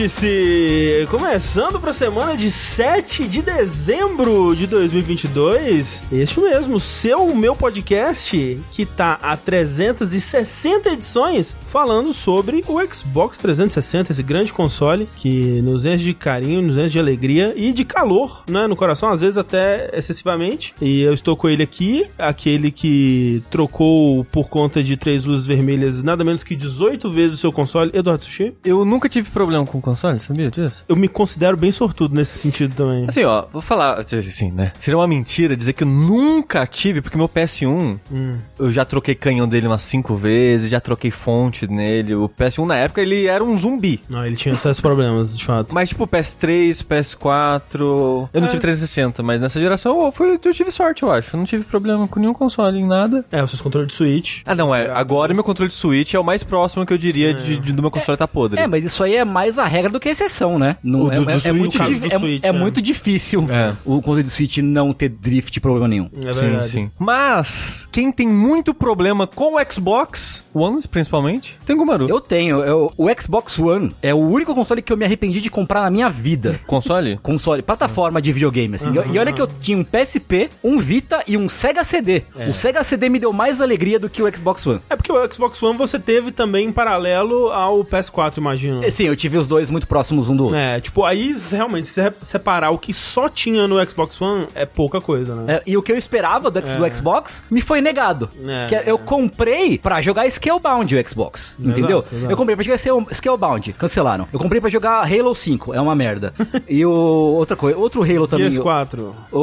O Vértice! Começando para a semana de 7 de dezembro de 2022. Este mesmo, seu meu podcast, que tá a 360 edições, falando sobre o Xbox 360, esse grande console que nos enche de carinho, nos enche de alegria e de calor, né, no coração, às vezes até excessivamente. E eu estou com ele aqui, aquele que trocou por conta de três luzes vermelhas nada menos que 18 vezes o seu console, Eduardo Sushi. Eu nunca tive problema com console, sabia disso? Eu me considero bem sortudo nesse sentido também. Assim, ó, vou falar assim, né? Seria uma mentira dizer que eu nunca tive, porque meu PS1, Hum. eu já troquei canhão dele umas cinco vezes, já troquei fonte nele. O PS1 na época ele era um zumbi. Não, ele tinha esses problemas, de fato. Mas tipo, PS3, PS4. Eu não tive 360, mas nessa geração eu, fui, eu tive sorte, eu acho. Eu não tive problema com nenhum console, em nada. É, os seus controles de Switch. Ah, não, é. Agora meu controle de Switch é o mais próximo que eu diria de, de- do meu console tá podre. É, mas isso aí é mais a regra do que a exceção, né? Não, O é, do- do é- é Switch, muito, di- do é- Switch, é né? muito difícil É. o controle do Switch não ter drift problema nenhum. É sim, verdade. sim. Mas, quem tem muito problema com o Xbox One, principalmente, tem Gumaru. Eu tenho, eu- o Xbox One é o único console que eu me arrependi de comprar na minha vida. Console? Console, plataforma de videogame, assim. E olha que eu tinha um PSP, um Vita e um Sega CD. O Sega CD me deu mais alegria do que o Xbox One. É porque o Xbox One você teve também em paralelo ao PS4, imagino. É, Sim, eu tive os dois muito próximos um do outro. É, tipo, aí realmente, se separar o que só tinha no Xbox One, é pouca coisa, né? É, e o que eu esperava do, X- do Xbox me foi negado. É, Que eu comprei pra jogar Scalebound o Xbox. Entendeu? exato. Eu comprei pra jogar Scale- Scalebound. Cancelaram. Eu comprei pra jogar Halo 5. É uma merda. e o. Outra coisa. Outro Halo também. Gears o- 4. O,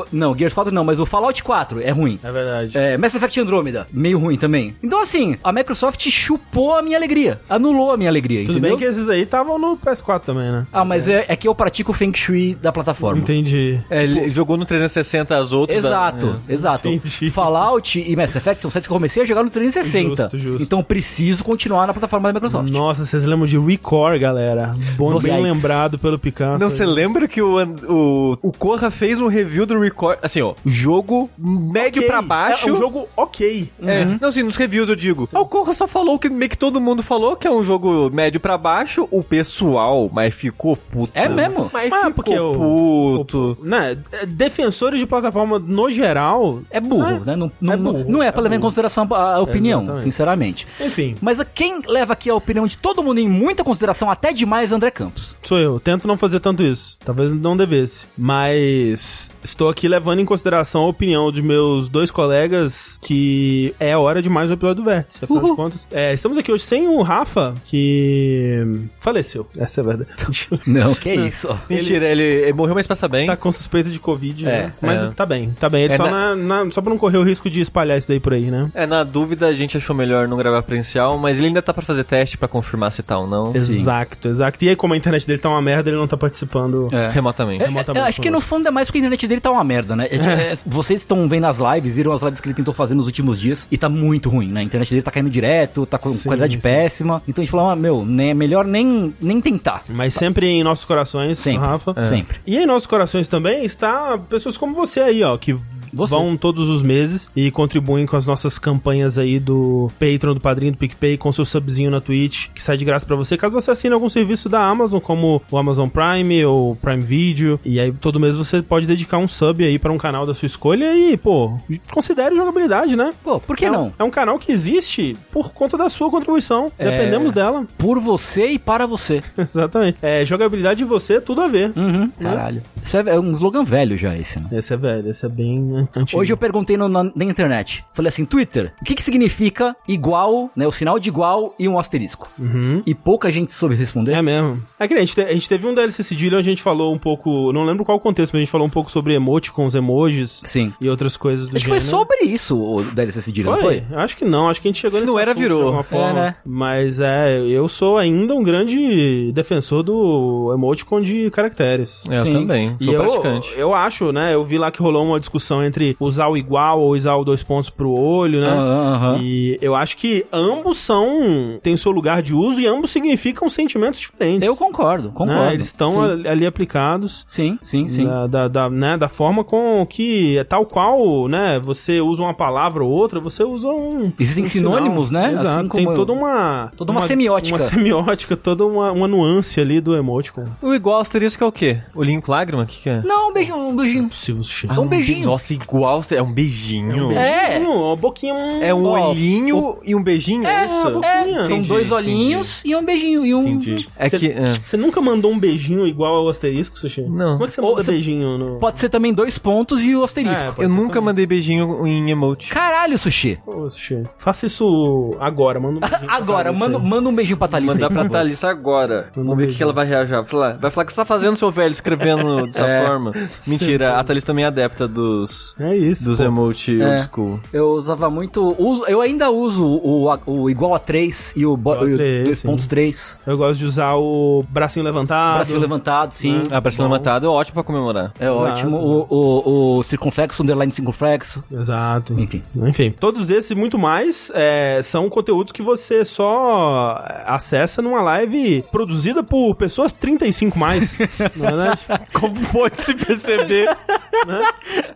o- não, Gears 4 não, mas o Fallout 4 é ruim. É verdade. É, Mass Effect Andromeda, meio ruim também. Então, assim, a Microsoft chupou a minha alegria. Anulou a minha alegria, Tudo entendeu? bem que esses aí estavam no PS4 também, né? Ah, mas é. é que eu pratico o Feng Shui da plataforma. Entendi. É, ele jogou no 360 as outras. da- Exato, exato. entendi. Fallout e Mass Effect são sites que eu comecei a jogar no 360. Justo, justo. Então preciso continuar na plataforma da Microsoft. Nossa, vocês lembram de Recore, galera? Bom, Nossa, bem yikes. lembrado pelo Picasso. Não, você lembra que o, o, o Corra fez um review do Record. Assim, ó, jogo médio Ok, pra baixo. É um jogo ok. É, não, assim, nos reviews eu digo. Ah, o Corra só falou que meio que todo mundo falou que é um jogo médio pra baixo. O pessoal, mas ficou puto. É mesmo? Mas Mas ficou porque o- puto. Né? Defensores de plataforma no geral. É burro, né? Não, não, é burro, não é pra é levar em consideração a, opinião, Exatamente. sinceramente. Enfim, Mas quem leva aqui a opinião de todo mundo em muita consideração, até demais, é André Campos. sou eu. Tento não fazer tanto isso. Talvez não devesse. Mas estou aqui levando em consideração a opinião de meus dois colegas que é hora de mais um episódio do Vértice. Afinal de Uhul. contas. É, estamos aqui hoje sem o Rafa, que faleceu. Essa é a verdade. Não, que isso. Mentira, ele, ele morreu, mas passa bem. tá com suspeita de Covid, É, né? Mas é. tá bem, tá bem. Ele É, só, na- na- na- só pra não correr o risco de espalhar isso daí por aí, né? É, na dúvida a gente achou melhor não gravar presencial, mas ele ainda tá pra fazer teste pra confirmar se tá ou não. Exato, exato. E aí, como a internet dele tá uma merda, ele não tá participando. É. Remotamente. É, remotamente é, acho que no fundo é mais porque a internet dele tá uma merda, né? É, é, vocês estão vendo as lives, viram as lives que ele tentou fazer nos últimos dias e tá muito ruim, né? A internet dele tá caindo direto, tá com Sim, qualidade sim. péssima. Então a gente falou, ah, meu, né, melhor nem, nem tentar. Mas sempre em nossos corações, Sempre. Rafa. É. Sempre. E em nossos corações também está pessoas como você aí, ó, que Você. vão todos os meses e contribuem com as nossas campanhas aí do Patreon, do Padrinho, do PicPay, com seu subzinho na Twitch, que sai de graça pra você, caso você assine algum serviço da Amazon, como o Amazon Prime ou Prime Video, e aí todo mês você pode dedicar um sub aí pra um canal da sua escolha e, pô, considere jogabilidade, né? Pô, por que é um- não? É um canal que existe por conta da sua contribuição. É. Dependemos dela. Por você e para você. Exatamente. É, jogabilidade e você, tudo a ver. Uhum, caralho. Isso é, é um slogan velho já esse, né? Esse é velho, esse é bem antigo. Hoje eu perguntei no- na, na internet. Falei assim, Twitter, o que que significa igual, né? O sinal de igual e um asterisco. Uhum. E pouca gente soube responder. É mesmo. É que a gente, te- a gente teve um DLC Cedilha onde a gente falou um pouco, não lembro qual contexto, mas a gente falou um pouco sobre emoticons, emojis Sim. e outras coisas do Acho que foi gênero. sobre isso o DLC Cedilha, não Foi? foi? Acho que não, acho que a gente chegou Se nesse não era, virou. de alguma forma. É, né? Mas é, eu sou ainda um grande defensor do emoticon de caracteres. É, eu Sim. também. E Sou eu, praticante. eu acho, né? Eu vi lá que rolou uma discussão entre usar o igual ou usar o dois pontos pro olho, né? Aham, aham. E eu acho que ambos são. têm seu lugar de uso e ambos significam sentimentos diferentes. Eu concordo, né? concordo. Eles estão ali ali aplicados. Sim, sim, sim. Da, da, da, né, da forma com que, tal qual, né, você usa uma palavra ou outra, você usa um... Existem um sinônimos, sinal. né? Exato, Assim tem toda uma... Toda uma semiótica. Uma semiótica, toda uma, uma nuance ali do emoticon. O igual asterisco é o quê? Olhinho com lágrima? O que, que é? Não, um beijinho, um beijinho. Possível sushi. um beijinho. Nossa, igual. É um beijinho. É. Beijinho, uma boquinha... É um olhinho e um beijinho, é, isso? boquinha. São Entendi, dois olhinhos e um beijinho. E um... Entendi. É que. Você nunca mandou um beijinho igual ao asterisco, Sushi? Não. Como é que você Ou manda você- beijinho no... Pode ser também dois pontos e o asterisco. É, Eu nunca também. mandei beijinho em emote. Caralho, Sushi. Ô, Sushi, faça isso agora, manda um beijinho pra Agora, Thalissa manda, manda um beijinho pra Thalissa. Mandar pra. Thalissa agora. Vamos ver o que, que ela vai reagir. Vai falar, vai falar que você tá fazendo, seu velho, escrevendo dessa É. forma. Mentira, a Thalissa também é adepta dos, É isso, dos pô. emote É. old school. Eu usava muito. uso- eu ainda uso o, o igual a 3 e o, o três, 2.3. Eu gosto de usar o bracinho levantado. Bracinho levantado, sim. Ah, pra ser Bom. levantado é ótimo pra comemorar. É ótimo. O, o, o circunflexo, underline circunflexo. Exato. Enfim. Enfim, todos esses e muito mais é, são conteúdos que você só acessa numa live produzida por pessoas 35 mais, não é verdade? Como pode se perceber, né?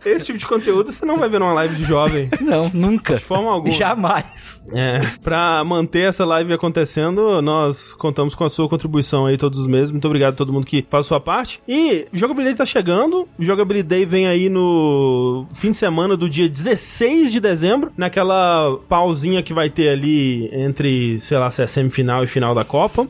Esse tipo de conteúdo você não vai ver numa live de jovem, Não, nunca. de forma alguma. Jamais. É, pra manter essa live acontecendo, nós contamos com a sua contribuição aí todos os meses. Muito obrigado a todo mundo que faz a sua parte. E o Jogabilidade tá chegando. O Jogabilidade vem aí no fim de semana do dia 16 de dezembro, naquela pausinha que vai ter ali entre, sei lá, se é semifinal e final da Copa.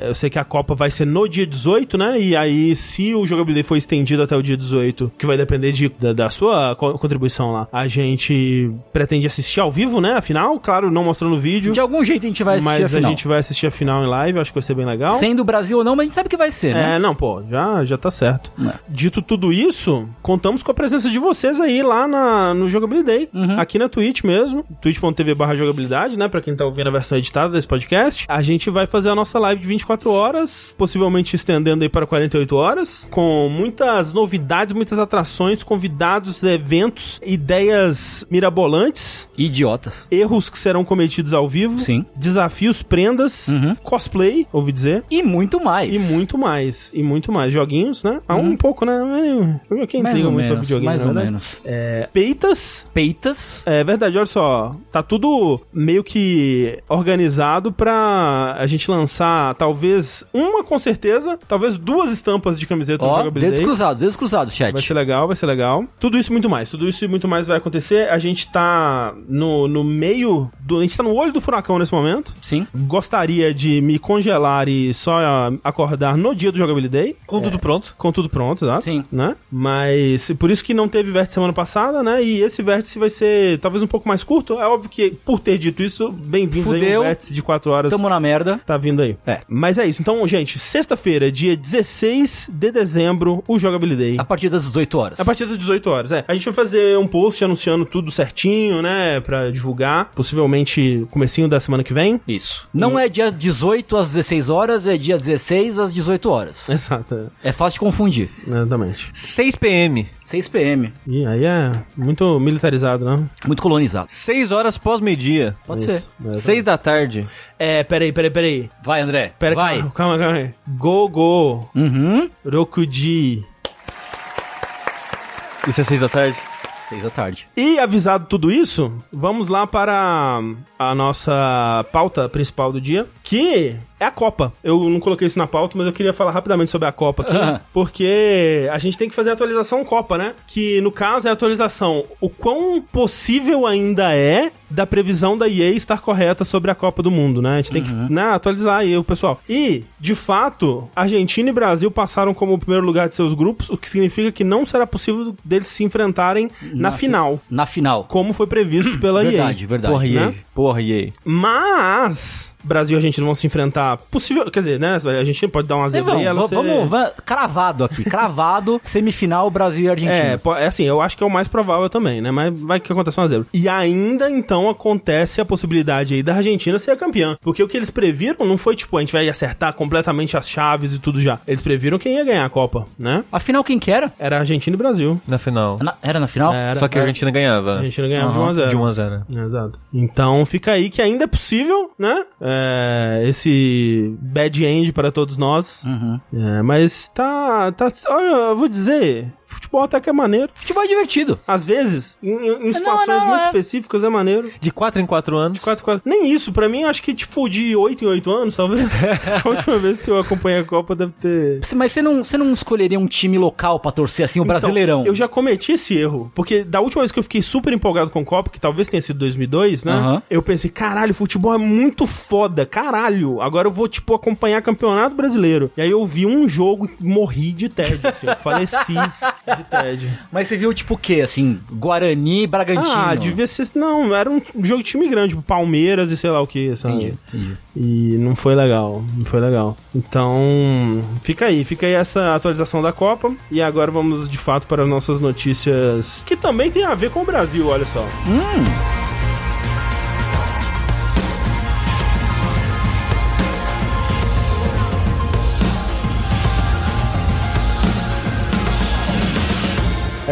Eu sei que a Copa vai ser no dia 18, né? E aí, se o Jogabilidade for estendido até o dia 18, que vai depender de, da, da sua co- contribuição lá, a gente pretende assistir ao vivo, né? A final, claro, não mostrando o vídeo. De algum jeito a gente vai assistir Mas a a, gente vai assistir a final em live, acho que vai ser bem legal. Sendo Brasil ou não, mas a gente sabe que vai ser, né? É, não, pô, já, já tá certo. É. Dito tudo isso, contamos com a presença de vocês aí lá na, no Jogabilidade, Uhum. aqui na Twitch mesmo, twitch.tv barra jogabilidade, né, pra quem tá ouvindo a versão editada desse podcast. A gente vai fazer a nossa live de 24 horas, possivelmente estendendo aí para 48 horas, com muitas novidades, muitas atrações, convidados, eventos, ideias mirabolantes, Idiotas. erros que serão cometidos ao vivo, Sim. desafios, prendas, Uhum. cosplay, ouvi dizer, E muito mais. e muito mais. E muito mais. Joguinhos, né? Ah, um pouco, né? Quem Mais liga muito pra menos, videogame, mais ou menos. É, peitas. Peitas. É verdade, olha só. Tá tudo meio que organizado pra a gente lançar talvez uma com certeza, talvez duas estampas de camiseta Ó, Jogabilidade. dedos cruzados, dedos cruzados, chat. Vai ser legal, vai ser legal. Tudo isso e muito mais. Tudo isso e muito mais vai acontecer. A gente tá no, no meio do. A gente tá no olho do furacão nesse momento. Sim. Gostaria de me congelar e só acordar no dia do Jogabilidade. Com tudo pronto. Com tudo pronto, exato. Sim. Né? Mas por isso que não teve vértice semana passada, né? E esse vértice vai ser talvez um pouco mais curto. É óbvio que, por ter dito isso, bem-vindos aí um vértice de 4 horas. Tamo na merda. Tá vindo aí. É. Mas é isso. Então, gente, sexta-feira, dia 16 de dezembro, o Jogabilidade. A partir das 18 horas. A partir das 18 horas, é. A gente vai fazer um post anunciando tudo certinho, né? Pra divulgar. Possivelmente comecinho da semana que vem. Isso. Não é dia 18 às 16 horas, é dia 16 às 18 horas. Exato. É fácil de confundir. Exatamente. 6 PM. 6 PM. E aí é muito militarizado, né? Muito colonizado. 6 horas pós-meio-dia. Pode Isso. ser. Exatamente. 6 da tarde. É, peraí, peraí, peraí. Vai, André. Pera, Vai. Calma, calma, calma aí. Go, go. Uhum. Rokuji. Isso é 6 da tarde? 6 da tarde. E avisado tudo isso, vamos lá para a nossa pauta principal do dia, que é a Copa. Eu não coloquei isso na pauta, mas eu queria falar rapidamente sobre a Copa aqui, porque a gente tem que fazer a atualização Copa, né? Que no caso é a atualização o quão possível ainda é da previsão da EA estar correta sobre a Copa do Mundo, né? A gente tem que né, atualizar aí o pessoal. E, de fato, Argentina e Brasil passaram como o primeiro lugar de seus grupos, o que significa que não será possível deles se enfrentarem na, fi- final, Na final. como foi previsto pela Verdade, EA. verdade. Porra, né? EA. Porra, EA. Mas Brasil e Argentina vão se enfrentar. Possível, quer dizer, né? A Argentina pode dar uma zebra Vamos, e ela ser- vamos, va- cravado aqui, cravado, semifinal Brasil e Argentina. É, é assim, eu acho que é o mais provável também, né? Mas vai que acontece uma zebra. E ainda então acontece a possibilidade aí da Argentina ser a campeã. Porque o que eles previram não foi tipo, a gente vai acertar completamente as chaves e tudo já. Eles previram quem ia ganhar a Copa, né? Afinal, quem que era? Era Argentina e Brasil. Na final. Na- era na final? Era, Só que a era. Argentina ganhava. A Argentina ganhava Aham, de 1 a 0. De 1 a 0. Exato. Então fica aí que ainda é possível, né? É, esse bad end para todos nós. Uhum. É, mas tá, tá. Olha, eu vou dizer, futebol até que é maneiro. Futebol é divertido. Às vezes, em, em situações não, muito é. específicas, é maneiro. De 4 em 4 anos. 4, 4. Nem isso, pra mim, acho que, tipo, de 8 em 8 anos, talvez. a última vez que eu acompanhei a Copa deve ter. Mas você não, você não escolheria um time local pra torcer assim, o Brasileirão? Então, eu já cometi esse erro. Porque da última vez que eu fiquei super empolgado com Copa, que talvez tenha sido 2002, né? Aham. Eu pensei, caralho, futebol é muito foda, caralho. Agora eu vou, tipo, acompanhar campeonato brasileiro. E aí eu vi um jogo e morri de tédio, assim. Eu faleci de tédio. Mas você viu tipo o quê? Assim, Guarani e Bragantino? Ah, devia ser. Não, era um jogo de time grande, tipo Palmeiras e sei lá o que, sabe? Entendi, entendi. E não foi legal, não foi legal. Então, fica aí, fica aí essa atualização da Copa. E agora vamos de fato para nossas notícias que também tem a ver com o Brasil, olha só.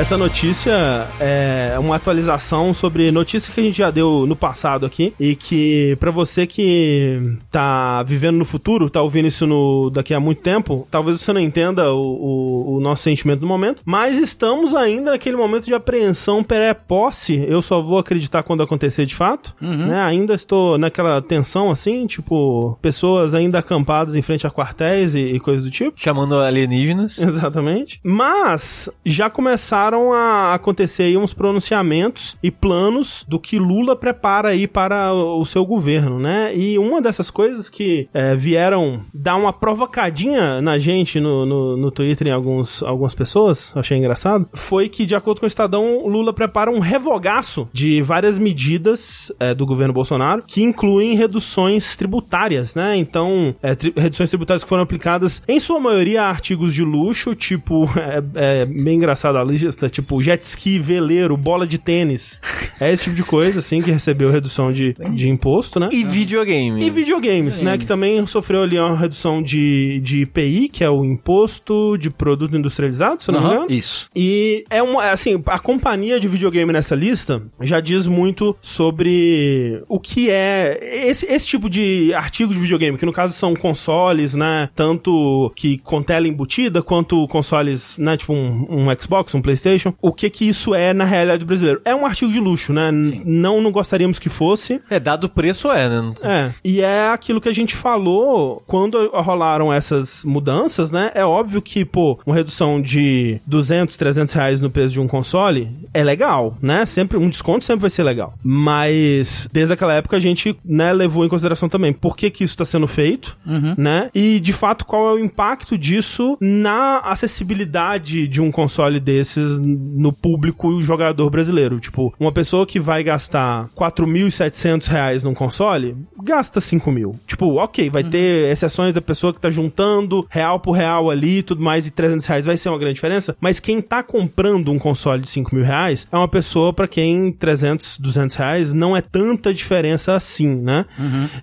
Essa notícia é uma atualização sobre notícia que a gente já deu no passado aqui e que pra você que tá vivendo no futuro, tá ouvindo isso no, daqui a muito tempo, talvez você não entenda o, o, o nosso sentimento no momento, mas estamos ainda naquele momento de apreensão pré-posse. Eu só vou acreditar quando acontecer de fato, né? Ainda estou naquela tensão assim, tipo, pessoas ainda acampadas em frente a quartéis e, e coisas do tipo. Chamando alienígenas. Exatamente. Mas já começaram a acontecer aí uns pronunciamentos e planos do que Lula prepara aí para o seu governo, né? E uma dessas coisas que é, vieram dar uma provocadinha na gente no, no, no Twitter em alguns, algumas pessoas, achei engraçado, foi que, de acordo com o Estadão, Lula prepara um revogaço de várias medidas é, do governo Bolsonaro que incluem reduções tributárias, né? Então, é, tri- reduções tributárias que foram aplicadas, em sua maioria, a artigos de luxo, tipo, é, é bem engraçado a lista, tipo jet ski, veleiro, bola de tênis. É esse tipo de coisa, assim, que recebeu redução de, de imposto, né? E videogame. E videogames, né? Que também sofreu ali uma redução de, de IPI, que é o Imposto de Produto Industrializado, se não me Aham, engano. Isso. E é uma, assim, a companhia de videogame nessa lista já diz muito sobre o que é esse, esse tipo de artigo de videogame, que no caso são consoles, né? Tanto que com tela embutida, quanto consoles, né? Tipo um, um Xbox, um PlayStation. O que que isso é na realidade brasileira? É um artigo de luxo, né? Sim. Não, não gostaríamos que fosse. É, dado o preço é, né? É, e é aquilo que a gente falou quando rolaram essas mudanças, né? É óbvio que, pô, uma redução de 200, 300 reais no preço de um console é legal, né? Sempre, um desconto sempre vai ser legal. Mas, desde aquela época, a gente, né, levou em consideração também por que que isso tá sendo feito, né? E, de fato, qual é o impacto disso na acessibilidade de um console desses no público e jogador brasileiro. Tipo, uma pessoa que vai gastar 4.700 reais num console, gasta 5 mil. Tipo, ok, vai ter exceções da pessoa que tá juntando real por real ali e tudo mais, e 300 reais vai ser uma grande diferença, mas quem tá comprando um console de 5 mil reais é uma pessoa pra quem 300, 200 reais não é tanta diferença assim, né?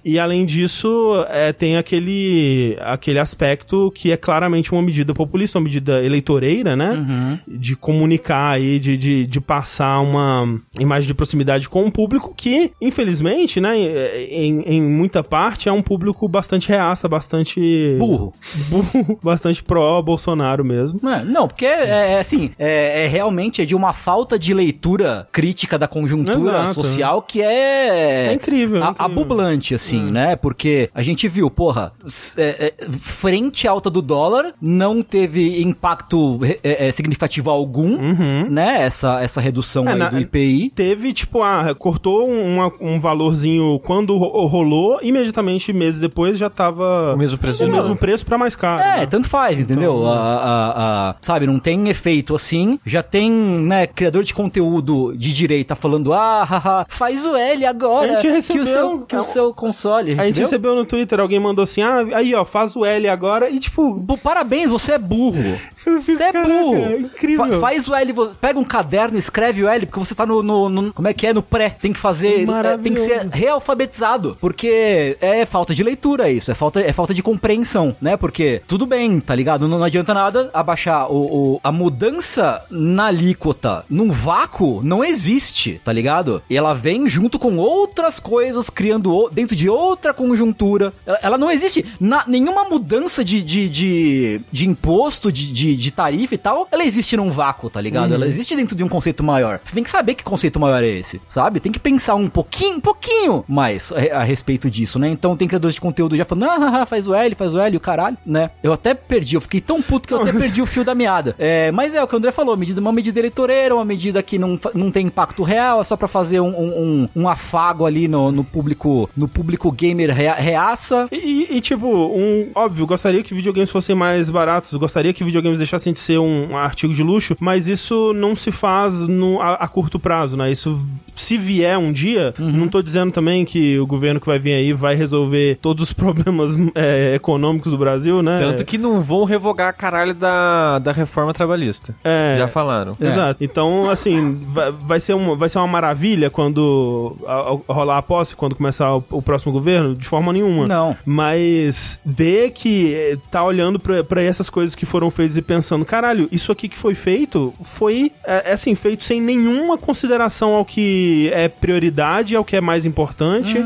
E além disso, é, tem aquele, aquele aspecto que é claramente uma medida populista, uma medida eleitoreira, né? De comunicar aí, de, de, de passar uma imagem de proximidade com um público que, infelizmente, né, em, em muita parte, é um público bastante reaça, bastante. Burro. burro, bastante pró-Bolsonaro mesmo. Não, é- não, porque é, é assim, é, é realmente é de uma falta de leitura crítica da conjuntura Exato. social que é. É incrível, é a- incrível. Abublante, assim, né? Porque a gente viu, porra, é, é, frente alta do dólar, não teve impacto é, é, significativo algum 1, né? Essa, essa redução É, aí na- do IPI. Teve, tipo, ah, cortou um, um valorzinho quando ro- rolou, imediatamente, meses depois, já tava O mesmo preço o mesmo preço pra mais caro. É, né? tanto faz, entendeu? Então, A- a- a- sabe, não tem efeito assim. Já tem, né, criador de conteúdo de direita falando, ah, haha, faz o L agora. A gente que o recebeu- seu, que é o seu console. A gente recebeu? recebeu no Twitter, alguém mandou assim, ah, aí ó, faz o L agora, e tipo... Parabéns, você é burro. Você é "Caraca, burro. é incrível. Fa- faz o L, pega um caderno, escreve o L, porque você tá no, no- no- Como é que é? No pré. Tem que fazer. é, tem que ser realfabetizado. Porque é falta de leitura isso. É falta, é falta de compreensão, né? Porque tudo bem, tá ligado? Não, não adianta nada abaixar o, o- a mudança na alíquota num vácuo não existe, tá ligado? E ela vem junto com outras coisas, criando o- dentro de outra conjuntura. Ela, ela não existe. Na, nenhuma mudança de, de, de, de imposto, de, de, de tarifa e tal, ela existe num vácuo, tá ligado? Ela existe dentro de um conceito maior. Você tem que saber que conceito maior é esse, sabe? Tem que pensar um pouquinho, um pouquinho mais a, a respeito disso, né? Então tem criadores de conteúdo já falando, ah, haha, faz o L, faz o L, o caralho, né? Eu até perdi, eu fiquei tão puto que eu até perdi o fio da meada. É, mas é o que o André falou, medida, uma medida eleitoreira, uma medida que não, não tem impacto real, é só pra fazer um, um, um- um afago ali no, no público no público gamer rea, reaça. E, e, tipo, um, óbvio, gostaria que videogames fossem mais baratos, gostaria que videogames deixassem de ser um, um artigo de luxo, mas isso não se faz no, a, a curto prazo, né? Isso, se vier um dia, não tô dizendo também que o governo que vai vir aí vai resolver todos os problemas é, econômicos do Brasil, né? Tanto que não vão revogar a caralho da, da reforma trabalhista. É. Já falaram. Exato. Então, assim, vai, vai ser uma, vai ser uma maravilha quando a- a- rolar a posse, quando começar o, o próximo governo? De forma nenhuma. Não. Mas ver que eh, tá olhando pra essas coisas que foram feitas e pensando, caralho, isso aqui que foi feito foi, é, é assim, feito sem nenhuma consideração ao que é prioridade, ao que é mais importante,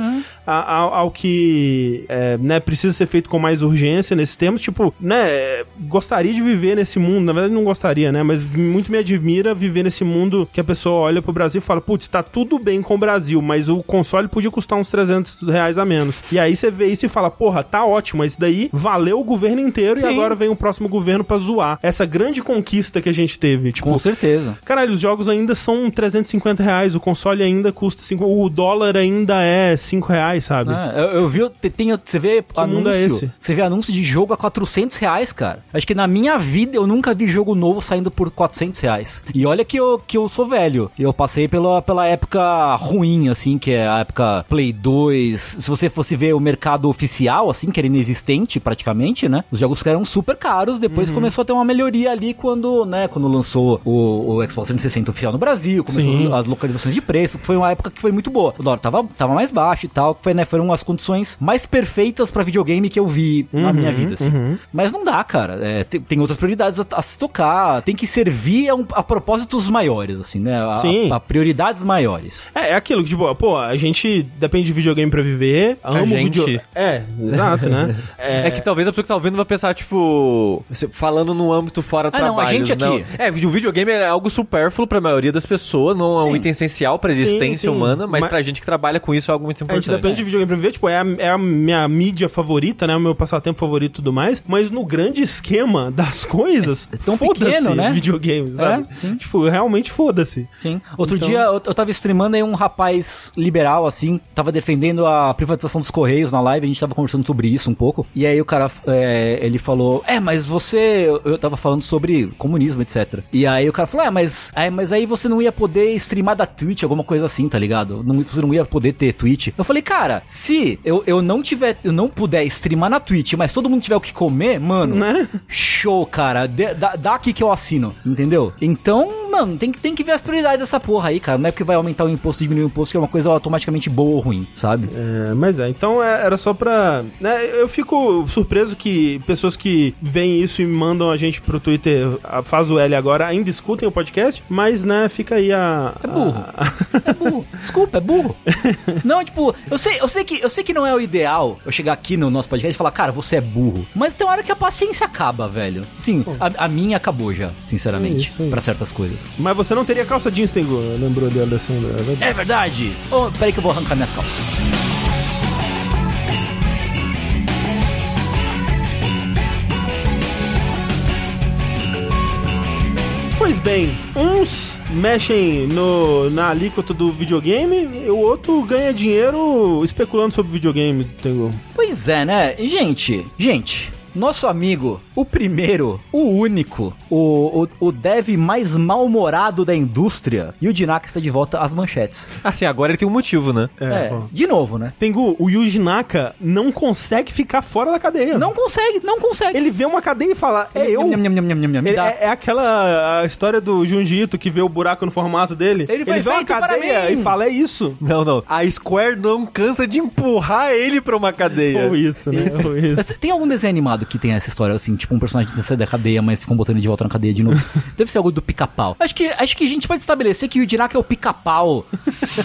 a- ao, ao que é, né, precisa ser feito com mais urgência nesses termos. Tipo, né, gostaria de viver nesse mundo, na verdade não gostaria, né, mas muito me admira viver nesse mundo que a pessoa olha pro Brasil e fala, putz, tá tudo bem com o Brasil, mas o console podia custar uns 300 reais a menos. E aí você vê isso e fala, porra, tá ótimo, mas daí valeu o governo inteiro e Sim. agora vem o próximo governo pra zoar. Essa grande conquista que a gente teve, tipo... Com certeza. Caralho, os jogos ainda são 350 reais, o console ainda custa 5, o dólar ainda é 5 reais, sabe? É, eu, eu vi, te- tem, você vê é anúncio, esse? você vê anúncio de jogo a 400 reais, cara. Acho que na minha vida eu nunca vi jogo novo saindo por 400 reais. E olha que eu, que eu sou velho. Eu passei pela, pela época ruim, assim, que é a época Play 2. Se você fosse ver o mercado oficial, assim, que era inexistente praticamente, né? Os jogos eram super caros, depois Uhum. começou a ter uma melhoria ali quando, né, quando lançou o, o Xbox 360 oficial no Brasil, começou Sim. as localizações de preço, foi uma época que foi muito boa. O dólar tava, tava mais baixo e tal, foi, né, foram as condições mais perfeitas pra videogame que eu vi na Uhum, minha vida, assim. Mas não dá, cara. É, tem, tem outras prioridades a, a se tocar, tem que servir a, um- a propósitos maiores, assim, né? A, Sim. a- a prioridades maiores. É, é aquilo que, tipo, pô, a gente depende de videogame pra viver, amo gente. video... É, exato, né? É, que talvez a pessoa que tá ouvindo vai pensar, tipo, falando âmbito fora Ah, não, a gente aqui. É, o videogame é algo supérfluo pra maioria das pessoas, não é um Sim. item essencial pra existência sim. humana, mas, Mas- pra gente que trabalha com isso é algo muito A importante. gente depende de videogame pra viver, tipo, é a, é a minha mídia favorita, né? O meu passatempo favorito e tudo mais. Mas no grande esquema das coisas, É tão pequeno, né? videogames, sabe? É, sim. Tipo, realmente foda-se. Sim. Outro Então- dia eu, eu tava streamando aí um rapaz liberal, assim, tava defendendo a privatização dos Correios na live, a gente tava conversando sobre isso um pouco. E aí o cara, é, ele falou, é, mas você. Eu tava falando sobre comunismo, etc. E aí o cara falou, é, mas, é, mas aí você não ia poder streamar da Twitch, alguma coisa assim, tá ligado? Não, você não ia poder ter Twitch. Eu falei, cara, se eu, eu não tiver, eu não puder streamar na Twitch, mas todo mundo tiver o que comer, mano, Né? show, cara. Dê- dá, dá aqui que eu assino, entendeu? Então, mano, tem, que- tem que ver as prioridades dessa porra aí, cara. Não é porque vai aumentar o imposto, diminuir o imposto, que é uma coisa automaticamente boa ou ruim, sabe? É, mas é, então é- era só pra. Né, eu fico surpreso que pessoas que veem isso e mandam a gente pro Twitter, faz o L agora, ainda escutem o podcast, mas né, fica aí a. É burro. a- É burro. Desculpa, é burro. Não, tipo, eu sei, eu sei que eu sei que não é o ideal eu chegar aqui no nosso podcast e falar, cara, você é burro. Mas tem hora que a paciência acaba, velho. Sim, a, a minha acabou já, sinceramente, É pra certas coisas. mas você não teria calça jeans, Tengu, lembrou de Alessandro. é verdade. É verdade. Oh, peraí que eu vou arrancar minhas calças. Bem. Uns mexem no, na alíquota do videogame e o outro ganha dinheiro especulando sobre videogame, Tengu. Pois é, né? Gente, gente, nosso amigo, o primeiro, o único, o, o, o dev mais mal-humorado da indústria, e o Dinaka está de volta às manchetes. Assim, agora ele tem um motivo, né? É, pô. de novo, né? Tengu, o Yuji Naka não consegue ficar fora da cadeia. Não consegue, não consegue. Ele vê uma cadeia e fala, é eu. Nham, nham, nham, nham, nham, nham, me Ele- dá. é, é aquela a história do Junji Ito que vê o buraco no formato dele. Ele foi vê uma cadeia e fala, é isso. Não, não. A Square não cansa de empurrar ele pra uma cadeia. Ou isso, né? Ou isso. Tem algum desenho animado que tem essa história, assim, tipo um personagem que sai da cadeia, mas ficam botando ele de volta na cadeia de novo? Deve ser algo do pica-pau. Acho que, acho que a gente pode estabelecer que o Dinaka é o pica-pau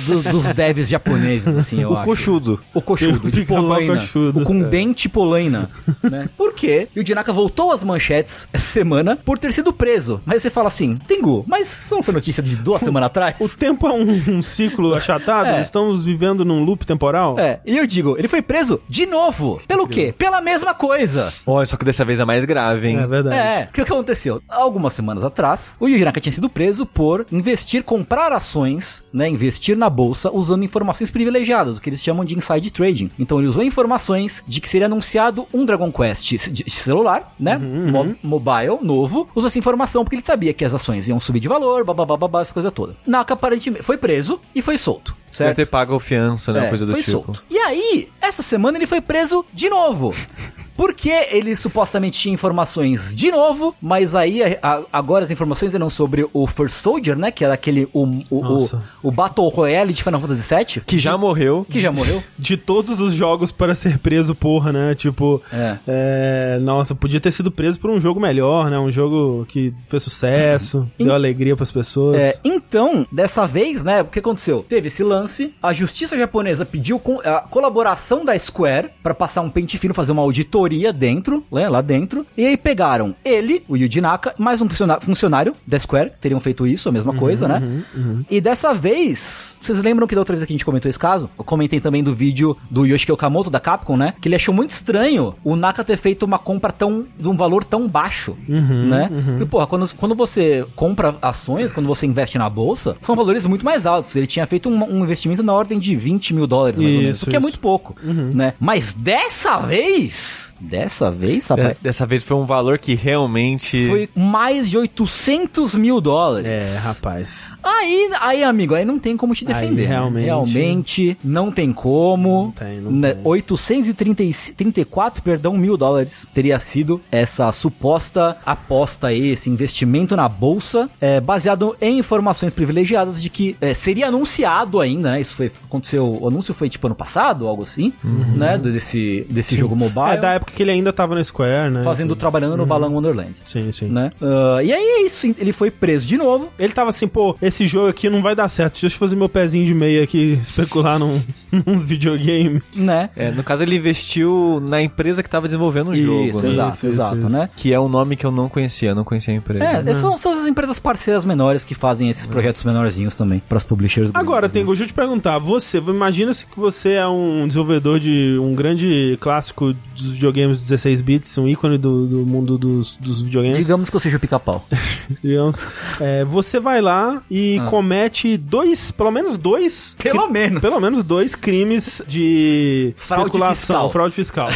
dos, dos devs japoneses, assim, eu O acho. coxudo. O coxudo, O de polaina. coxudo. O com dente polaina. né? Por quê? E o Dinaka voltou às manchetes essa semana por ter sido preso. Mas você fala assim, Tengu, mas isso não foi notícia de duas semanas atrás? O tempo é um, um ciclo achatado, É. estamos vivendo num loop temporal. É, e eu digo, ele foi preso de novo. Pelo quê? Pela mesma coisa. Olha, só que dessa vez é mais grave, hein? É verdade. É, o que aconteceu? Algumas semanas atrás, o Yuji Naka tinha sido preso por investir, comprar ações, né, investir na bolsa usando informações privilegiadas, o que eles chamam de inside trading. Então ele usou informações de que seria anunciado um Dragon Quest de celular, né, mo- mobile, novo, usou essa informação porque ele sabia que as ações iam subir de valor, babá, babá, essa coisa toda. Naka aparentemente foi preso e foi solto. Deve Certo? ter pago fiança, né? É, coisa do foi tipo. solto. E aí, essa semana ele foi preso de novo. Porque ele supostamente tinha informações de novo, mas aí a- agora as informações eram sobre o First Soldier, né? Que era aquele. O, o, o, o Battle Royale de Final Fantasy VII. Que já morreu. Que já morreu. De todos os jogos para ser preso, porra, né? Tipo, É. é, nossa, podia ter sido preso por um jogo melhor, né? Um jogo que fez sucesso, deu alegria pras pessoas. É, então, dessa vez, né, o que aconteceu? Teve esse lance, a justiça japonesa pediu com- a colaboração da Square pra passar um pente fino, fazer uma auditoria dentro, né, lá dentro, e aí pegaram ele, o Yuji Naka, mais um funcionário da Square, teriam feito isso, a mesma coisa, né? E dessa vez, vocês lembram que da outra vez que a gente comentou esse caso? Eu comentei também do vídeo do Yoshiki Okamoto da Capcom, né? Que ele achou muito estranho o Naka ter feito uma compra tão de um valor tão baixo, né? E, porra, quando, quando você compra ações, quando você investe na bolsa, são valores muito mais altos. Ele tinha feito um, um investimento na ordem de 20 mil dólares, mais ou menos, Isso, o que é isso. muito pouco, né? Mas dessa vez, dessa vez, rapaz, É, dessa vez foi um valor que realmente. foi mais de 800 mil dólares. É, rapaz. Aí, aí, amigo, aí não tem como te defender. Aí, né? realmente. Realmente, não tem como. Não tem, não Né, tem. 834, perdão, mil dólares teria sido essa suposta aposta aí, esse investimento na bolsa, é, baseado em informações privilegiadas de que é, seria anunciado ainda, né? Isso foi, aconteceu, o anúncio foi tipo ano passado, algo assim, né? Desse, desse jogo mobile. Uhum. É da época que ele ainda tava no Square, né? Fazendo, trabalhando no Balão Wonderland. Sim, sim. Né? Ah, e aí é isso, ele foi preso de novo. Ele tava assim, pô, esse jogo aqui não vai dar certo. Deixa eu fazer meu pezinho de meia aqui, especular num, num videogame. Né? É, no caso, ele investiu na empresa que tava desenvolvendo o Isso, jogo. né? exato, Isso, exato, isso, né? Que é um nome que eu não conhecia, não conhecia a empresa. É, são, são as empresas parceiras menores que fazem esses projetos menorzinhos também, para os publishers. Agora, né? tem deixa eu te perguntar, você, imagina se que você é um desenvolvedor de um grande clássico dos videogames 16 bits, um ícone do, do mundo dos, dos videogames. Digamos que eu seja o pica-pau. digamos. É, você vai lá e comete dois, pelo menos dois. Ah. Pelo menos. Pelo menos dois crimes de Fraude especulação, fiscal. fraude fiscal.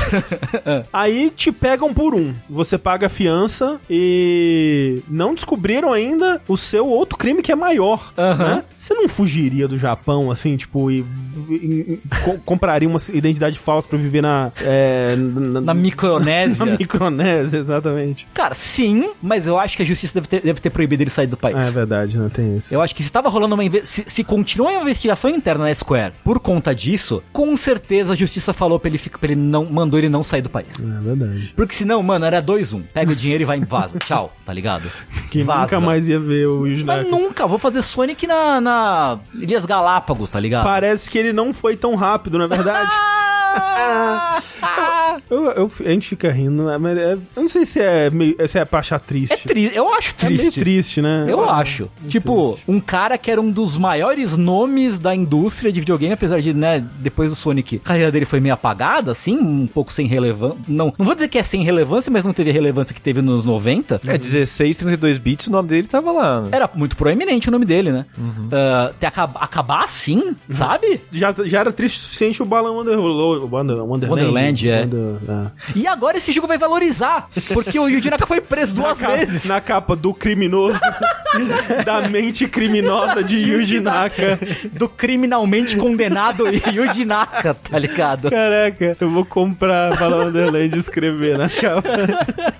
Aí te pegam por um. Você paga a fiança e não descobriram ainda o seu outro crime que é maior. Né? Você não fugiria do Japão, assim, tipo, e, e- e- co- compraria uma identidade falsa pra viver na. é, na, Na Micronésia. na Micronésia, exatamente. Cara, sim, mas eu acho que a justiça deve ter, deve ter proibido ele sair do país. Ah, é verdade, né? Tem isso. Eu acho que se estava rolando uma se, se continua a investigação interna na Square por conta disso, com certeza a justiça falou pra ele, pra ele não mandou ele não sair do país. É verdade. Porque senão, mano, era 2-1. Pega o dinheiro e vai em vaza. Tchau, tá ligado? Que Vaza. nunca mais ia ver o Yuji Mas nunca, vou fazer Sonic na, na Ilhas Galápagos, tá ligado? Parece que ele não foi tão rápido, na verdade. Eu, eu- a gente fica rindo, né? mas é- eu não sei se é, meio, se é pra achar triste. É triste, eu acho É meio triste. triste, né? Eu acho. Tipo, um cara que era um dos maiores nomes da indústria de videogame, apesar de, né, depois do Sonic, a carreira dele foi meio apagada, assim, um pouco sem relevância. Não, não vou dizer que é sem relevância, mas não teve a relevância que teve nos 90. É 16, 32 bits, o nome dele tava lá. né? Era muito proeminente o nome dele, né? Ah, ter acab- acabar assim, sabe? Já, já era triste o suficiente o Balan Wonderland. Wonder, Wonderland, Wonderland, é. Wonder- é. E agora esse jogo vai valorizar, porque o Yuji Naka foi preso duas na capa- vezes. Na capa do criminoso, da mente criminosa de Yuji Naka. Do criminalmente condenado Yuji Naka, tá ligado? Caraca, eu vou comprar Balan Wonderland e escrever na capa.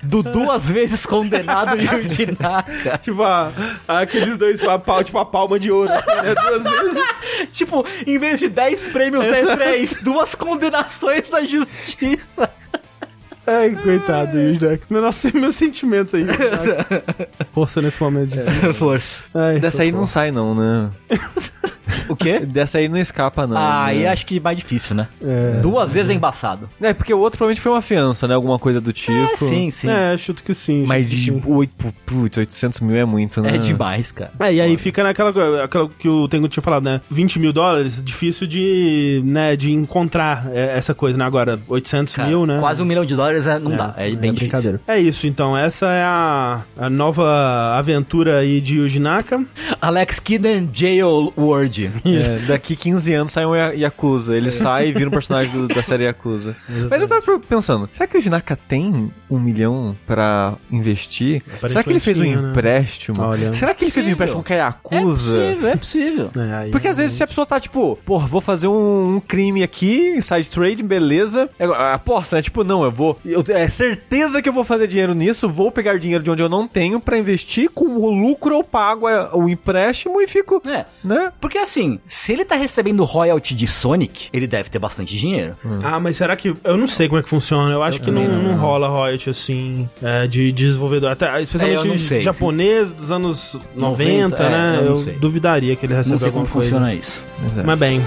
Do duas vezes condenado Yuji Naka. Tipo, ah, aqueles dois, a pau, tipo a palma de ouro, assim, né? Duas vezes. Tipo, em vez de 10 prêmios da E3, duas condenações da justiça. Ai, coitado, Yuji Naka. Nossa, meus sentimentos aí. Força nesse momento difícil. Força. Ai, Dessa aí não sai, não, né? O quê? Dessa aí não escapa, não. Ah, né? aí acho que mais difícil, né? É. Duas vezes é embaçado. É, porque o outro provavelmente foi uma fiança, né? Alguma coisa do tipo. É, sim, sim. É, chuto que sim. Mas de sim. 8, putz, 800 mil é muito, né? É demais, cara. É, e aí fica naquela aquela que o Tengu tinha falado, né? 20 mil dólares, difícil de, né, de encontrar é, essa coisa, né? Agora, 800 Cara, mil, né? Quase um milhão de dólares é- não dá. É, bem difícil. É isso, então. Essa é a, a nova aventura aí de Yuji Naka. Alex Kidd and Jail World. É, daqui 15 anos sai um Ya- Yakuza. Ele sai e vira um personagem do- da série Yakuza. Mas eu tava pensando, será que o Jinaka tem um milhão pra investir? Será que ele fez um né? empréstimo? Olha. Será que ele fez um Possível. empréstimo com a É Yakuza? possível, é possível. É, aí- Porque às vezes se a pessoa tá tipo, porra, vou fazer um, um crime aqui, side trade, beleza. É, aposta, né? Tipo, não, eu vou. Eu, é certeza que eu vou fazer dinheiro nisso, vou pegar dinheiro de onde eu não tenho pra investir, com o lucro eu pago é, o empréstimo e fico. É. Né? Porque assim, se ele tá recebendo royalty de Sonic, ele deve ter bastante dinheiro. Ah, mas será que. Eu não sei como é que funciona. Eu acho que não, não. não rola royalty assim, é, de desenvolvedor. Até, É, eu especialmente não sei, japonês dos anos 90, 90, é, né? eu não eu sei. duvidaria que ele receba Não sei como coisa. funciona isso. Mas é. Mas bem.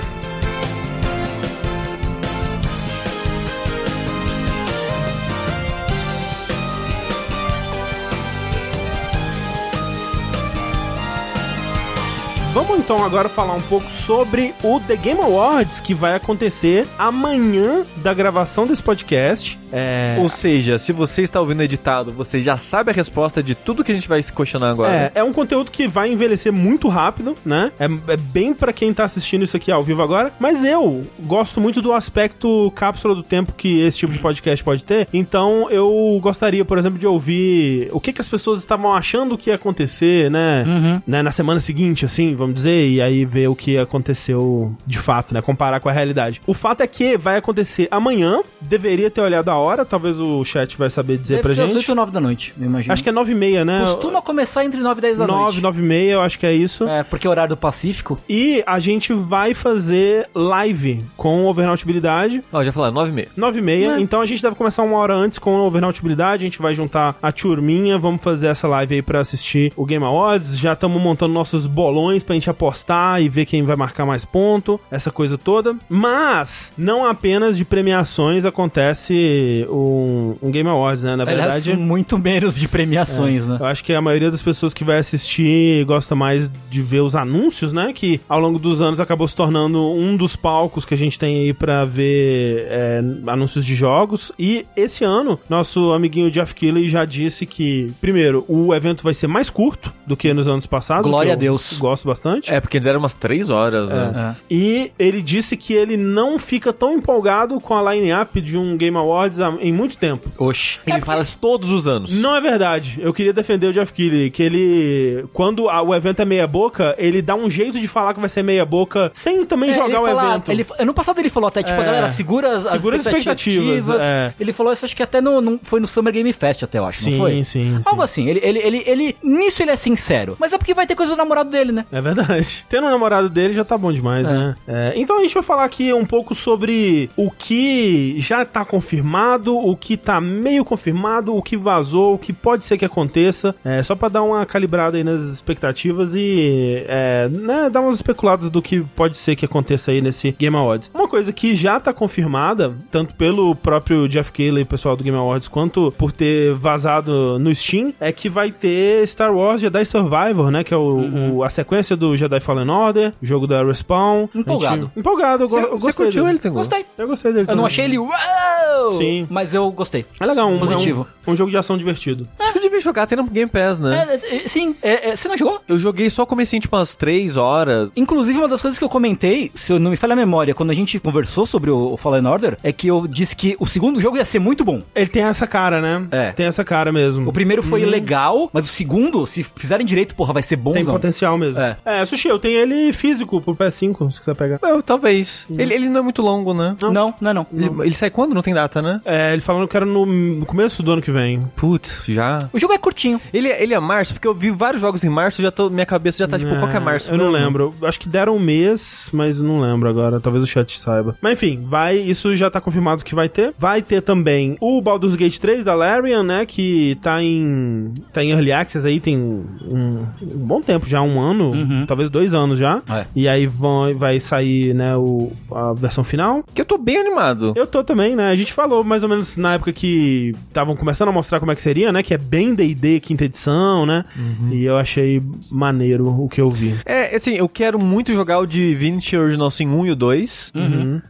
Então agora falar um pouco sobre o The Game Awards que vai acontecer amanhã da gravação desse podcast. É, Ou seja, se você está ouvindo editado, você já sabe a resposta de tudo que a gente vai se questionar agora. É, é um conteúdo que vai envelhecer muito rápido, né? É, é bem pra quem tá assistindo isso aqui ao vivo agora. Mas eu gosto muito do aspecto cápsula do tempo que esse tipo de podcast pode ter. Então eu gostaria, por exemplo, de ouvir o que, que as pessoas estavam achando que ia acontecer, né? né? Na semana seguinte, assim, vamos dizer, e aí ver o que aconteceu de fato, né? Comparar com a realidade. O fato é que vai acontecer amanhã. Deveria ter olhado a hora, talvez o chat vai saber dizer Deve pra ser às gente. 8 ou 9 da noite, eu imagino. Acho que é 9 e meia, né? Costuma começar entre 9 e 10 da 9, noite. 9 e meia, eu acho que é isso. É, porque é horário do Pacífico. E a gente vai fazer live com overnautibilidade. Ó, já falaram, 9 e meia. 9 e meia, então a gente deve começar uma hora antes com overnautibilidade. A gente vai juntar a turminha, vamos fazer essa live aí pra assistir o Game Awards. Já estamos montando nossos bolões pra gente apostar e ver quem vai marcar mais ponto, essa coisa toda. Mas, não apenas de premiações acontece um, um Game Awards, né? Na Aliás, verdade. muito menos de premiações, né? Eu acho que a maioria das pessoas que vai assistir gosta mais de ver os anúncios, né? Que ao longo dos anos acabou se tornando um dos palcos que a gente tem aí pra ver é, anúncios de jogos. E esse ano, nosso amiguinho Jeff Keighley já disse que, primeiro, o evento vai ser mais curto do que nos anos passados. Glória a eu Deus. Gosto bastante. É, porque eles eram umas 3 horas, né? É. E ele disse que ele não fica tão empolgado com a line-up de um Game Awards há- em muito tempo. Oxi. Ele fala isso todos os anos. Não é verdade. Eu queria defender o Jeff Keighley, que ele, quando a- o evento é meia boca, ele dá um jeito de falar que vai ser meia boca, sem também É, jogar o fala- evento. Ele, ano passado ele falou até, tipo, É. a galera segura as, Segura as expectativas, é. Ele falou isso, acho que até no, no- foi no Summer Game Fest, até, eu acho, Sim, não foi? sim, sim. Algo assim, ele, ele, ele, ele, nisso ele é sincero. Mas é porque vai ter coisa do namorado dele, né? É verdade. Tendo o namorado dele já tá bom demais, É. né? É, então a gente vai falar aqui um pouco sobre o que já tá confirmado confirmado, o que tá meio confirmado, o que vazou, o que pode ser que aconteça. É, só pra dar uma calibrada aí nas expectativas e é, né, dar umas especuladas do que pode ser que aconteça aí nesse Game Awards. Uma coisa que já tá confirmada, tanto pelo próprio Jeff Keighley, pessoal do Game Awards, quanto por ter vazado no Steam, é que vai ter Star Wars Jedi Survivor, né? Que é o, o- a sequência do Jedi Fallen Order, jogo da Respawn. Empolgado. Gente- Empolgado, eu, go- Você, eu você gostei curtiu dele. ele, Tengu? Gostei. Eu gostei dele. Eu não também. achei ele uau! Sim. Mas eu gostei. É legal, um, Positivo. É um, um jogo de ação divertido. Acho que eu devia jogar até no Game Pass, né? É, é, é, sim, é, é, você não jogou? Eu joguei só comecinho, tipo, umas 3 horas. Inclusive, uma das coisas que eu comentei, se eu não me falha a memória, quando a gente conversou sobre o, o Fallen Order, é que eu disse que o segundo jogo ia ser muito bom. Ele tem essa cara, né? É. Tem essa cara mesmo. O primeiro foi legal, mas o segundo, se fizerem direito, porra, vai ser Tem bonzão. potencial mesmo. É. É, Sushi, eu tenho ele físico pro PS5, se quiser pegar. Eu, talvez. Ele, ele não é muito longo, né? Não, não, é não. Ele, ele sai quando? Não tem data, né? É, ele falando que era no, no começo do ano que vem. Putz, já. O jogo é curtinho. Ele, ele é março, porque eu vi vários jogos em março, já tô, minha cabeça já tá tipo, qual que é março? Eu não mesmo? lembro. Acho que deram um mês, mas não lembro agora. Talvez o chat saiba. Mas enfim, vai. Isso já tá confirmado que vai ter. Vai ter também o Baldur's Gate 3 da Larian, né? Que tá em. tá em Early Access aí, tem um, um bom tempo já, um ano, talvez dois anos já. É. E aí vão, vai sair, né, o, a versão final. Que eu tô bem animado. Eu tô também, né? A gente falou mais ou menos na época que estavam começando a mostrar como é que seria, né? Que é bem D&D quinta edição, né? E eu achei maneiro o que eu vi. É, assim, eu quero muito jogar o Divinity Original Sin 1 e o 2,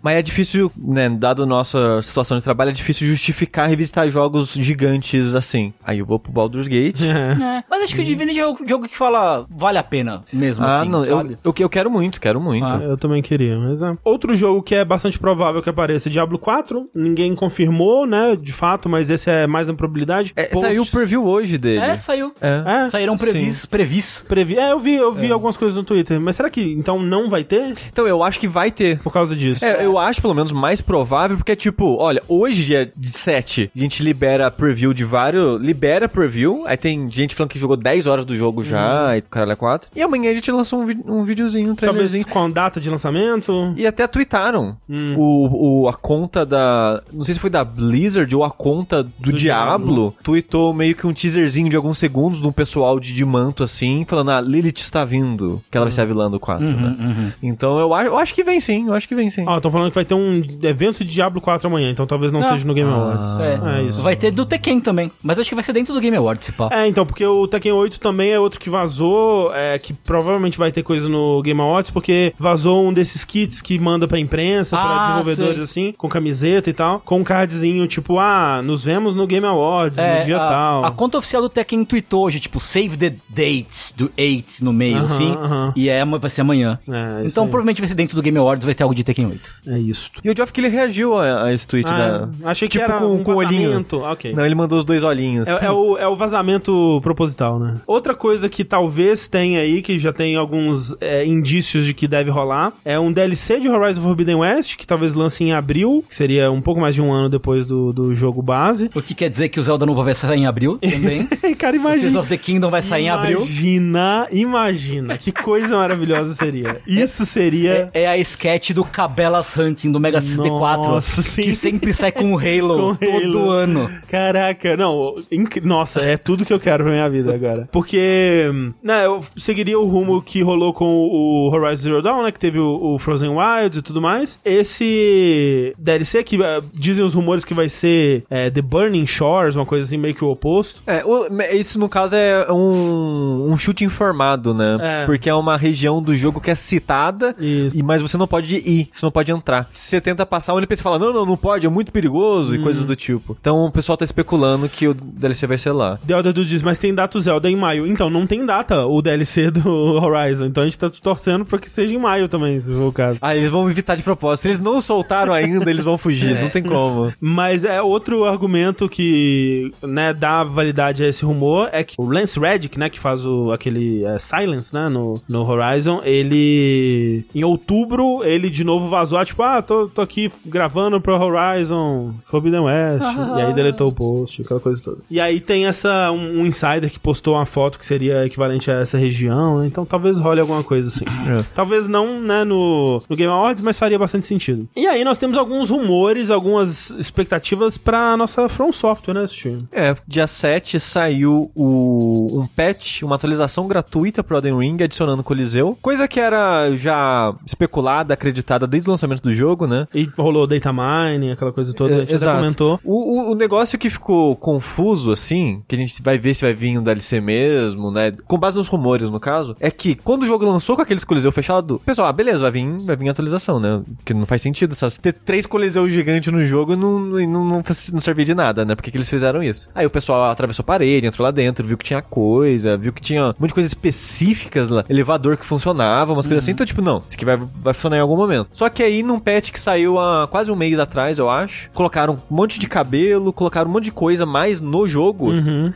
mas é difícil, né, dado a nossa situação de trabalho, é difícil justificar revisitar jogos gigantes assim. Aí eu vou pro Baldur's Gate. É. Mas acho que o Divinity é o jogo que fala vale a pena mesmo Ah, assim, não, eu, sabe? eu, eu quero muito, quero muito. Ah. Eu também queria, mas é. Outro jogo que é bastante provável que apareça é Diablo 4. Ninguém confirmou, né, de fato, mas esse é mais na probabilidade. É, saiu o preview hoje dele. É, saiu. É. É, Saíram previs, previs. previ. É, eu vi, eu vi algumas coisas no Twitter. Mas será que então não vai ter Então eu acho que vai ter. por causa disso? É, eu acho pelo menos mais provável, porque tipo, olha, hoje, dia 7, a gente libera preview de vários. Libera preview, aí tem gente falando que jogou 10 horas do jogo já, e caralho, é 4. E amanhã a gente lançou um, vi- um videozinho, um Talvez trailerzinho. com a data de lançamento. E até tweetaram Hum. o, o, a conta da. Não sei se foi da Blizzard ou a conta do, Diablo. Tweetou meio que um teaserzinho de alguns segundos de um pessoal de, de manto assim, falando: Ah, Lilith está vindo. Que ela vai ser a vilã do 4, né? Então eu, acho- eu acho que vem sim, eu acho que vem sim. Ó, estão falando que vai ter um evento de Diablo 4 amanhã, então talvez não Ah. seja no Game Awards. É. É isso. Vai ter do Tekken também. Mas acho que vai ser dentro do Game Awards, se pá. É, então, porque o Tekken 8 também é outro que vazou, é, que provavelmente vai ter coisa no Game Awards, porque vazou um desses kits que manda pra imprensa, pra Ah, desenvolvedores sei. assim, com camiseta e tal, com um cardzinho tipo, ah, nos vemos no Game Awards, no dia É, a, tal. a conta oficial do Tekken tweetou hoje, tipo, save the date do 8 no meio, Aham, assim. aham. E é, vai ser amanhã. É, então aí. provavelmente vai ser dentro do Game Awards, vai ter algo de Tekken 8. É isso. E o Geoff Keighley reagiu a, a esse tweet Ah, da. achei que tipo era com, um com o olhinho. vazamento. Ok. Não, ele mandou os dois olhinhos. É, é o, é o vazamento proposital, né? Outra coisa que talvez tenha aí, que já tem alguns é, indícios de que deve rolar, é um DLC de Horizon Forbidden West, que talvez lance em abril, que seria um pouco mais de um ano depois do, do jogo base. O que quer dizer que o Zelda novo vai sair em abril também. Cara, Tears imagina. of the Kingdom vai sair em abril. Imagina, imagina. Que coisa maravilhosa seria. Isso seria. É, é a sketch do Cabela's Hunting do Mega 64. Nossa, sim. Que sempre sai com o Halo, Com Halo. todo ano. Caraca, não, inc- nossa, é tudo que eu quero pra minha vida agora. Porque, né, eu seguiria o rumo que rolou com o Horizon Zero Dawn, né, que teve o, o Frozen Wilds e tudo mais. Esse DLC que eh, dizem os rumores que vai ser eh, The Burning Shores, uma coisa assim, meio que o oposto. É, o- isso no caso é um, um chute informado, né? É. Porque é uma região do jogo que é citada, Isso. e mas você não pode ir, você não pode entrar. Se você tenta passar, o NPC fala, não, não, não pode, é muito perigoso, e coisas do tipo. Então o pessoal tá especulando que o DLC vai ser lá. The Elder diz, mas tem data o Zelda em maio. Então, não tem data o DLC do Horizon. Então a gente tá torcendo pra que seja em maio também, se for o caso. Ah, eles vão evitar de propósito. Se eles não soltaram ainda, eles vão fugir, não tem como. Mas é outro argumento que, né, dá validade a esse rumor é que o Lance Reddick, né, que faz o, aquele é, Silence, né, no, no Horizon, ele, em outubro, ele de novo vazou, tipo, ah, tô, tô aqui gravando pro Horizon Forbidden West, e aí deletou o post, aquela coisa toda. E aí tem essa, um, um insider que postou uma foto que seria equivalente a essa região, né, então talvez role alguma coisa assim. É. Talvez não, né, no, no Game Awards, mas faria bastante sentido. E aí nós temos alguns rumores, algumas expectativas pra nossa From Software, né, Steve? É, dia 7 saiu o, um patch, uma atualização gratuita pro Elden Ring, adicionando Coliseu. Coisa que era já especulada, acreditada desde o lançamento do jogo, né? E rolou data mining, aquela coisa toda, a gente Exato. comentou. O, o, o negócio que ficou confuso, assim, que a gente vai ver se vai vir um DLC mesmo, né? Com base nos rumores, no caso, é que quando o jogo lançou com aqueles coliseu fechado, pessoal, ah, beleza, vai vir, vai vir atualização, né? Que não faz sentido essas, ter três coliseus gigantes no jogo e não, não, não, não servia de nada, né? Porque que eles fizeram isso? Aí o pessoal atravessou a parede, entrou lá dentro, viu que tinha coisa, viu que tinha um monte de coisas específicas lá, elevador que funcionava, umas coisas assim, então tipo, não, isso aqui vai, vai funcionar em algum momento. Só que aí num patch que saiu há quase um mês atrás, eu acho, colocaram um monte de cabelo, colocaram um monte de coisa mais no jogo,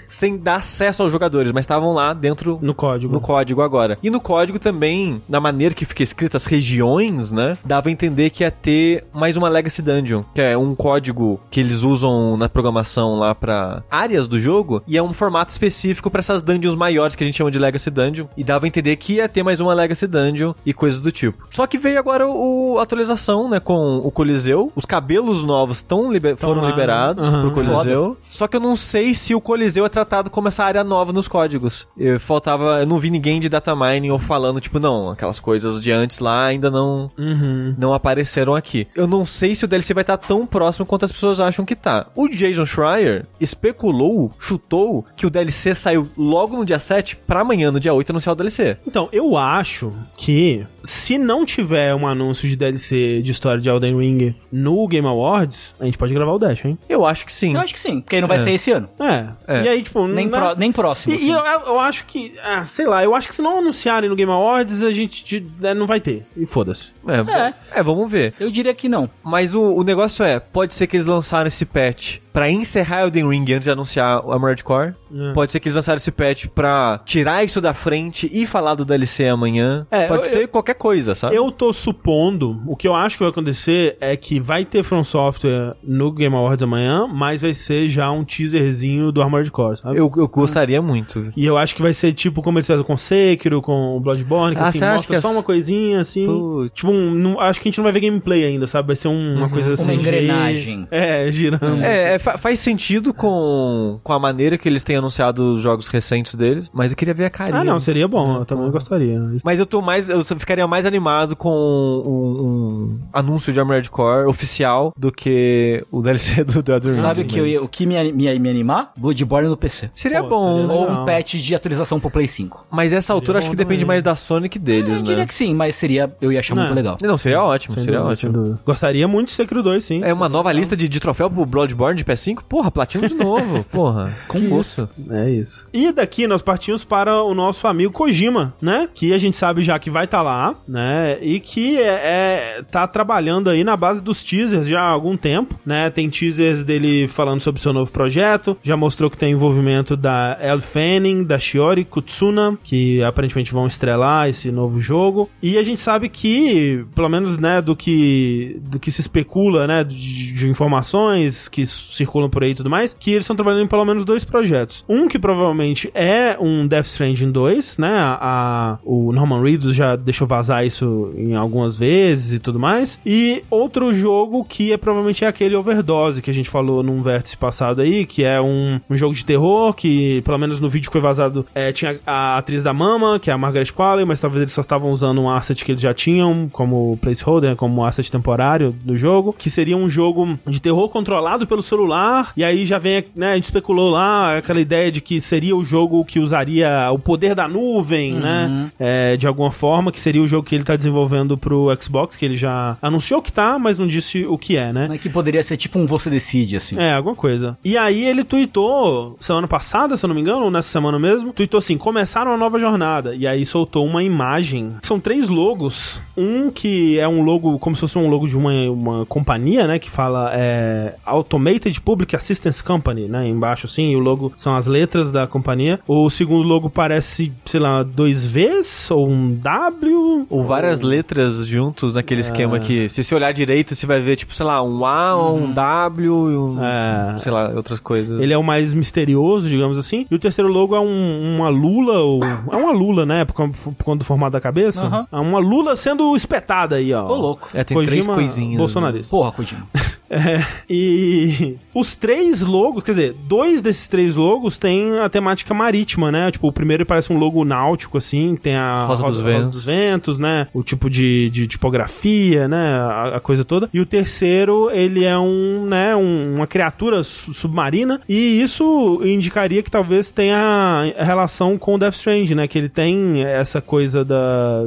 sem dar acesso aos jogadores, mas estavam lá dentro No código. no código agora. E no código também, na maneira que fica escrito as regiões, né? Dava a entender que ia ter mais uma Legacy Dungeon, que é um código que eles usam na programação lá pra áreas do jogo, e é um formato específico pra essas dungeons maiores que a gente chama de Legacy Dungeon. E dava a entender que ia ter mais uma Legacy Dungeon e coisas do tipo. Só que veio agora o, a atualização, né? Com o Coliseu. Os cabelos novos tão liber- foram lá, liberados Aham. pro Coliseu. Só que eu não sei se o Coliseu é tratado como essa área nova nos códigos. Eu faltava, eu não vi ninguém de data mining ou falando tipo, não, aquelas coisas de antes lá ainda não Uhum. não apareceram aqui. Eu não sei se o DLC vai estar tão próximo quanto as pessoas acham que tá. O Jason Schreier especulou, chutou que o DLC saiu logo no dia 7 pra amanhã, no dia 8, anunciar o DLC. Então, eu acho que se não tiver um anúncio de DLC de história de Elden Ring no Game Awards, a gente pode gravar o Dash, hein? Eu acho que sim. Eu acho que sim, porque aí não vai É. ser esse ano. É. É. E aí, tipo, Nem, né? pró- nem próximo. E, assim. e eu, eu acho que, ah, sei lá, eu acho que se não anunciarem no Game Awards, a gente de- né, não vai ter. E foda-se. É, É. é, vamos ver. Eu diria que não. Mas o, o negócio é, pode ser que eles lançaram esse patch pra encerrar Elden Ring antes de anunciar o Armored Core. É. Pode ser que eles lançaram esse patch pra tirar isso da frente e falar do DLC amanhã. É, pode eu- ser qualquer coisa, sabe? Eu tô supondo, o que eu acho que vai acontecer é que vai ter From Software no Game Awards amanhã, mas vai ser já um teaserzinho do Armored Core, sabe? Eu, eu gostaria muito. E eu acho que vai ser tipo como eles fizeram com Sekiro, com o Bloodborne, que Ah, assim, você acha mostra que só uma coisinha assim. Putz. Tipo, um, não- acho que a gente não vai ver gameplay ainda, sabe? Vai ser um- uma coisa assim. Uma engrenagem. É, girando. É, é, fa- faz sentido com, com a maneira que eles têm anunciado os jogos recentes deles, mas eu queria ver a carinha. Ah, não, seria bom, eu também gostaria. Mas eu tô mais. Eu ficaria mais animado com um, um anúncio de Armored Core oficial do que o DLC do, Ring. Sabe o que, eu ia- o que me, me, me animar? Bloodborne no PC. Seria Pô, bom. seria Ou um patch de atualização pro Play 5. Mas essa altura acho que depende também. mais da Sony que deles, Eu né? diria que sim, mas seria. Eu ia achar Não. muito legal. Não, seria ótimo, Sem seria dúvida, ótimo. Gostaria muito de Sekiro 2, sim. É uma nova lista de, de troféu pro Bloodborne de PS5? Porra, platino de novo. Porra. Com gosto. isso? É isso. E daqui nós partimos para o nosso amigo Kojima, né? Que a gente sabe já que vai estar lá, né? E que é, é- tá trabalhando aí na base dos teasers já há algum tempo, né? Tem teasers dele falando sobre seu novo projeto, já mostrou que tem envolvimento da Elle Fanning, da Shiori Kutsuna, que aparentemente vão estrelar esse novo jogo. E a gente sabe que, pelo menos, né, do que do que se especula, né, de, de informações que circulam por aí e tudo mais, que eles estão trabalhando em pelo menos dois projetos. Um que provavelmente é um Death Stranding 2, né? A, a- o Norman Reedus já deixou vazar isso em algumas vezes e tudo mais. E outro jogo que é provavelmente é aquele Overdose que a gente falou num vértice passado aí, que é um, um jogo de terror que, pelo menos no vídeo que foi vazado, é, tinha a atriz da Mama, que é a Margaret Qualley, mas talvez eles só estavam usando um asset que eles já tinham como placeholder, né, como asset temporário do jogo, que seria um jogo de terror controlado pelo celular, e aí já vem, né, a gente especulou lá aquela ideia de que seria o jogo que usaria o poder da nuvem, né, é, de alguma forma, que seria o jogo que ele tá desenvolvendo pro Xbox, que ele já anunciou que tá, mas não disse o que é, né? Né, Que poderia ser tipo um você decide, assim. É, alguma coisa. E aí ele tweetou, semana passada, se eu não me engano, ou nessa semana mesmo, tweetou assim, começaram a nova jornada. E aí soltou uma imagem. São três logos. Um que é um logo, como se fosse um logo de uma, uma companhia, né? Que fala é, Automated Public Assistance Company, né? Embaixo, assim, e o logo são as letras da companhia. O segundo logo parece, sei lá, dois Vs ou um W. Ou várias letras juntos naquele esquema que, se você olhar direito, você vai ver, tipo, sei lá, um A, um W e um. É. Sei lá, outras coisas. Ele é o mais misterioso, digamos assim. E o terceiro logo é um- uma lula, ou. É uma lula, né? Por, conta- por conta do formato da cabeça. Aham. É uma lula sendo espetada aí, ó. Ô, louco. É, tem três coisinhas. Bolsonarista. Porra, Kojima. É, e os três logos, quer dizer, dois desses três logos têm a temática marítima, né? Tipo, o primeiro parece um logo náutico, assim, tem a Rosa dos Ventos. dos Ventos, né? O tipo de, de tipografia, né? A, a coisa toda. E o terceiro, ele é um, né? Um, uma criatura su- submarina. E isso indicaria que talvez tenha relação com o Death Strange, né? Que ele tem essa coisa da,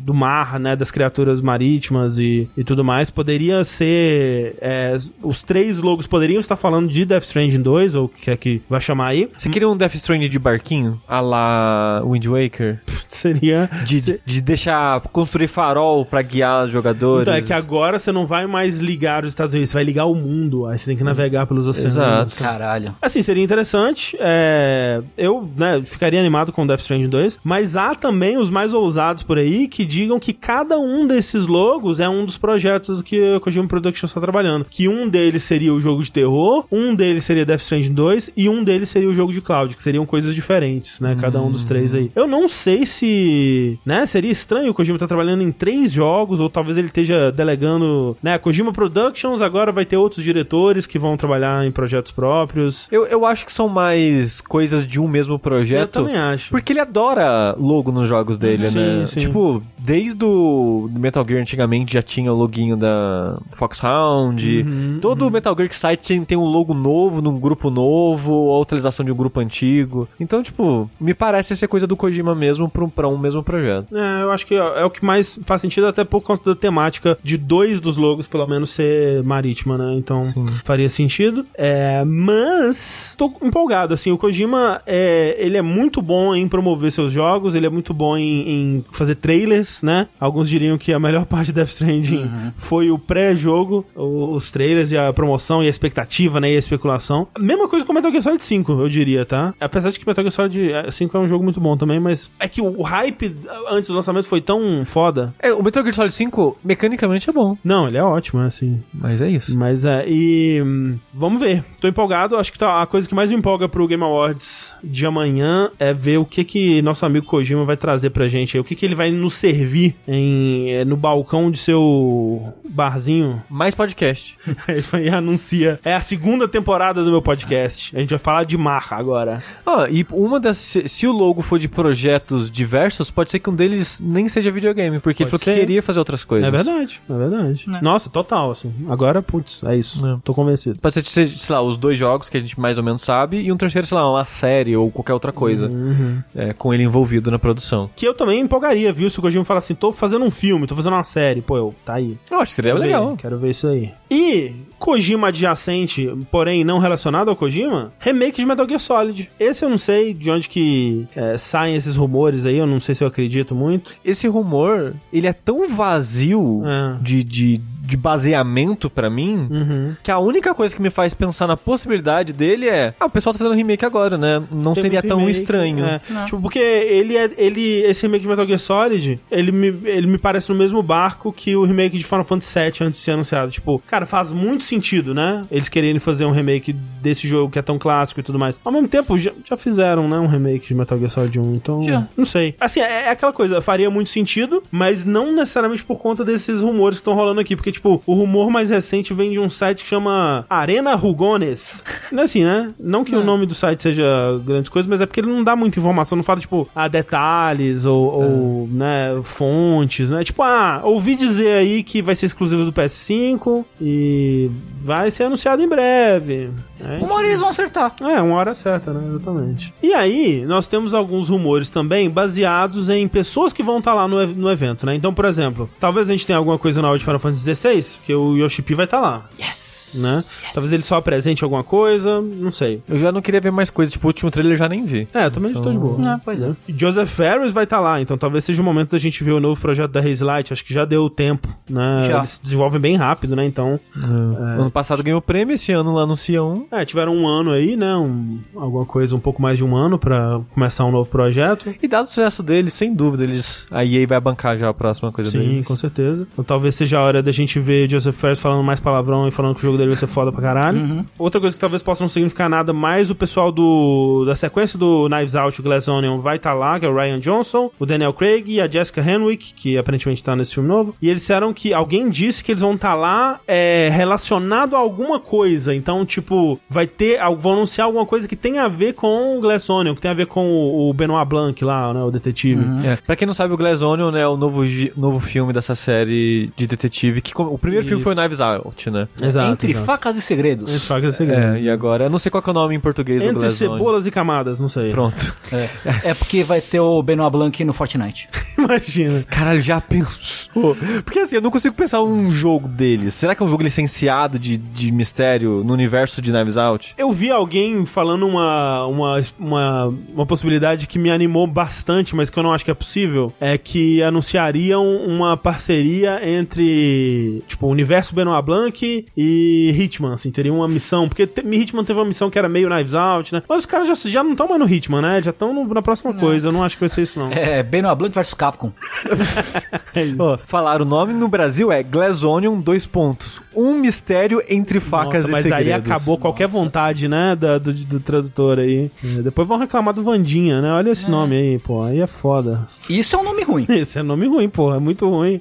do mar, né? Das criaturas marítimas e, e tudo mais. Poderia ser. é, os três logos poderiam estar falando de Death Stranding 2, ou o que é que vai chamar aí. Você queria um Death Stranding de barquinho? A la Wind Waker? Seria. De, de deixar construir farol pra guiar os jogadores? Então, é que agora você não vai mais ligar os Estados Unidos, você vai ligar o mundo. Aí você tem que navegar pelos oceanos. Exato. Caralho. Assim, seria interessante. é, eu, né, ficaria animado com Death Stranding 2. Mas há também os mais ousados por aí que digam que cada um desses logos é um dos projetos que a Kojima Productions está trabalhando. Que um deles seria o jogo de terror, um deles seria Death Stranding 2 e um deles seria o jogo de cloud, que seriam coisas diferentes, né? Cada um dos três aí. Eu não sei se, né, seria estranho o Kojima estar trabalhando em três jogos, ou talvez ele esteja delegando, né, Kojima Productions agora vai ter outros diretores que vão trabalhar em projetos próprios. Eu, eu acho que são mais coisas de um mesmo projeto. Eu também acho. Porque ele adora logo nos jogos dele, Sim, né? sim. Tipo, desde o Metal Gear antigamente já tinha o loginho da Foxhound. Uhum, Todo Metal Gear que sai tem, tem um logo novo, num grupo novo, ou a utilização de um grupo antigo. Então, tipo, me parece ser coisa do Kojima mesmo pra um, pra um mesmo projeto. É, eu acho que é o que mais faz sentido, até por conta da temática de dois dos logos, pelo menos, ser marítima, né? Então, faria sentido. É, mas, tô empolgado, assim, o Kojima, é, ele é muito bom em promover seus jogos, ele é muito bom em, em fazer trailers, né? Alguns diriam que a melhor parte de Death Stranding foi o pré-jogo, os trailers e a promoção e a expectativa, né? E a especulação. Mesma coisa com Metal Gear Solid 5, eu diria, tá? Apesar de que Metal Gear Solid 5 é um jogo muito bom também, mas é que o hype antes do lançamento foi tão foda. É, o Metal Gear Solid 5, mecanicamente é bom, Não, ele é ótimo, é assim. mas é isso. Mas é, e hum, vamos ver. Tô empolgado, acho que tá, a coisa que mais me empolga pro Game Awards de amanhã é ver o que que nosso amigo Kojima vai trazer pra gente, o que que ele vai nos servir em, é, no balcão de seu barzinho. Mais podcast. Ele vai- anuncia. É a segunda temporada do meu podcast. A gente vai falar de mar agora. Ah, e uma das. Se, se o logo for de projetos diversos, pode ser que um deles nem seja videogame, porque ele Pode falou ser. que queria fazer outras coisas. É verdade, é verdade. Nossa, total, assim. Agora, putz, é isso. É. Tô convencido. Pode ser, sei lá, os dois jogos que a gente mais ou menos sabe, e um terceiro, sei lá, uma série ou qualquer outra coisa Uhum. é, com ele envolvido na produção. Que eu também empolgaria, viu? Se o Kojima falar assim, tô fazendo um filme, tô fazendo uma série. Pô, eu, tá aí. Eu acho que seria Quero legal. Ver, quero ver isso aí. E aí Kojima adjacente, porém não relacionado ao Kojima, remake de Metal Gear Solid. Esse eu não sei de onde que é, saem esses rumores aí, eu não sei se eu acredito muito. Esse rumor, ele é tão vazio É. de, de, de baseamento pra mim, Uhum. que a única coisa que me faz pensar na possibilidade dele é, ah, o pessoal tá fazendo remake agora, né? Não Tem seria tão remake, estranho. é. Tipo, porque ele é. Ele, esse remake de Metal Gear Solid, ele me, ele me parece no mesmo barco que o remake de Final Fantasy VII antes de ser anunciado. Tipo, cara, faz muito sentido, né? Eles quererem fazer um remake desse jogo que é tão clássico e tudo mais. Ao mesmo tempo, já, já fizeram, né? Um remake de Metal Gear Solid 1. Então, Já. não sei. Assim, é, é aquela coisa, faria muito sentido, mas não necessariamente por conta desses rumores que estão rolando aqui. Porque, tipo, o rumor mais recente vem de um site que chama Arena Rugones. Não é assim, né? Não que o nome do site seja grandes coisas, mas é porque ele não dá muita informação, não fala, tipo, ah, detalhes ou, ou, né, fontes, né? Tipo, ah, ouvi dizer aí que vai ser exclusivo do PS5 e vai ser anunciado em breve. É, Uma hora eles vão acertar. é, uma hora certa, né? Exatamente. E aí, nós temos alguns rumores também baseados em pessoas que vão estar lá no, no evento, né? Então, por exemplo, talvez a gente tenha alguma coisa nova de Final Fantasy XVI, porque o Yoshi P vai estar lá, Yes! né? Talvez ele só apresente alguma coisa, não sei. Eu já não queria ver mais coisa, tipo, o último trailer eu já nem vi. É, eu também estou de boa. Ah, pois é. E Joseph Ferris vai estar lá, então talvez seja o momento da gente ver o novo projeto da Haze Light. Acho que já deu tempo, né? Já. Eles se desenvolvem bem rápido, né? Então, Ano passado ganhou o prêmio, esse ano lá anuncia um. É, tiveram um ano aí, né? Um, alguma coisa, um pouco mais de um ano pra começar um novo projeto. E dado o sucesso deles, sem dúvida, eles a EA vai bancar já a próxima coisa Sim, deles. com certeza. Então talvez seja a hora da gente vê Joseph Ferris falando mais palavrão e falando que o jogo dele vai ser foda pra caralho. Outra coisa que talvez possa não significar nada, mais o pessoal do da sequência do Knives Out, o Glass Onion, vai estar lá, que é o Ryan Johnson, o Daniel Craig e a Jessica Henwick, que aparentemente tá nesse filme novo. E eles disseram que alguém disse que eles vão estar lá é, relacionado a alguma coisa. Então, tipo, vai ter, vão anunciar alguma coisa que tem a ver com o Glass Onion, que tem a ver com o, o Benoit Blanc lá, né, o detetive. É. Pra quem não sabe, o Glass Onion é o novo, novo filme dessa série de detetive. que O primeiro filme Isso. foi Knives Out, né? Exato. Entre exato. facas e segredos. Entre facas e segredos. É, e agora, eu não sei qual que é o nome em português do Entre Glass Onion. cebolas e camadas, não sei. Pronto. É. É porque vai ter o Benoit Blanc no Fortnite. Imagina. Caralho, já pensou? Porque assim, eu não consigo pensar um jogo deles. Será que é um jogo licenciado de, de mistério no universo de Knives Out? Eu vi alguém falando uma, uma, uma, uma possibilidade que me animou bastante, mas que eu não acho que é possível. É que anunciariam uma parceria entre, tipo, o universo Benoit Blanc e Hitman, assim, teria uma missão. Porque te, Hitman teve uma missão que era meio Knives Out, né? Mas os caras já, já não estão mais no Hitman, né? Já estão na próxima coisa. Eu não acho que vai ser isso, não. É, Benoit Blanc versus Capcom. É isso. Ó, falaram, o nome no Brasil é Glass Onion, dois pontos. Um mistério entre facas Nossa, e mas segredos. aí acabou qualquer vontade, né, da- do, do tradutor aí. É, depois vão reclamar do Vandinha, né? Olha esse nome aí, pô. Aí é foda. Isso é um nome ruim. Esse é nome ruim, pô. É muito ruim.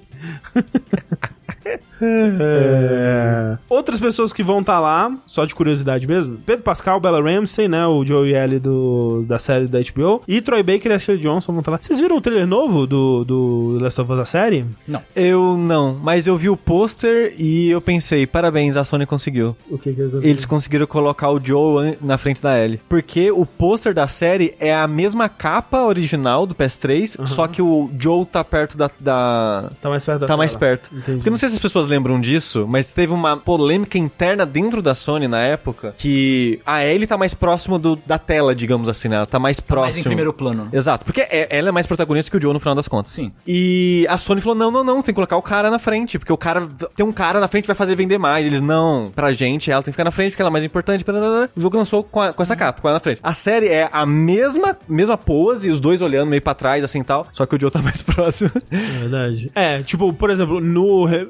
É. Outras pessoas que vão estar lá, só de curiosidade mesmo. Pedro Pascal, Bella Ramsey, né? O Joey Ellie do, da série da HBO. E Troy Baker e Ashley Johnson vão estar lá. Vocês viram o trailer novo do, do Last of Us, a série? Não. Eu não, mas eu vi o pôster e eu pensei, parabéns, a Sony conseguiu. O que que Eles conseguiram colocar o Joe na frente da Ellie. Porque o pôster da série é a mesma capa original do PS3, só que o Joe tá perto da. da- Tá mais perto da Tá mais perto. Entendi. Porque eu não sei se as pessoas lembram disso, mas teve uma polêmica interna dentro da Sony na época que a Ellie tá mais próximo do- da tela, digamos assim, né? Ela tá mais próximo. Mas em primeiro plano. Exato, porque é- ela é mais protagonista que o Joe no final das contas. Sim. E a Sony falou: não, não, não, tem que colocar o cara na frente, porque o cara. Tem um cara na frente que vai fazer vender mais. Eles, não, pra gente, ela tem que ficar na frente, porque ela é mais importante. O jogo lançou com, a- com essa capa, com ela na frente. A série é a mesma, mesma pose, os dois olhando meio pra trás, assim e tal. Só que o Joe tá mais próximo. É verdade. É, tipo, por exemplo, no re-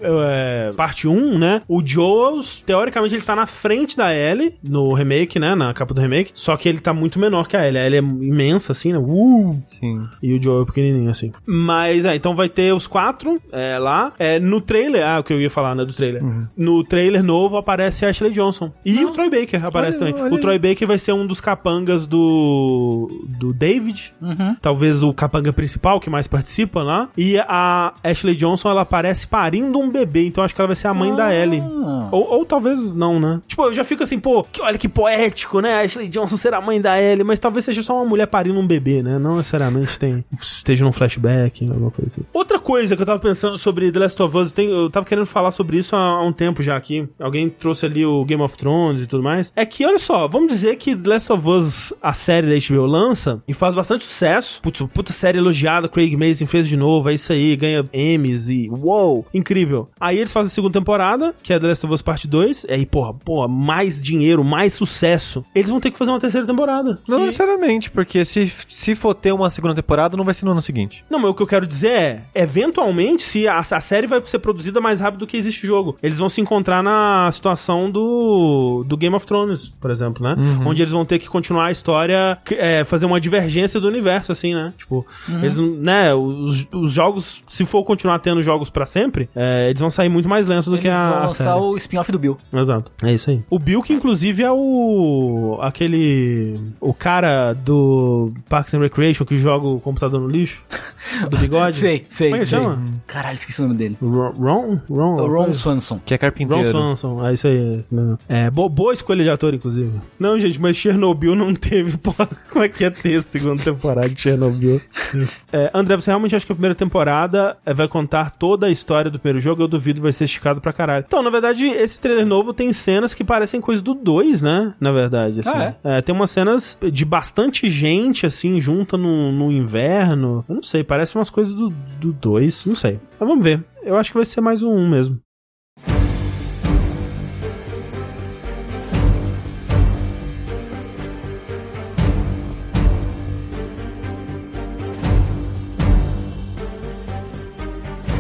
é, parte 1, né? O Joel, teoricamente, ele tá na frente da Ellie, no remake, né? Na capa do remake. Só que ele tá muito menor que a Ellie. A Ellie é imensa, assim, né? Uh! Sim. E o Joel é pequenininho, assim. Mas, é, então vai ter os quatro é, lá. É, no trailer, ah, o que eu ia falar, né, do trailer. No trailer novo aparece a Ashley Johnson. E o Troy Baker aparece Olha, também. olha o. Troy Baker vai ser um dos capangas do do David. Talvez o capanga principal que mais participa lá. E a Ashley Johnson, ela aparece parindo um bebê. Então acho que ela vai ser a mãe da Ellie. Ou, ou talvez não, né? Tipo, eu já fico assim, pô, que- olha que poético, né? A Ashley Johnson ser a mãe da Ellie. Mas talvez seja só uma mulher parindo um bebê, né? Não necessariamente tem, esteja num flashback, alguma coisa assim. Outra coisa que eu tava pensando sobre The Last of Us, tem- eu tava querendo falar sobre isso há, há um tempo já aqui. Alguém trouxe ali o Game of Thrones e tudo mais. É que, olha só, vamos dizer que The Last of Us, a série da HBO, lança e faz bastante sucesso. Putz, puta série elogiada, Craig Mazin fez de novo, é isso aí, ganha Emmys e uou, incrível. Aí eles fazem a segunda temporada, que é The Last of Us Parte 2, e aí, porra, porra, mais dinheiro, mais sucesso. Eles vão ter que fazer uma terceira temporada. Não Que- necessariamente, porque se, se for ter uma segunda temporada, não vai ser no ano seguinte. Não, mas o que eu quero dizer é, eventualmente, se a, a série vai ser produzida mais rápido do que existe o jogo, eles vão se encontrar na situação do, do Game of Thrones, por exemplo, né? Onde eles vão ter que continuar a história, é, fazer uma divergência do universo, assim, né? Tipo, eles, não- né, os, os jogos, se for continuar tendo jogos pra sempre, é, eles vão sair muito mais lentos do que a, vão lançar série. o spin-off do Bill. Exato. É isso aí. O Bill, que inclusive é o. aquele. o cara do Parks and Recreation que joga o computador no lixo. Do bigode. Sei, sei, Como é que sei. chama? Caralho, esqueci o nome dele. Ron? Ron? Ron, O Ron Swanson. Que é Ron carpinteiro. Swanson, é isso aí. é. É, bo- boa escolha de ator, inclusive. Não, gente, mas Chernobyl não teve. Como é que ia ter a segunda temporada de Chernobyl? é, André, você realmente acha que a primeira temporada é, vai contar toda a história do primeiro jogo? Eu duvido, vai ser esticado pra caralho. Então, na verdade, esse trailer novo tem cenas que parecem coisa do 2, né? Na verdade, assim. Ah, É, tem umas cenas de bastante gente, assim, junta no, no inverno. Eu não sei, parece umas coisas do 2, não sei. Mas vamos ver. Eu acho que vai ser mais um 1 mesmo.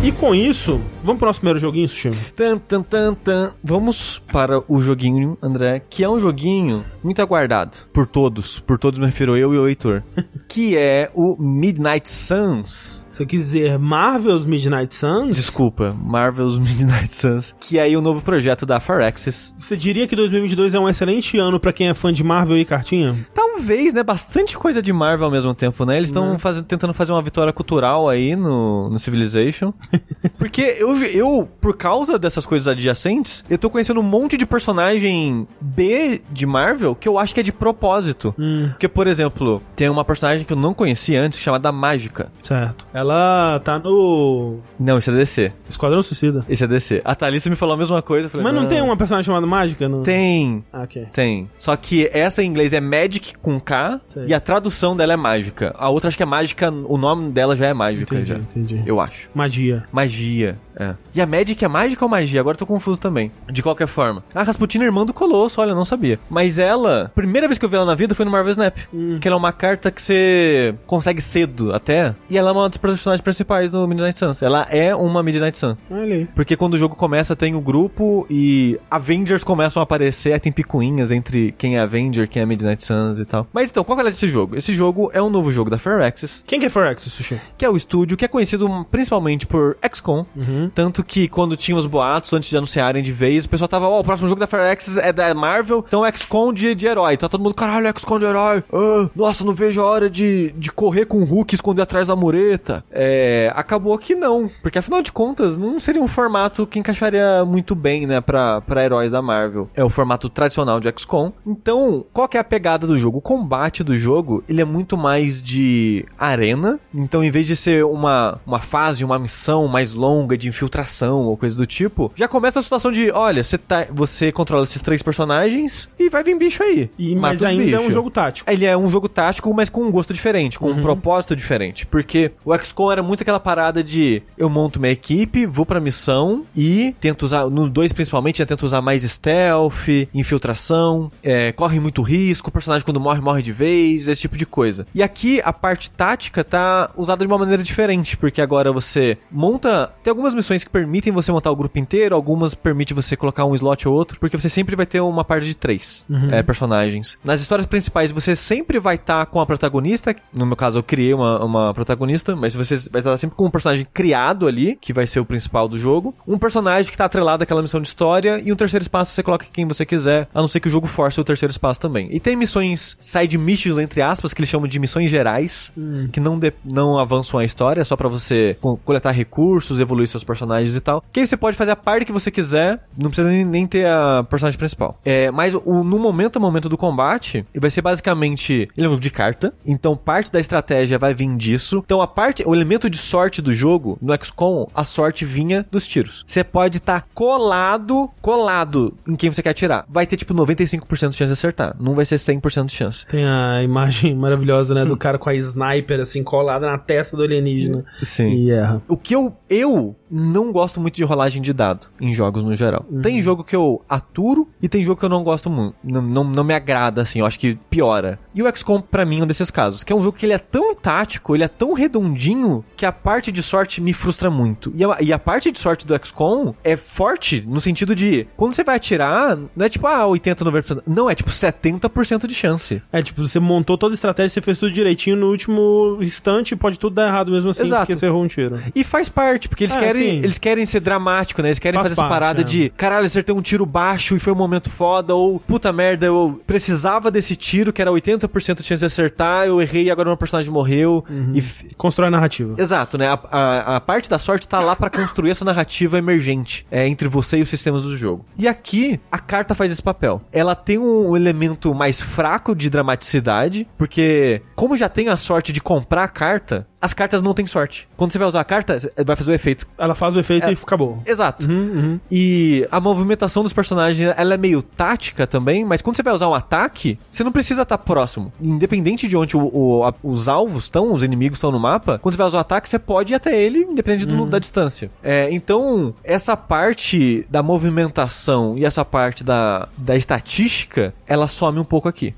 E com isso, vamos pro nosso primeiro joguinho, Sushi? Tan, tan, tan, tan. Vamos para o joguinho, André, que é um joguinho muito aguardado por todos. Por todos me refiro eu e o Heitor. que é o Midnight Suns. Você quis dizer Marvel's Midnight Suns? Desculpa, Marvel's Midnight Suns, que é aí o novo projeto da Firaxis. Você diria que 2022 é um excelente ano pra quem é fã de Marvel e cartinha? Talvez, né? Bastante coisa de Marvel ao mesmo tempo, né? Eles estão tentando fazer uma vitória cultural aí no, no Civilization. Porque eu, eu, por causa dessas coisas adjacentes, eu tô conhecendo um monte de personagem B de Marvel que eu acho que é de propósito. Hum, Porque, por exemplo, tem uma personagem que eu não conhecia antes, chamada Mágica. certo. Ela tá no Não, esse é DC. Esquadrão Suicida. Esse é DC. A Thalissa me falou a mesma coisa. Falei, Mas não, tem uma personagem chamada Mágica? No... Tem. Ah, ok. Tem. Só que essa em inglês é Magic com K Sei. e a tradução dela é mágica. A outra acho que é mágica, o nome dela já é mágica Entendi, já. entendi. Eu acho. Magia. Magia, é. E a Magic é mágica ou magia? Agora eu tô confuso também. De qualquer forma. A Rasputina é irmã do Colosso, olha, eu não sabia. Mas ela, primeira vez que eu vi ela na vida foi no Marvel Snap. Hum. Que ela é uma carta que você consegue cedo até. E ela é uma das personagens principais do Midnight Suns. Ela é uma Midnight Sun. Olha. Porque quando o jogo começa, tem o grupo e Avengers começam a aparecer, tem picuinhas entre quem é Avenger, quem é Midnight Suns e tal. Mas então, qual que é desse jogo? Esse jogo é um novo jogo da Firaxis, Quem que é Forex, Sushi? que é o estúdio que é conhecido principalmente por XCOM. Uhum. Tanto que quando tinha os boatos, antes de anunciarem de vez, o pessoal tava, ó, o próximo jogo da Firaxis é da Marvel, então é XCOM de, de herói. Tá todo mundo, caralho, XCOM de herói. Ah, nossa, não vejo a hora de, de correr com o Hulk esconder atrás da mureta. É, acabou que não, porque afinal de contas, não seria um formato que encaixaria muito bem, né, pra, pra heróis da Marvel. É o formato tradicional de XCOM. Então, qual que é a pegada do jogo? O combate do jogo, ele é muito mais de arena. Então, em vez de ser uma, uma fase, uma missão mais longa de infiltração ou coisa do tipo, já começa a situação de, olha, você tá, você controla esses três personagens e vai vir bicho aí. E, mas ainda é um jogo tático. Ele é um jogo tático, mas com um gosto diferente, com um propósito diferente. Porque o XCOM era muito aquela parada de eu monto minha equipe, vou pra missão e tento usar, no 2 principalmente, já tento usar mais stealth, infiltração, é, corre muito risco, o personagem quando morre, morre de vez, esse tipo de coisa. E aqui a parte tática tá usada de uma maneira diferente, porque agora você monta. Tem algumas missões que permitem você montar o grupo inteiro, algumas permitem você colocar um slot ou outro, porque você sempre vai ter uma parte de três é, personagens. Nas histórias principais, você sempre vai estar com a protagonista. No meu caso, eu criei uma, uma protagonista, mas você vai estar sempre com um personagem criado ali, que vai ser o principal do jogo. Um personagem que tá atrelado àquela missão de história, e um terceiro espaço você coloca quem você quiser, a não ser que o jogo force o terceiro espaço também. E tem missões side missions, entre aspas, que eles chamam de missões gerais, que não, de- não avançam a história, é só pra você co- coletar recursos, evoluir seus personagens e tal. Que aí você pode fazer a parte que você quiser, não precisa nem, nem ter a personagem principal. É, mas o- no momento a momento do combate, vai ser basicamente. Ele é um jogo de carta, então parte da estratégia vai vir disso. Então a parte, o elemento de sorte do jogo, no XCOM, a sorte vinha dos tiros. Você pode estar colado, colado em quem você quer atirar. Vai ter tipo 95% de chance de acertar. Não vai ser 100% de chance. Tem a imagem maravilhosa, né? Do cara com a sniper, assim, colada na testa do alienígena. Sim. E erra. O que eu, eu não gosto muito de rolagem de dado em jogos no geral. Tem jogo que eu aturo e tem jogo que eu não gosto muito. Não, não, não me agrada, assim. Eu acho que piora. E o XCOM, pra mim, é um desses casos. Que é um jogo que ele é tão tático, ele é tão redondinho, que a parte de sorte me frustra muito. E a, e a parte de sorte do XCOM é forte no sentido de, quando você vai atirar, não é tipo, ah, 80, 90%. Não, é tipo 70% de chance. É, tipo, você montou toda a estratégia, você fez tudo direitinho, no último instante pode tudo dar errado mesmo assim, Exato. porque você errou um tiro. E faz parte, porque eles É, querem, sim. Eles querem ser dramático, né? Eles querem Faz fazer essa parte, parada é. de, caralho, acertei um tiro baixo e foi um momento foda, ou puta merda, eu precisava desse tiro que era 80% de chance de acertar, eu errei e agora meu personagem morreu. Uhum. E f- Constrói a narrativa. Exato, né? A, a, a parte da sorte tá lá pra construir essa narrativa emergente é, entre você e os sistemas do jogo. E aqui, a carta faz esse papel. Ela tem um elemento mais fraco de dramaticidade, porque como já tem a sorte de comprar a carta, as cartas não têm sorte. Quando você vai usar a carta, vai fazer o efeito. Ela faz o efeito É. e acabou. Exato. Uhum, uhum. E a movimentação dos personagens, ela é meio tática também, mas quando você vai usar um ataque, você não precisa estar próximo. Independente de onde o- o- a- os alvos estão, os inimigos estão no mapa, quando você vai usar um ataque, você pode ir até ele, independente do- da distância. É, então, essa parte da movimentação e essa parte da, da estatística, ela some um pouco aqui.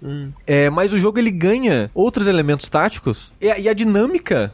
É, mas o jogo ele ganha outros elementos táticos e a, e a dinâmica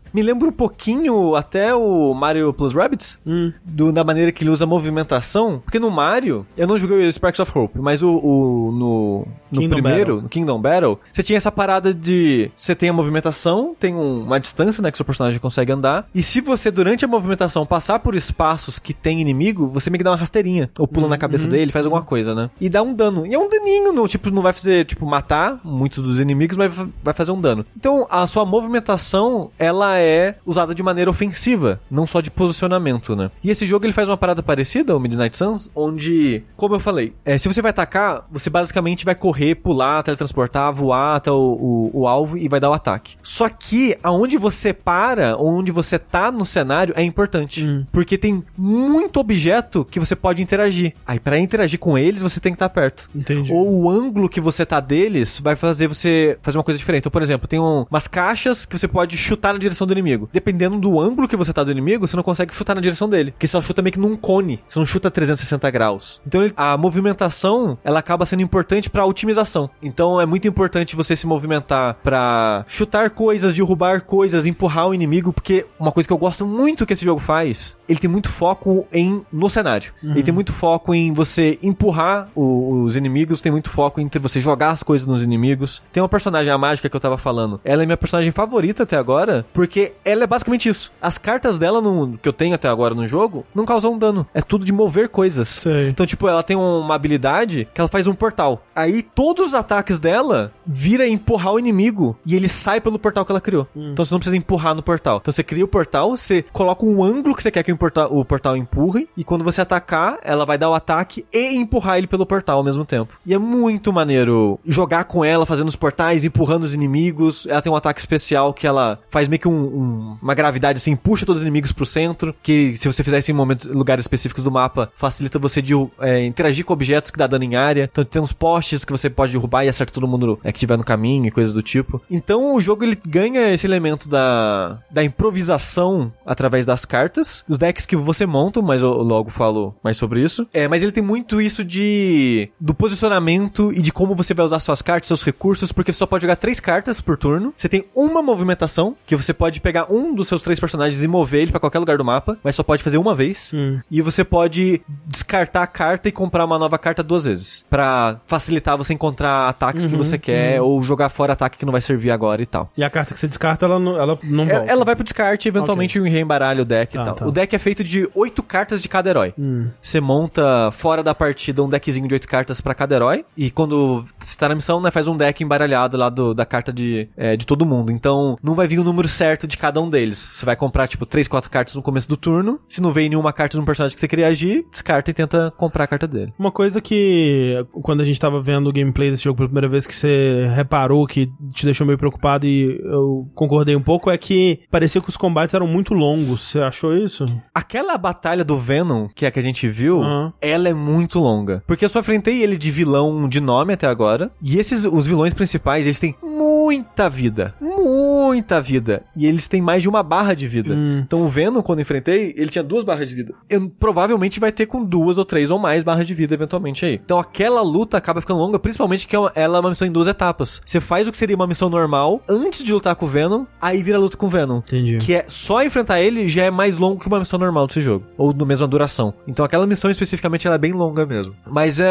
Me lembra um pouquinho até o Mario Plus Rabbids, Hum. do, da maneira que ele usa movimentação. Porque no Mario, eu não joguei o Sparks of Hope, mas o, o- no, no Kingdom primeiro, Battle. no Kingdom Battle, você tinha essa parada de você tem a movimentação, tem um- uma distância, né, que seu personagem consegue andar. E se você, durante a movimentação, passar por espaços que tem inimigo, você meio que dá uma rasteirinha. Ou pula na cabeça dele, faz alguma coisa, né? E dá um dano. E é um daninho, no, tipo, não vai fazer, tipo, matar muitos dos inimigos, mas vai fazer um dano. Então, a sua movimentação, ela é usada de maneira ofensiva, não só de posicionamento, né? E esse jogo, ele faz uma parada parecida, o Midnight Suns, onde, como eu falei, é, se você vai atacar, você basicamente vai correr, pular, teletransportar, voar até o, o- o alvo e vai dar o ataque. Só que, aonde você para, onde você tá no cenário, é importante. Hum. Porque tem muito objeto que você pode interagir. Aí, pra interagir com eles, você tem que estar perto. Entendi. Ou o ângulo que você tá deles vai fazer você fazer uma coisa diferente. Então, por exemplo, tem um- umas caixas que você pode chutar na direção do inimigo. Dependendo do ângulo que você tá do inimigo, você não consegue chutar na direção dele. Porque você só chuta meio que num cone. Você não chuta 360 graus. Então, ele- a movimentação, ela acaba sendo importante pra otimização. Então, é muito importante você se movimentar pra chutar coisas, derrubar coisas, empurrar o inimigo. Porque uma coisa que eu gosto muito que esse jogo faz, ele tem muito foco em no cenário. Ele tem muito foco em você empurrar o- os inimigos, tem muito foco em você jogar as coisas nos inimigos. Tem uma personagem, a mágica que eu tava falando. Ela é minha personagem favorita até agora, porque ela é basicamente isso. As cartas dela no- que eu tenho até agora no jogo não causam dano. É tudo de mover coisas. Sei. Então, tipo, ela tem uma habilidade que ela faz um portal. Aí todos os ataques dela vira empurrar o inimigo e ele sai pelo portal que ela criou. Então você não precisa empurrar no portal. Então você cria o portal, você coloca um ângulo que você quer que o portal, o portal empurre e quando você atacar, ela vai dar o ataque e empurrar ele pelo portal ao mesmo tempo. E é muito maneiro jogar com ela, fazendo os portais, empurrando os inimigos. Ela tem um ataque especial que ela faz meio que um- um- uma gravidade assim, puxa todos os inimigos pro centro, que se você fizer isso em momentos, lugares específicos do mapa, facilita você de é, interagir com objetos que dá dano em área. Então tem uns postes que você pode derrubar e acerta todo mundo é, que estiver no caminho e coisas do tipo. Então o jogo ele ganha esse elemento da, da improvisação através das cartas, os decks que você monta, mas eu logo falo mais sobre isso. É, mas ele tem muito isso de do posicionamento e de como você vai usar suas cartas, seus recursos, porque você só pode jogar três cartas por turno. Você tem uma movimentação que você pode pegar um dos seus três personagens e mover ele pra qualquer lugar do mapa, mas só pode fazer uma vez. Hum. E você pode descartar a carta e comprar uma nova carta duas vezes. Pra facilitar você encontrar ataques que você quer ou jogar fora ataque que não vai servir agora e tal. E a carta que você descarta, ela não, ela não É- volta. Ela vai pro descarte e eventualmente reembaralha o deck Tá, e tal. tá. O deck é feito de oito cartas de cada herói. Hum. Você monta fora da partida um deckzinho de oito cartas pra cada herói. E quando você tá na missão, né, faz um deck embaralhado lá do, da carta de, é, de todo mundo. Então, não vai vir o número certo de cada um deles. Você vai comprar, tipo, três, quatro cartas no começo do turno. Se não veio nenhuma carta de um personagem que você queria agir, descarta e tenta comprar a carta dele. Uma coisa que, quando a gente tava vendo o gameplay desse jogo pela primeira vez, que você reparou que te deixou meio preocupado e eu concordei um pouco, é que parecia que os combates eram muito longos. Você achou isso? Aquela batalha do Venom, que é a que a gente viu, Aham. ela é muito longa. Porque eu só enfrentei ele de vilão de nome até agora. E esses, os vilões principais, eles têm muita vida. Muita vida. E eles têm mais de uma barra de vida. Hum. Então o Venom, quando eu enfrentei, ele tinha duas barras de vida. Eu, provavelmente vai ter com duas ou três ou mais barras de vida eventualmente aí. Então aquela luta acaba ficando longa, principalmente que ela é uma missão em duas etapas. Você faz o que seria uma missão normal antes de lutar com o Venom, aí vira luta com o Venom. Entendi. Que é só enfrentar ele já é mais longo que uma missão normal desse jogo. Ou na mesma duração. Então aquela missão especificamente ela é bem longa mesmo. Mas é.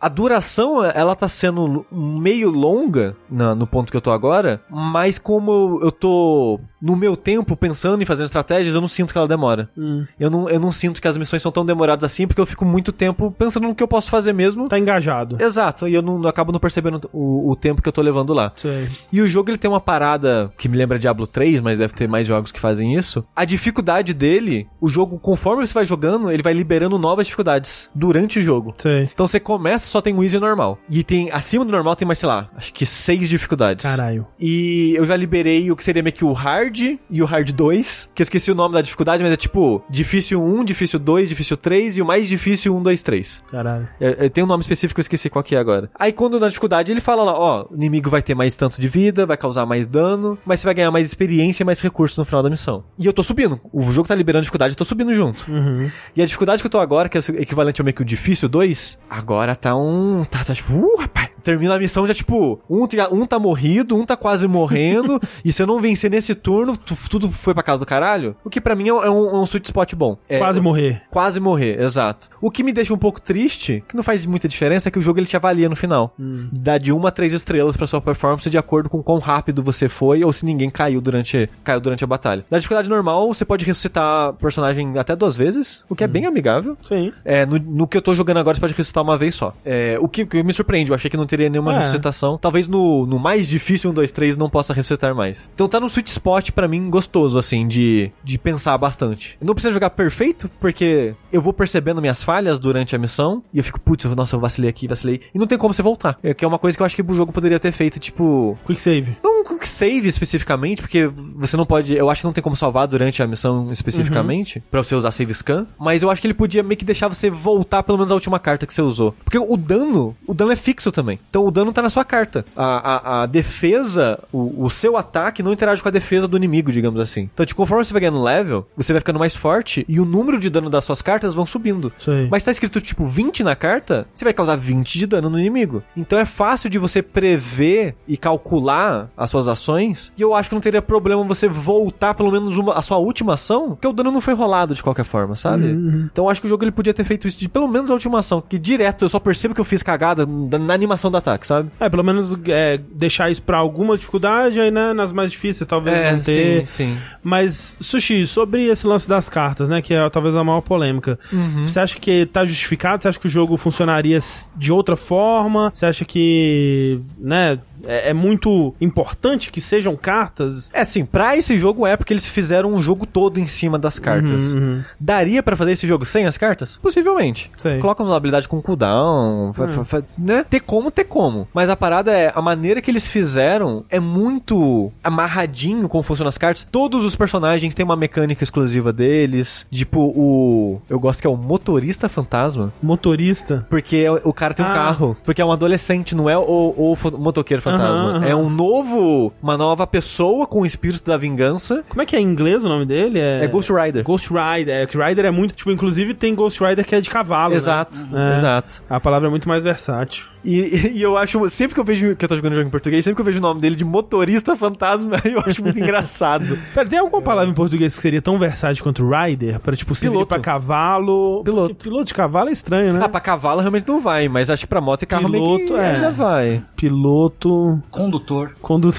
A duração, ela tá sendo meio longa na- no ponto que eu tô agora. Mas como eu tô no meu tempo pensando em fazer estratégias, eu não sinto que ela demora. Hum. Eu não, eu não sinto que as missões são tão demoradas assim, porque eu fico muito tempo pensando no que eu posso fazer mesmo. Tá engajado. Exato, e eu não eu acabo não percebendo o, o tempo que eu tô levando lá. Sei. E o jogo ele tem uma parada que me lembra Diablo 3, mas deve ter mais jogos que fazem isso. A dificuldade dele, o jogo, conforme você vai jogando, ele vai liberando novas dificuldades durante o jogo. Sei. Então você começa só tem o easy e normal. E tem acima do normal tem mais, sei lá, acho que seis dificuldades. Caralho. E eu já liberei o que seria meio que o hard e o hard 2, que eu esqueci o nome da dificuldade, mas é tipo difícil 1, difícil 2, difícil 3 e o mais difícil 1, 2, 3. Caralho. É, é, tem um nome específico, eu esqueci qual que é agora. Aí quando na dificuldade ele fala lá, ó, o inimigo vai ter mais tanto de vida, vai causar mais dano, mas você vai ganhar mais experiência e mais recursos no final da missão. E eu tô subindo. O jogo tá liberando dificuldade, eu tô subindo junto. Uhum. E a dificuldade que eu tô agora, que é equivalente ao meio que o difícil 2, agora tá um. Tá, tá tipo, uh, rapaz, termina a missão já, tipo, um, tá- um tá morrido, um tá quase morrendo, e se eu não vencer nesse turno, tu- tudo foi pra casa do caralho. O que pra mim é um, é um- é um sweet spot bom. É, Quase morrer. Quase morrer, exato. O que me deixa um pouco triste, que não faz muita diferença, é que o jogo ele te avalia no final. Dá de uma a três estrelas pra sua performance de acordo com quão rápido você foi ou se ninguém caiu durante, caiu durante a batalha. Na dificuldade normal, você pode ressuscitar personagem até duas vezes, o que é bem amigável. Sim. É, no, no que eu tô jogando agora, você pode ressuscitar uma vez só. É, o que, que me surpreende, eu achei que não teria nenhuma É. ressuscitação. Talvez no, no mais difícil 1, 2, 3 não possa ressuscitar mais. Então tá num sweet spot pra mim gostoso, assim, de, de pensar bastante. Eu não preciso jogar perfeito, porque eu vou percebendo minhas falhas durante a missão, e eu fico, putz, nossa, eu vacilei aqui, vacilei. E não tem como você voltar. É que é uma coisa que eu acho que o jogo poderia ter feito, tipo, Quick save. não quick save especificamente, porque você não pode. Eu acho que não tem como salvar durante a missão especificamente, pra você usar save scan. Mas eu acho que ele podia meio que deixar você voltar pelo menos a última carta que você usou. Porque o dano, o dano é fixo também. Então o dano tá na sua carta. A, a, a defesa, o, o seu ataque não interage com a defesa do inimigo, digamos assim. Então, tipo, conforme você vai ganhando level, você vai ficando mais forte e o número de dano das suas cartas vão subindo. Aí. Mas tá escrito tipo 20 na carta, você vai causar 20 de dano no inimigo. Então é fácil de você prever e calcular as suas ações. E eu acho que não teria problema você voltar pelo menos uma, a sua última ação, porque o dano não foi rolado de qualquer forma, sabe? Então eu acho que o jogo ele podia ter feito isso de pelo menos a última ação, que direto eu só percebo que eu fiz cagada na, na animação do ataque, sabe? É, pelo menos é, deixar isso pra alguma dificuldade, aí né, nas mais difíceis talvez não ter. É, sim, sim. Mas, Sushi, sobre esse lance das cartas, né, que é talvez a maior polêmica, Uhum. você acha que tá justificado? Você acha que o jogo funcionaria de outra forma? Você acha que, né, é, é muito importante que sejam cartas? É assim, pra esse jogo é porque eles fizeram um jogo todo em cima das cartas. Uhum, uhum. Daria pra fazer esse jogo sem as cartas? Possivelmente. Sei. Coloca uma habilidade com cooldown, fa- né? Ter como, ter como. Mas a parada é, a maneira que eles fizeram é muito amarradinho como funcionam as cartas. Todos os personagens têm uma mecânica exclusiva deles. Tipo, o... Eu gosto que é o motorista fantasma. Motorista? Porque é- o cara tem um Ah. carro. Porque é um adolescente, não é o, o motoqueiro fantasma. Aham. É um novo... Uma nova pessoa com o espírito da vingança. Como é que é em inglês o nome dele? É, Ghost Rider. Ghost Rider. É, Rider é muito. Tipo, inclusive tem Ghost Rider que é de cavalo. né? Exato, É. exato. A palavra é muito mais versátil. E, e eu acho, sempre que eu vejo que eu tô jogando jogo em português, sempre que eu vejo o nome dele de motorista fantasma, eu acho muito engraçado. Pera, tem alguma palavra em português que seria tão versátil quanto Rider? Pra, tipo, Piloto. pra cavalo. Piloto. Porque piloto de cavalo é estranho, né? Ah, pra cavalo realmente não vai, mas acho que pra moto e carro meio Piloto, que é. ainda vai. Piloto. Condutor. Condu...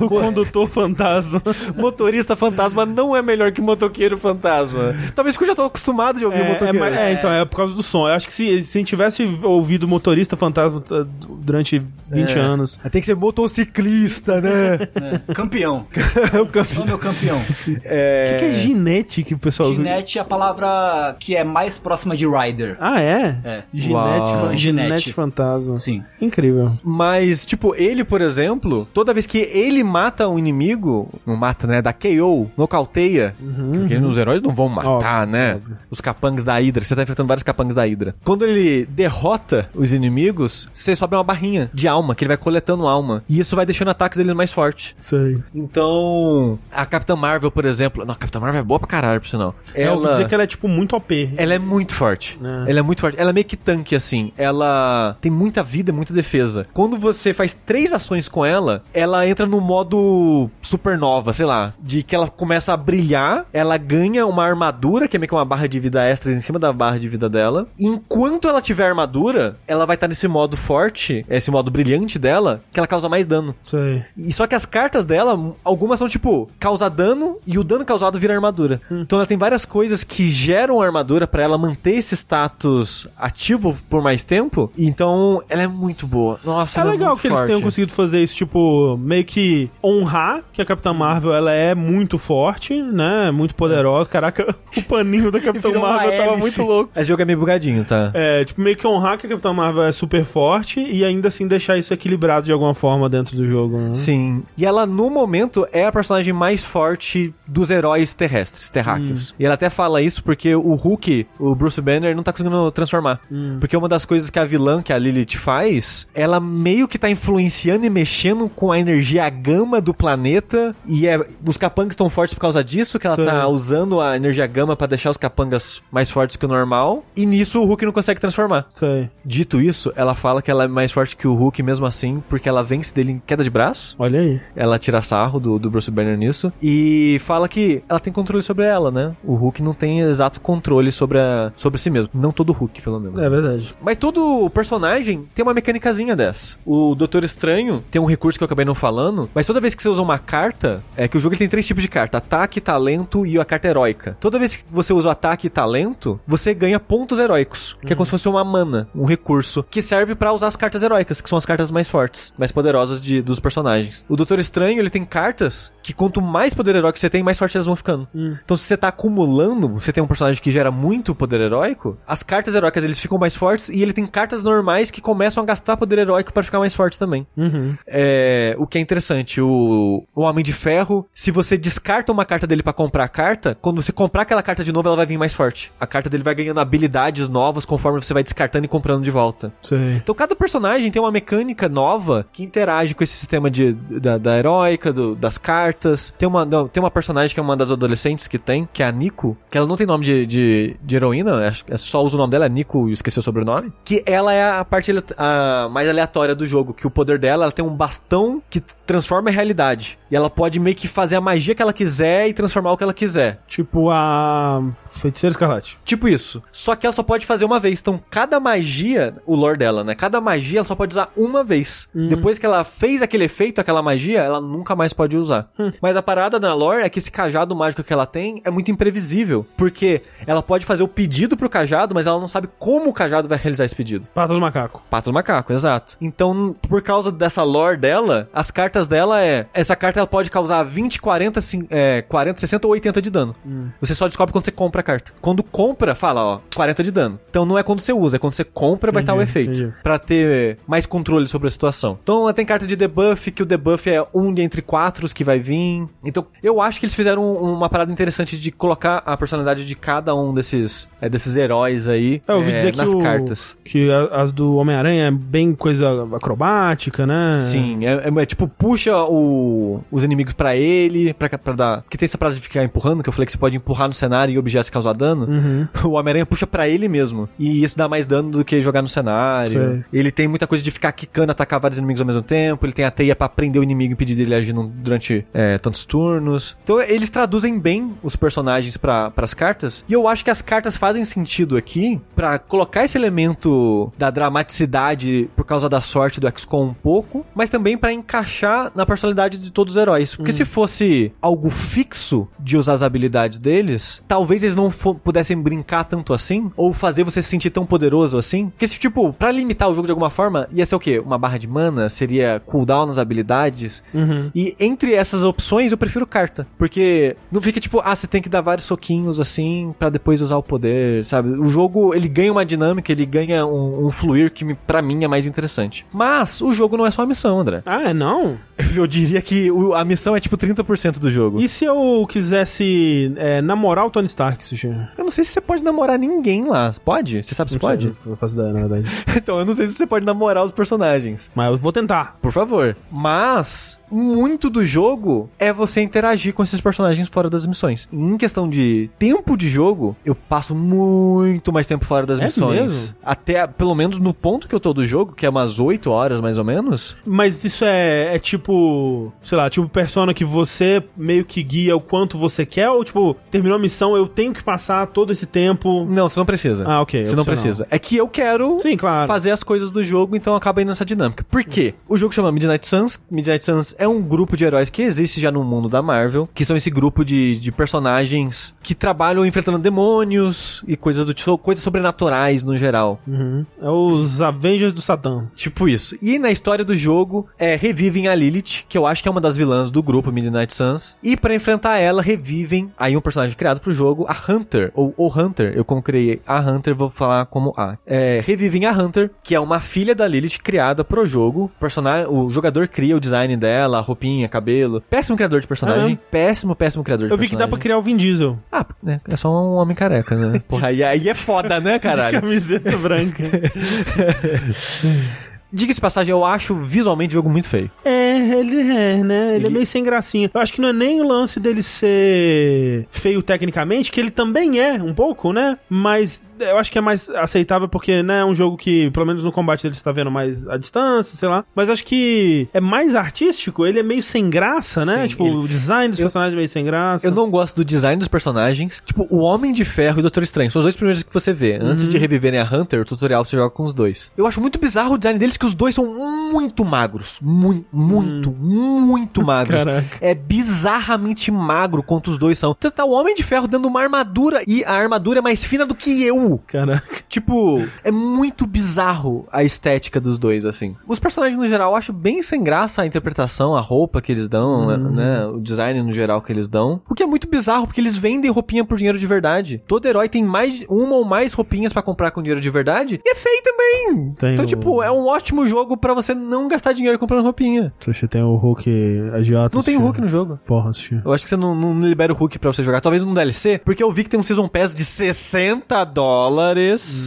O condutor fantasma. Motorista fantasma não é melhor que motoqueiro fantasma. Talvez porque eu já tô acostumado de ouvir o É, é, motoqueiro. mas- é, então, é por causa do som. Eu acho que se, se a gente tivesse ouvido motorista fantasma tá, durante 20 É. anos. Tem que ser motociclista, né? É, campeão. o campeão. Ô, meu campeão. O que, que é ginete que o pessoal. Ginete é a palavra que é mais próxima de rider. Ah, é? É. Ginete, Uau. ginete Ginete. fantasma. Sim. Incrível. Mas, tipo, ele, por exemplo, toda vez que ele mata um inimigo, não mata, né? Da KO, nocauteia. Porque os heróis não vão matar, Óbvio, né? óbvio. Os capangas da Hydra. Você tá enfrentando vários capangas da Hydra. Quando ele derrota os inimigos, você sobe uma barrinha de alma, que ele vai coletando alma. E isso vai deixando ataques dele mais fortes. Sei. Então, a Capitã Marvel, por exemplo. Não, a Capitã Marvel é boa pra caralho, por sinal. É, eu ouvi dizer que ela é, tipo, muito OP. Ela é muito forte. É. Ela é muito forte. Ela é meio que tanque, assim. Ela tem muita vida, muita defesa. Quando você faz três ações com ela, ela entra no modo supernova, sei lá. De que ela começa a brilhar, ela ganha uma armadura, que é meio que uma barra de vida extras em cima da barra de vida dela. E enquanto ela tiver armadura, ela vai estar nesse modo forte, esse modo brilhante dela, que ela causa mais dano. Sei. E só que as cartas dela, algumas são tipo, causa dano e o dano causado vira armadura. Então ela tem várias coisas que geram armadura pra ela manter esse status ativo por mais tempo. Então ela é muito boa. Nossa, É ela legal muito que eles forte. tenham conseguido fazer isso, tipo, meio que honrar que a Capitã Marvel, ela é muito forte, né? Muito poderosa. Caraca, o paninho da Capitã Marvel tava hélice. muito louco. Esse jogo é meio bugadinho, tá? É, tipo, meio que honrar que a Capitã Marvel é super forte e ainda assim deixar isso equilibrado de alguma forma dentro do jogo, né? Sim. E ela, no momento, é a personagem mais forte dos heróis terrestres, terráqueos. E ela até fala isso porque o Hulk, o Bruce Banner, não tá conseguindo transformar. Porque uma das coisas que a vilã, que a Lilith faz, ela meio que tá influenciando e mexendo com a energia gama do planeta e é, os capangas estão fortes por causa disso, que ela Sim. tá usando a energia gama pra deixar os capangas mais fortes que o normal. E nisso o Hulk não consegue transformar. Sei. Dito isso, ela fala que ela é mais forte que o Hulk mesmo assim, porque ela vence dele em queda de braço. Olha aí. Ela tira sarro do, do Bruce Banner nisso. E fala que ela tem controle sobre ela, né? O Hulk não tem exato controle sobre, a, sobre si mesmo. Não todo Hulk, pelo menos. É verdade. Mas todo personagem tem uma mecânicazinha dessa. O Doutor Estranho tem um recurso que eu acabei não falando, mas toda vez que você usa uma carta, é que o jogo tem três tipos de carta: ataque, talento e a carta heróica. Toda vez que você usa o ataque e talento, você ganha pontos heróicos, que é como se fosse uma mana, um recurso, que serve pra usar as cartas heróicas, que são as cartas mais fortes, mais poderosas de, dos personagens. O Doutor Estranho, ele tem cartas que quanto mais poder heróico você tem, mais fortes elas vão ficando. Então se você tá acumulando, você tem um personagem que gera muito poder heróico, as cartas heróicas eles ficam mais fortes e ele tem cartas normais que começam a gastar poder heróico pra ficar mais forte também. Uhum. É, o que é interessante, o, o Homem de Ferro, se você descarta uma carta dele pra comprar a carta, quando você comprar aquela carta de novo, ela vai vir mais forte. A carta dele vai ganhando habilidades novas conforme você vai descartando e comprando de volta. Sei. Então cada personagem tem uma mecânica nova que interage com esse sistema de, da, da heróica, do- das cartas. Tem uma, não, tem uma personagem que é uma das adolescentes que tem, que é a Nico, que ela não tem nome de, de, de heroína, que é só usa o nome dela, é Nico e esqueci o sobrenome. Que ela é a parte a mais aleatória do jogo, que o poder dela, ela tem um bastão que transforma a realidade. E ela pode meio que fazer a magia que ela quiser e transformar o que ela quiser. Tipo a Feiticeira Escarlate. Tipo isso. Só que ela só pode fazer uma vez. Então, cada magia, o lore dela, né? Cada magia ela só pode usar uma vez. Depois que ela fez aquele efeito, aquela magia, ela nunca mais pode usar. Mas a parada na lore é que esse cajado mágico que ela tem é muito imprevisível. Porque ela pode fazer o pedido pro cajado, mas ela não sabe como o cajado vai realizar esse pedido. Pata do macaco. Pato do macaco, exato. Então, por causa dessa lore dela, as cartas dela é. Essa carta ela pode causar 20, 40, cin- é, 40, 60 ou 80 de dano. Você só descobre quando você compra a carta. Quando compra, fala, ó, 40 de dano. Então não é quando você usa, é quando você compra vai estar o efeito. Pra ter mais controle sobre a situação. Então ela tem carta de debuff, que o debuff é um de entre quatro que vai vir. Então eu acho que eles fizeram um- uma parada interessante de colocar a personalidade de cada um desses, é, desses heróis aí É, eu ouvi é, dizer que, nas o- cartas. que as do Homem-Aranha é bem coisa acrobática, né? Sim, é, é- é tipo, puxa o- os inimigos pra ele, pra, pra dar. Que tem essa parada de ficar empurrando, que eu falei que você pode empurrar no cenário e objetos causar dano. Uhum. O Homem-Aranha puxa pra ele mesmo. E isso dá mais dano do que jogar no cenário. Ele tem muita coisa de ficar quicando, atacar vários inimigos ao mesmo tempo. Ele tem a teia pra prender o inimigo e impedir dele agir durante é, tantos turnos. Então eles traduzem bem os personagens pra, pras cartas. E eu acho que as cartas fazem sentido aqui pra colocar esse elemento da dramaticidade por causa da sorte do XCOM um pouco, mas também pra encaixar na personalidade de todos os heróis. Porque se fosse algo fixo de usar as habilidades deles, talvez eles não pudessem brincar tanto assim, ou fazer você se sentir tão poderoso assim. Porque se, tipo, pra limitar o jogo de alguma forma, ia ser o quê? Uma barra de mana? Seria cooldown nas habilidades? Uhum. E entre essas opções, eu prefiro carta. Porque não fica tipo, ah, você tem que dar vários soquinhos assim pra depois usar o poder, sabe? O jogo, ele ganha uma dinâmica, ele ganha um, um fluir que pra mim é mais interessante. Mas o jogo não é só a missão, André. Ah, é não? Eu diria que o- a missão é tipo 30% do jogo. E se eu quisesse é, namorar o Tony Stark, Sushi? Eu não sei se você pode namorar ninguém lá. Pode? Você sabe se Não pode? sei, Eu faço ideia, na verdade. então, eu não sei se você pode namorar os personagens. Mas eu vou tentar. Por favor. Mas muito do jogo é você interagir com esses personagens fora das missões. Em questão de tempo de jogo, eu passo muito mais tempo fora das É missões. mesmo? Até, pelo menos no ponto que eu tô do jogo, que é umas 8 horas mais ou menos. Mas isso é, é tipo, sei lá, tipo persona que você meio que guia o quanto você quer, ou tipo, terminou a missão, eu tenho que passar todo esse tempo. Não, você não precisa. Ah, ok, Você não precisa. É que eu quero Sim, claro. fazer as coisas do jogo, então acaba indo nessa dinâmica. Por quê? O jogo chama Midnight Suns. Midnight Suns é um grupo de heróis que existe já no mundo da Marvel, que são esse grupo de, de personagens que trabalham enfrentando demônios e coisas do tipo, coisas sobrenaturais no geral. Uhum. É os Avengers do Satã. Tipo isso. E na história do jogo, é, revivem a Lilith, que eu acho que é uma das vilãs do grupo Midnight Suns. E pra enfrentar ela, revivem aí um personagem criado pro jogo, a Hunter, ou o Hunter. Eu como criei a Hunter, vou falar como a. É, revivem a Hunter, que é uma filha da Lilith criada pro jogo. O, personagem, o jogador cria o design dela, a roupinha, cabelo. Péssimo criador de personagem. Péssimo, péssimo criador de Eu vi que dá personagem. pra criar o Vin Diesel. Ah, né, é só um homem careca, né? Porra, aí, aí é foda, né, caralho? Camiseta branca. Diga-se passagem, eu acho visualmente o jogo muito feio. É, ele é, né? Ele, é meio sem gracinha. Eu acho que não é nem o lance dele ser feio tecnicamente, que ele também é um pouco, né? Mas eu acho que é mais aceitável porque, né, é um jogo que, pelo menos no combate dele, você tá vendo mais a distância, sei lá. Mas acho que é mais artístico, ele é meio sem graça, né? Sim, tipo, ele- o design dos Eu- personagens é meio sem graça. Eu não gosto do design dos personagens. Tipo, o Homem de Ferro e o Doutor Estranho são os dois primeiros que você vê. Antes Uhum. de reviverem a Hunter, o tutorial você joga com os dois. Eu acho muito bizarro o design deles, que os dois são muito magros. Muito, muito, muito magros. Hum. Caraca. É bizarramente magro quanto os dois são. Então tá o Homem de Ferro dando uma armadura e a armadura é mais fina do que eu. Caraca. Tipo, é muito bizarro a estética dos dois, assim. Os personagens no geral eu acho bem sem graça a interpretação, a roupa que eles dão, né? O design no geral que eles dão. O que é muito bizarro, porque eles vendem roupinha por dinheiro de verdade. Todo herói tem mais uma ou mais roupinhas pra comprar com dinheiro de verdade. E é feio também. Tem então, o- tipo, é um ótimo jogo pra você não gastar dinheiro comprando roupinha. Você tem o Hulk agiota. Não tem Hulk no jogo. Porra, assisti. Eu acho que você não, não libera o Hulk pra você jogar. Talvez no DLC, porque eu vi que tem um Season Pass de 60 dólares.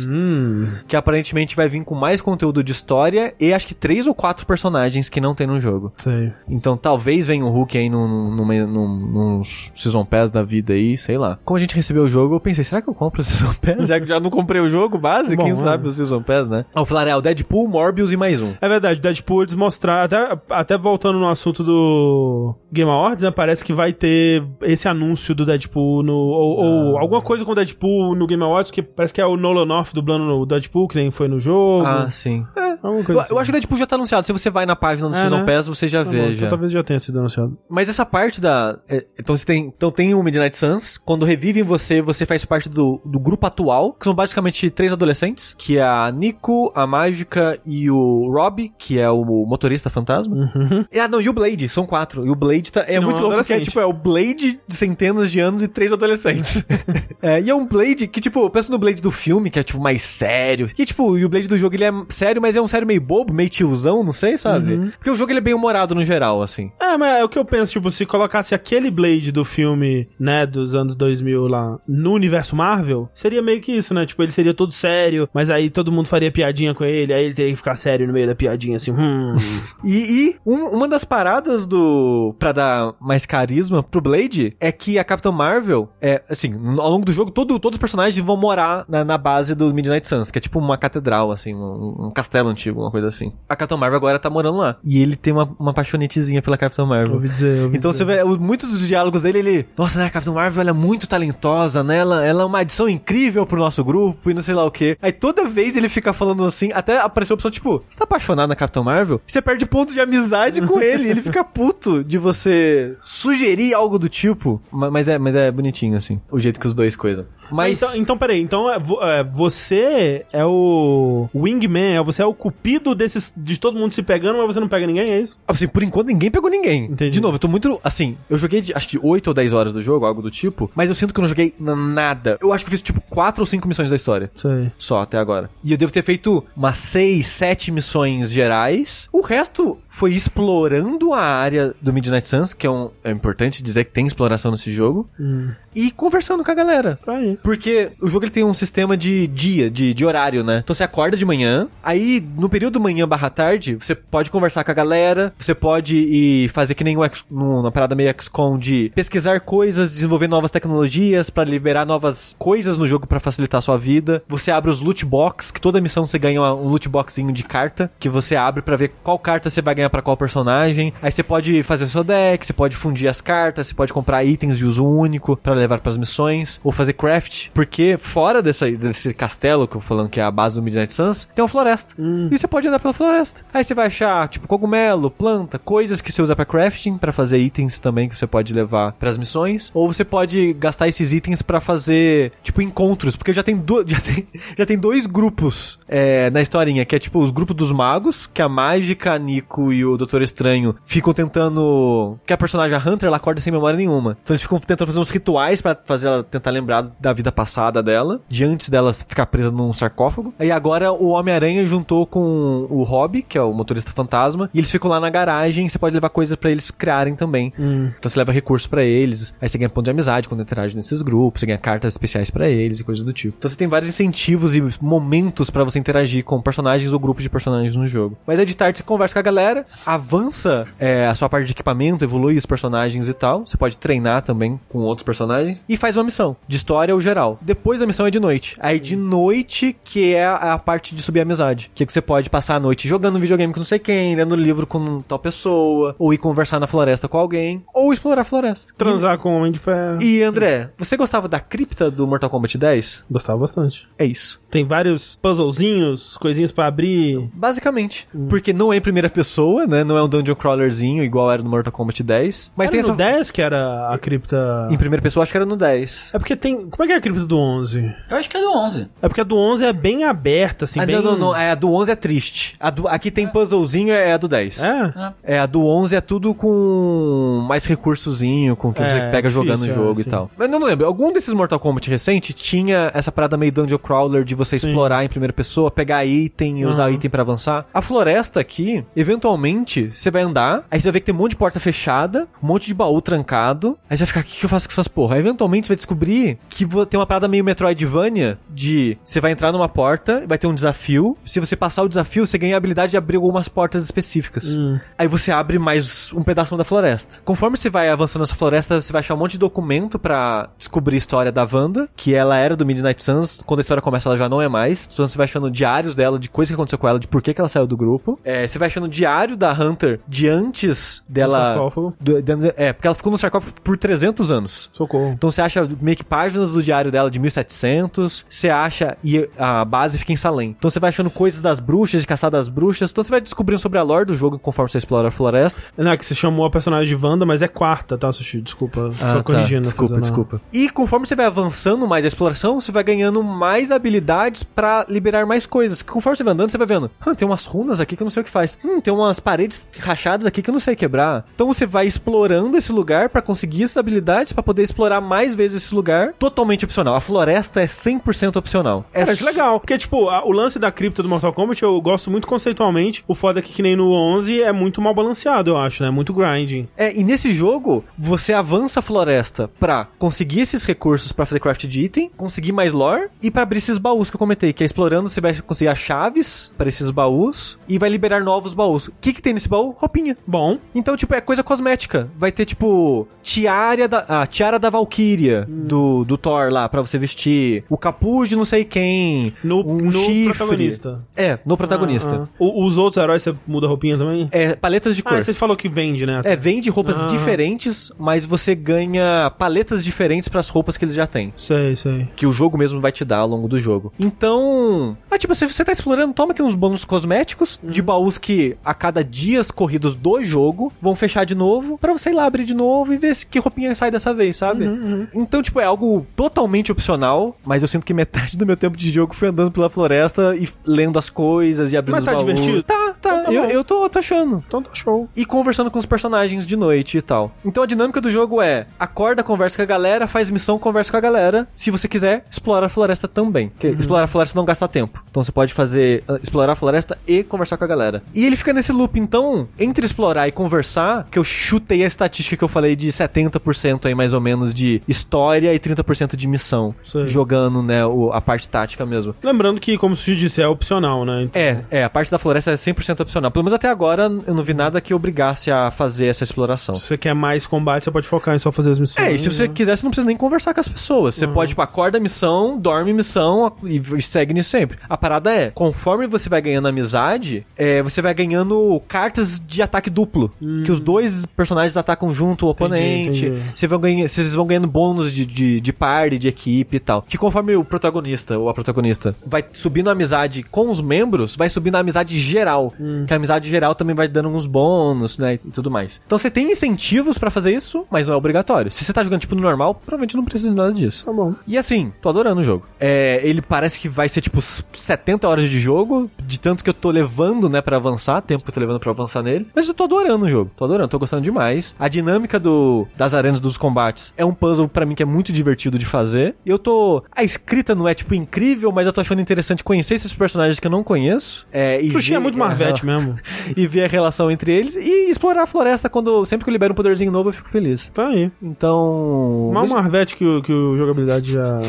Hum. que aparentemente vai vir com mais conteúdo de história e acho que três ou quatro personagens que não tem no jogo. Sei. Então talvez venha o Hulk aí num, num, num, num, Season Pass da vida aí, sei lá. Como a gente recebeu o jogo, eu pensei, será que eu compro o Season Pass? Já que já não comprei o jogo base, Bom, quem é. sabe o Season Pass, né? Ah, o é o Deadpool, Morbius e mais um. É verdade, Deadpool eles mostraram, até, até voltando no assunto do Game Awards, né? Parece que vai ter esse anúncio do Deadpool no. Ou, ou alguma coisa com o Deadpool no Game Awards, que parece que é o Nolan North dublando o Deadpool, que nem foi no jogo. Ah, sim. É. alguma Eu, coisa assim. eu acho que o Deadpool já tá anunciado. Se você vai na página do É, Season né? Pass, você já Tá vê. bom, já. então talvez já tenha sido anunciado. Mas essa parte da. é, então você tem. Então tem o Midnight Suns. Quando revivem você, você faz parte do, do grupo atual, que são basicamente três adolescentes, que é a Nico, a Mágica e o Rob, que é o motorista fantasma. Uhum. E, ah, não, e o Blade, são quatro. E o Blade tá, é não muito é louco, porque é adolescente. tipo, é o Blade de centenas de anos e três adolescentes. é, e é um Blade que, tipo, eu penso no Blade do filme, que é, tipo, mais sério. E, tipo, e o Blade do jogo, ele é sério, mas é um sério meio bobo, meio tiozão, não sei, sabe? Uhum. Porque o jogo, ele é bem humorado no geral, assim. É, mas é o que eu penso, tipo, se colocasse aquele Blade do filme, né, dos anos 2000 lá, no universo Marvel, seria meio que isso, né? Tipo, ele seria todo sério, mas aí todo mundo faria piadinha com ele, aí ele teria que ficar sério no meio da piadinha, assim, hum. E, e um- uma das paradas do. pra dar mais carisma pro Blade é que a Capitã Marvel, é, assim, ao longo do jogo, todo, todos os personagens vão morar na, na base do Midnight Suns, que é tipo uma catedral, assim, um, um castelo antigo, uma coisa assim. A Capitã Marvel agora tá morando lá. E ele tem uma, uma paixonetezinha pela Capitã Marvel. ouvi dizer, ouvi Então dizer. você vê, muitos dos diálogos dele, ele. Nossa, né, a Capitã Marvel ela é muito talentosa, né? Ela, ela é uma adição incrível pro nosso grupo e não sei lá o quê. Aí toda vez ele fica falando assim, até apareceu a opção, tipo, você tá apaixonado na Capitã Marvel? Você perde pontos de amizade com ele. Ele fica puto de você sugerir algo do tipo. Ma- Mas é, mas é bonitinho, assim, o jeito que os dois coisam. Mas. Então, então, peraí, então é, é, você é o wingman, é, você é o cupido desses, de todo mundo se pegando, mas você não pega ninguém, é isso? Assim, por enquanto ninguém pegou ninguém. Entendi. De novo, eu tô muito. Assim, eu joguei de, acho que 8 ou 10 horas do jogo, algo do tipo, mas eu sinto que eu não joguei nada. Eu acho que eu fiz tipo 4 ou 5 missões da história. Sei. Só até agora. E eu devo ter feito umas 6, 7 missões gerais. O resto foi explorando a área do Midnight Suns, que é, um, é importante dizer que tem exploração nesse jogo, Hum, e conversando com a galera. tá aí. Porque o jogo ele tem um sistema de dia, de, de horário, né? Então você acorda de manhã, aí no período manhã barra tarde, você pode conversar com a galera, você pode ir fazer que nem o X, numa parada meio XCOM de pesquisar coisas, desenvolver novas tecnologias pra liberar novas coisas no jogo pra facilitar a sua vida. Você abre os loot box, que toda missão você ganha uma- um loot boxinho de carta, que você abre pra ver qual carta você vai ganhar pra qual personagem. Aí você pode fazer seu deck, você pode fundir as cartas, você pode comprar itens de uso único pra levar pras missões, ou fazer craft, porque fora dessa, desse castelo que eu tô falando que é a base do Midnight Suns, tem uma floresta. E você pode andar pela floresta. Aí você vai achar, tipo, cogumelo, planta, coisas que você usa pra crafting, pra fazer itens também que você pode levar pras missões, ou você pode gastar esses itens pra fazer, tipo, encontros, porque já tem, do, já tem, já tem dois grupos é, na historinha, que é tipo os grupos dos magos, que a Mágica, a Nico e o Doutor Estranho ficam tentando. Que a personagem a Hunter ela acorda sem memória nenhuma. Então eles ficam tentando fazer uns rituais pra fazer ela tentar lembrar da, da vida passada dela, de antes dela ficar presa num sarcófago. E agora o Homem-Aranha juntou com o Hobby, que é o motorista fantasma, e eles ficam lá na garagem, você pode levar coisas pra eles criarem também. Então você leva recursos pra eles, aí você ganha ponto de amizade quando interage nesses grupos, você ganha cartas especiais pra eles e coisas do tipo. Então você tem vários incentivos e momentos pra você interagir com personagens ou grupos de personagens no jogo. Mas é de tarde você conversa com a galera, avança é, a sua parte de equipamento, evolui os personagens e tal. Você pode treinar também com outros personagens e faz uma missão de história ou geral. Depois da missão é de noite. Aí de noite que é a, parte de subir a amizade, que, é que você pode passar a noite jogando videogame com não sei quem, lendo livro com tal pessoa, ou ir conversar na floresta com alguém, ou explorar a floresta. Transar com o Homem de Ferro. E André, você gostava da cripta do Mortal Kombat 10? Gostava bastante. É isso. Tem vários puzzlezinhos, coisinhas pra abrir. Basicamente. Porque não é em primeira pessoa, né? Não é um dungeon crawlerzinho igual era no Mortal Kombat 10. Mas Era tem no essa. 10 que era a cripta... Em primeira pessoa, acho que era no 10. É porque tem... Como é que é a cripta do 11? Eu acho que é do 11. É porque a do 11 é bem aberta, assim, ah, bem... não, não, não. É, a do 11 é triste. A do, aqui tem puzzlezinho, é a do 10. É? É, a do 11 é tudo com mais recursozinho, com o que É, você pega difícil, jogando o é, jogo e tal. Mas não lembro, algum desses Mortal Kombat recente tinha essa parada meio dungeon crawler de você Sim. explorar em primeira pessoa, pegar item e usar Aham. item pra avançar. A floresta aqui, eventualmente, você vai andar, aí você vai ver que tem um monte de porta fechada, um monte de baú trancado, aí você vai ficar, o que que eu faço com essas porra? Aí, eventualmente você vai descobrir que tem uma parada meio Metroidvania de você vai entrar numa porta, vai ter um desafio, se você passar o desafio, você ganha a habilidade de abrir algumas portas específicas. Hum. Aí você abre mais um pedaço da floresta. Conforme você vai avançando nessa floresta, você vai achar um monte de documento pra descobrir a história da Wanda, que ela era do Midnight Suns. Quando a história começa, ela já não é mais. Então você vai achando diários dela, de coisas que aconteceu com ela, de por que, que ela saiu do grupo. É, você vai achando diário da Hunter de antes dela. sarcófago. do- de- é, porque ela ficou no sarcófago por 300 anos. Socorro. Então você acha meio que páginas do diário dela de 1700, você acha e a base fica em Salem. Então você vai achando coisas das bruxas, de caçar das bruxas, então você vai descobrindo sobre a lore do jogo conforme você explora a floresta. Não, é que você chamou a personagem de Wanda, mas é quarta, tá, Sushi? Desculpa. Ah, só tá. corrigindo. Desculpa, desculpa. E conforme você vai avançando mais a exploração, você vai ganhando mais habilidades pra liberar mais coisas. Conforme você vai andando, você vai vendo, "Hum, tem umas runas aqui que eu não sei o que faz. Hum, tem umas paredes rachadas aqui que eu não sei quebrar. Então você vai explorando esse lugar pra conseguir essas habilidades pra poder explorar mais vezes esse lugar, totalmente opcional. A floresta é 100% opcional. É Cara, acho legal. Porque, tipo, a- o lance da cripta do Mortal Kombat eu gosto muito conceitualmente. O foda é que, que nem no 11, é muito mal balanceado, eu acho, né? Muito grinding. É, e nesse jogo, você avança a floresta pra conseguir esses recursos pra fazer craft de item, conseguir mais lore e pra abrir esses baús que eu comentei, que é explorando você vai conseguir as chaves pra esses baús e vai liberar novos baús. O que que tem nesse baú? Roupinha. Bom, Então, tipo, é coisa cosmética. Vai ter, tipo, tiara da, a tiara da Valkyria do, do Thor lá pra você vestir. O capuz de não sei quem. no, um no chifre. protagonista. É, no protagonista. Ah, ah. O- os outros heróis você muda a roupinha também? É, paletas de cor. Ah, você falou que vende, né? É, vende roupas Ah. diferentes, mas você ganha paletas diferentes pras roupas que eles já têm. Sei, sei. Que o jogo mesmo vai te dar ao longo do jogo. Então. Ah, tipo, se você tá explorando, toma aqui uns bônus cosméticos de baús que a cada dias corridos do jogo vão fechar de novo, pra você ir lá abrir de novo e ver se que roupinha sai dessa vez, sabe? Então, tipo, é algo totalmente opcional, mas eu sinto que metade do meu tempo de jogo foi andando pela floresta e lendo as coisas e abrindo Mas tá divertido? Tá, tá. Então tá eu, eu tô, tô achando Então tá show. e conversando com os personagens de noite e tal. Então a dinâmica do jogo é: acorda, conversa com a galera, faz missão, conversa com a galera. Se você quiser, explora a floresta também. Porque explorar a floresta não gasta tempo. Então você pode fazer ah, explorar a floresta e conversar com a galera. E ele fica nesse loop, então, entre explorar e conversar, que eu chutei a estatística que eu falei de 70% aí mais ou menos de história e 30% de missão. Sei. Jogando, né, o- a parte tática mesmo. Lembrando que, como o Sushi disse, é opcional, né? Então, É, é, a parte da floresta é 100% opcional. Pelo menos até agora eu não vi nada que obrigasse a fazer essa exploração. Se você quer mais combate, você pode focar em só fazer as missões. É, e se você né? quiser, você não precisa nem conversar com as pessoas. Você pode, tipo, acorda a missão, dorme a missão e segue nisso sempre. A parada é, conforme você vai ganhando amizade, é, você vai ganhando cartas de ataque duplo. Que os dois personagens atacam junto o oponente. entendi. Você vai ganha, vocês vão ganhando bônus de, de, de de equipe e tal. Que conforme o protagonista ou a protagonista vai subindo a amizade com os membros, vai subindo a amizade geral. Que a amizade geral também vai dando uns bônus, né? E tudo mais. Então você tem incentivos pra fazer isso, mas não é obrigatório. Se você tá jogando tipo no normal, provavelmente não precisa de nada disso. Tá bom. E assim, tô adorando o jogo. É, ele parece que vai ser tipo 70 horas de jogo, de tanto que eu tô levando, né, pra avançar, tempo que eu tô levando pra avançar nele. Mas eu tô adorando o jogo, tô adorando, tô gostando demais. A dinâmica do, das arenas dos combates é um puzzle pra mim que é muito divertido de fazer. E eu tô. A escrita não é tipo incrível, mas eu tô achando interessante conhecer esses personagens que eu não conheço. É, e Sushi é ver- muito Marvete mesmo. e ver a relação entre eles e explorar a floresta quando sempre que eu libero um poderzinho novo eu fico feliz. Tá aí. Então. Mal Marvete que o, que o jogabilidade já.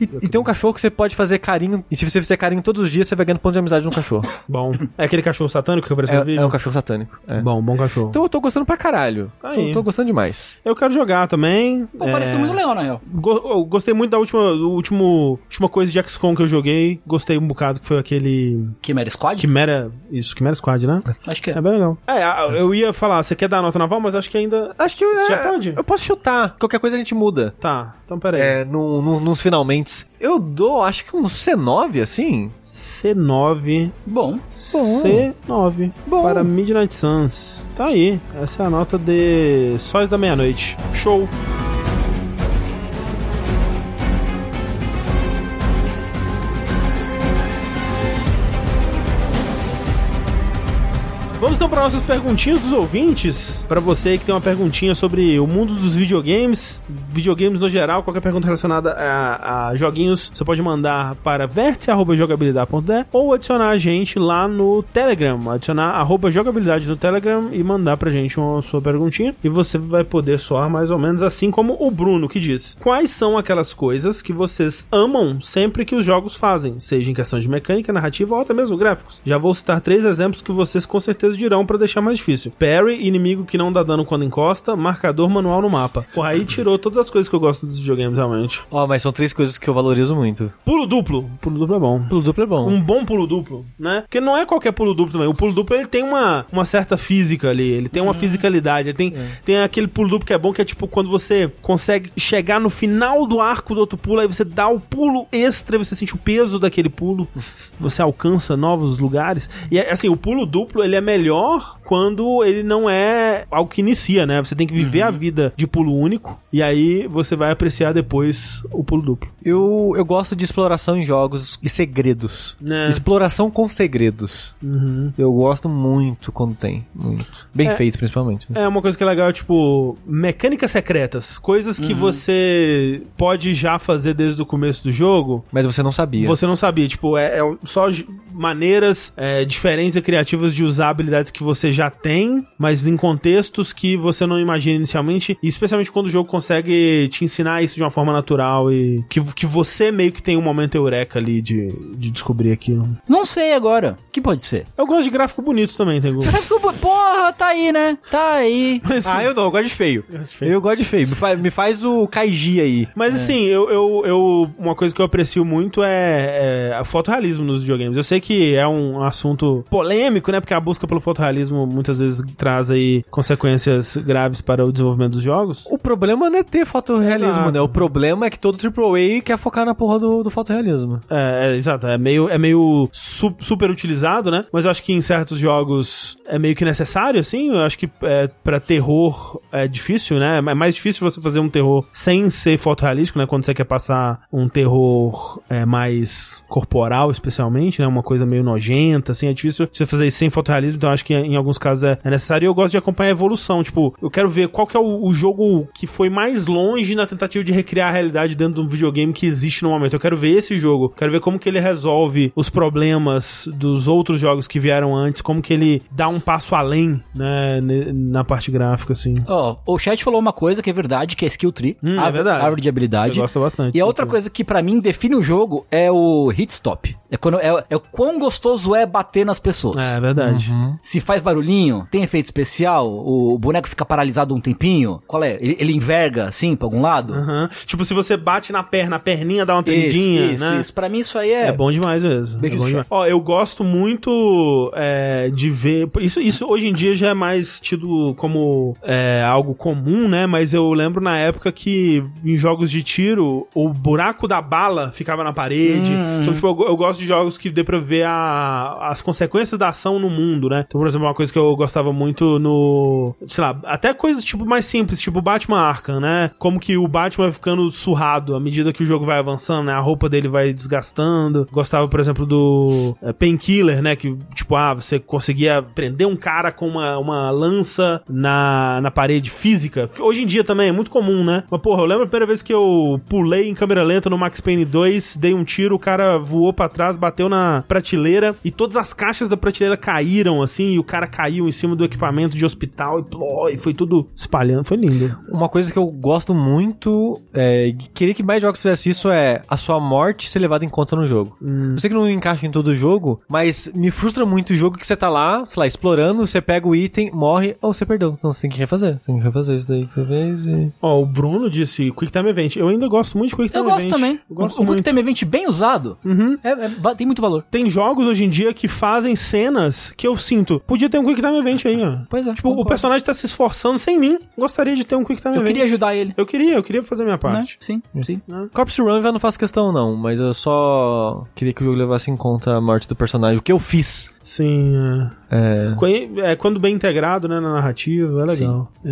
E, e tem um cachorro que você pode fazer carinho. E se você fizer carinho todos os dias, você vai ganhando ponto de amizade no cachorro. Bom. É aquele cachorro satânico que apareceu no É, vídeo? é um cachorro satânico. É. Bom, bom cachorro. Então eu tô gostando pra caralho. Aí. Tô, tô gostando demais. Eu quero jogar também. Pô, É, pareceu muito legal, na real. go- eu gostei muito da última, último, última coisa de XCOM que eu joguei. Gostei um bocado, que foi aquele. Chimera Squad? Quimera. Isso, Quimera Squad, né? Acho que é. É bem legal. É, eu ia falar, você quer dar a nota naval, mas acho que ainda. Acho que eu, Já é, pode? eu posso chutar. Qualquer coisa a gente muda. Tá, então peraí. É, no, no, nos finalmente. Eu dou, acho que um C9, assim. C9. Bom. C9. Bom. Para Midnight Suns. Tá aí. Essa é a nota de Sóis da Meia-Noite. Show. Vamos então para nossas perguntinhas dos ouvintes. Para você que tem uma perguntinha sobre o mundo dos videogames, videogames no geral, qualquer pergunta relacionada a, a joguinhos, você pode mandar para vértice.jogabilidade.de ou adicionar a gente lá no Telegram. Adicionar arroba jogabilidade no Telegram e mandar pra gente uma sua perguntinha. E você vai poder soar mais ou menos assim como o Bruno que diz: Quais são aquelas coisas que vocês amam sempre que os jogos fazem, seja em questão de mecânica, narrativa ou até mesmo gráficos? Já vou citar três exemplos que vocês com certeza dirão pra deixar mais difícil: Parry, inimigo que não dá dano quando encosta, marcador manual no mapa. Porra, aí tirou todas as coisas que eu gosto dos videogames realmente. Ó, mas são três coisas que eu valorizo muito. Pulo duplo. Pulo duplo é bom. Pulo duplo é bom. Um bom pulo duplo, né? Porque não é qualquer pulo duplo também. O pulo duplo ele tem uma, uma certa física ali, ele tem uma fisicalidade, ele tem, tem aquele pulo duplo que é bom, que é tipo quando você consegue chegar no final do arco do outro pulo, aí você dá o pulo extra, e você sente o peso daquele pulo, você alcança novos lugares. E é, assim, o pulo duplo ele é melhor quando ele não é algo que inicia, né? Você tem que viver a vida de pulo único, e aí você vai apreciar depois o pulo duplo. Eu, eu gosto de exploração em jogos e segredos. Né? Exploração com segredos. Uhum. Eu gosto muito quando tem. Muito. Bem É. feito, principalmente. né? É uma coisa que é legal, tipo, mecânicas secretas. Coisas que você pode já fazer desde o começo do jogo. Mas você não sabia. Você não sabia, tipo, é, é só maneiras é, diferentes e criativas de usar habilidades que você já tem, mas em contextos que você não imagina inicialmente, e especialmente quando o jogo consegue te ensinar isso de uma forma natural e que, que você meio que tem um momento eureka ali de, de descobrir aquilo. Não sei agora. que pode ser? Eu gosto de gráfico bonito também, tem Desculpa, porra, tá aí, né? Tá aí. Mas, Ah, eu não, eu gosto de feio. Eu gosto de feio. Me, fa- me faz o Kaiji aí. Mas assim, eu, eu, eu- Uma coisa que eu aprecio muito é, é o fotorrealismo nos videogames. Eu sei que é um assunto polêmico, né? Porque a busca pelo fotorrealismo muitas vezes traz aí consequências graves para o desenvolvimento dos jogos. O problema não é ter fotorrealismo, Exato. né? O problema é que todo AAA quer focar na porra do, do fotorrealismo. É, é, exato. É meio, é meio su- super utilizado, né? Mas eu acho que em certos jogos é meio que necessário, assim. Eu acho que é, para terror é difícil, né? É mais difícil você fazer um terror sem ser fotorrealístico, né? Quando você quer passar um terror é, mais corporal, especialmente, né? Uma coisa meio nojenta, assim. É difícil você fazer isso sem fotorrealismo. Então eu acho que em alguns casos é, é necessário. E eu gosto de acompanhar a evolução. Tipo, eu quero ver qual que é o, o jogo que foi mais longe na tentativa de recriar a realidade dentro de um videogame que existe no momento. Eu quero ver esse jogo. Quero ver como que ele resolve os problemas dos outros jogos que vieram antes, como que ele dá um passo além, né, na parte gráfica, assim. Ó, o chat falou uma coisa que é verdade, que é skill tree. Hum, é árvore- verdade. Árvore de habilidade. Eu gosto bastante. E a outra coisa que pra mim define o jogo é o hit stop. É, quando, é, é o quão gostoso é bater nas pessoas. É, é verdade. Se faz barulhinho, tem efeito especial, o boneco fica paralisado um tempinho, qual é? Ele, ele enverga assim pra algum lado? Aham. Tipo, se você bate na perna, a perninha dá uma tremidinha, isso, né? isso. Pra mim isso aí é... É bom demais mesmo. Beijo é bom demais. Ó, eu gosto muito é, de ver. Isso, isso hoje em dia já é mais tido como é, algo comum, né? Mas eu lembro na época que em jogos de tiro, o buraco da bala ficava na parede. Hum. Então, tipo, eu, eu gosto de jogos que dê pra ver a- as consequências da ação no mundo, né? né? Então, por exemplo, uma coisa que eu gostava muito no. Sei lá, até coisas tipo mais simples, tipo Batman Arkham, né? Como que o Batman vai ficando surrado à medida que o jogo vai avançando, né? A roupa dele vai desgastando. Gostava, por exemplo, do é, Painkiller, né? Que, tipo, ah, você conseguia prender um cara com uma, uma lança na, na parede física. Hoje em dia também é muito comum, né? Mas, porra, eu lembro a primeira vez que eu pulei em câmera lenta no Max Payne 2, dei um tiro, o cara voou pra trás, bateu na prateleira e todas as caixas da prateleira caíram, assim, e o cara caiu em cima do equipamento de hospital e, pló, e foi tudo espalhando. Foi lindo. Uma coisa que eu gosto muito, é, queria que mais jogos fizessem isso, é a sua morte ser levada em conta no jogo. Eu sei que não encaixa em todo jogo, mas me frustra muito o jogo que você tá lá, sei lá, explorando, você pega o item, morre, ou você perdeu. Então você tem que refazer. Tem que refazer isso daí que você fez e... Ó, o Bruno disse Quick Time Event. Eu ainda gosto muito de Quick Time Eu gosto Event. também. Eu gosto o muito. Quick Time Event bem usado Uhum. é- é- tem muito valor. Tem jogos hoje em dia que fazem cenas que eu sinto. Podia ter um Quick Time Event aí, ó. Pois é, Tipo, o concordo. personagem tá se esforçando sem mim. Gostaria de ter um Quick Time Eu Event. queria ajudar ele. Eu queria, eu queria fazer minha Né? parte. Sim, sim. Corpse Run eu não faço questão não, mas eu só queria que o jogo levasse em conta a morte do personagem. O que eu fiz. Sim, é. É... É, Quando bem integrado, né, na narrativa, é legal. É,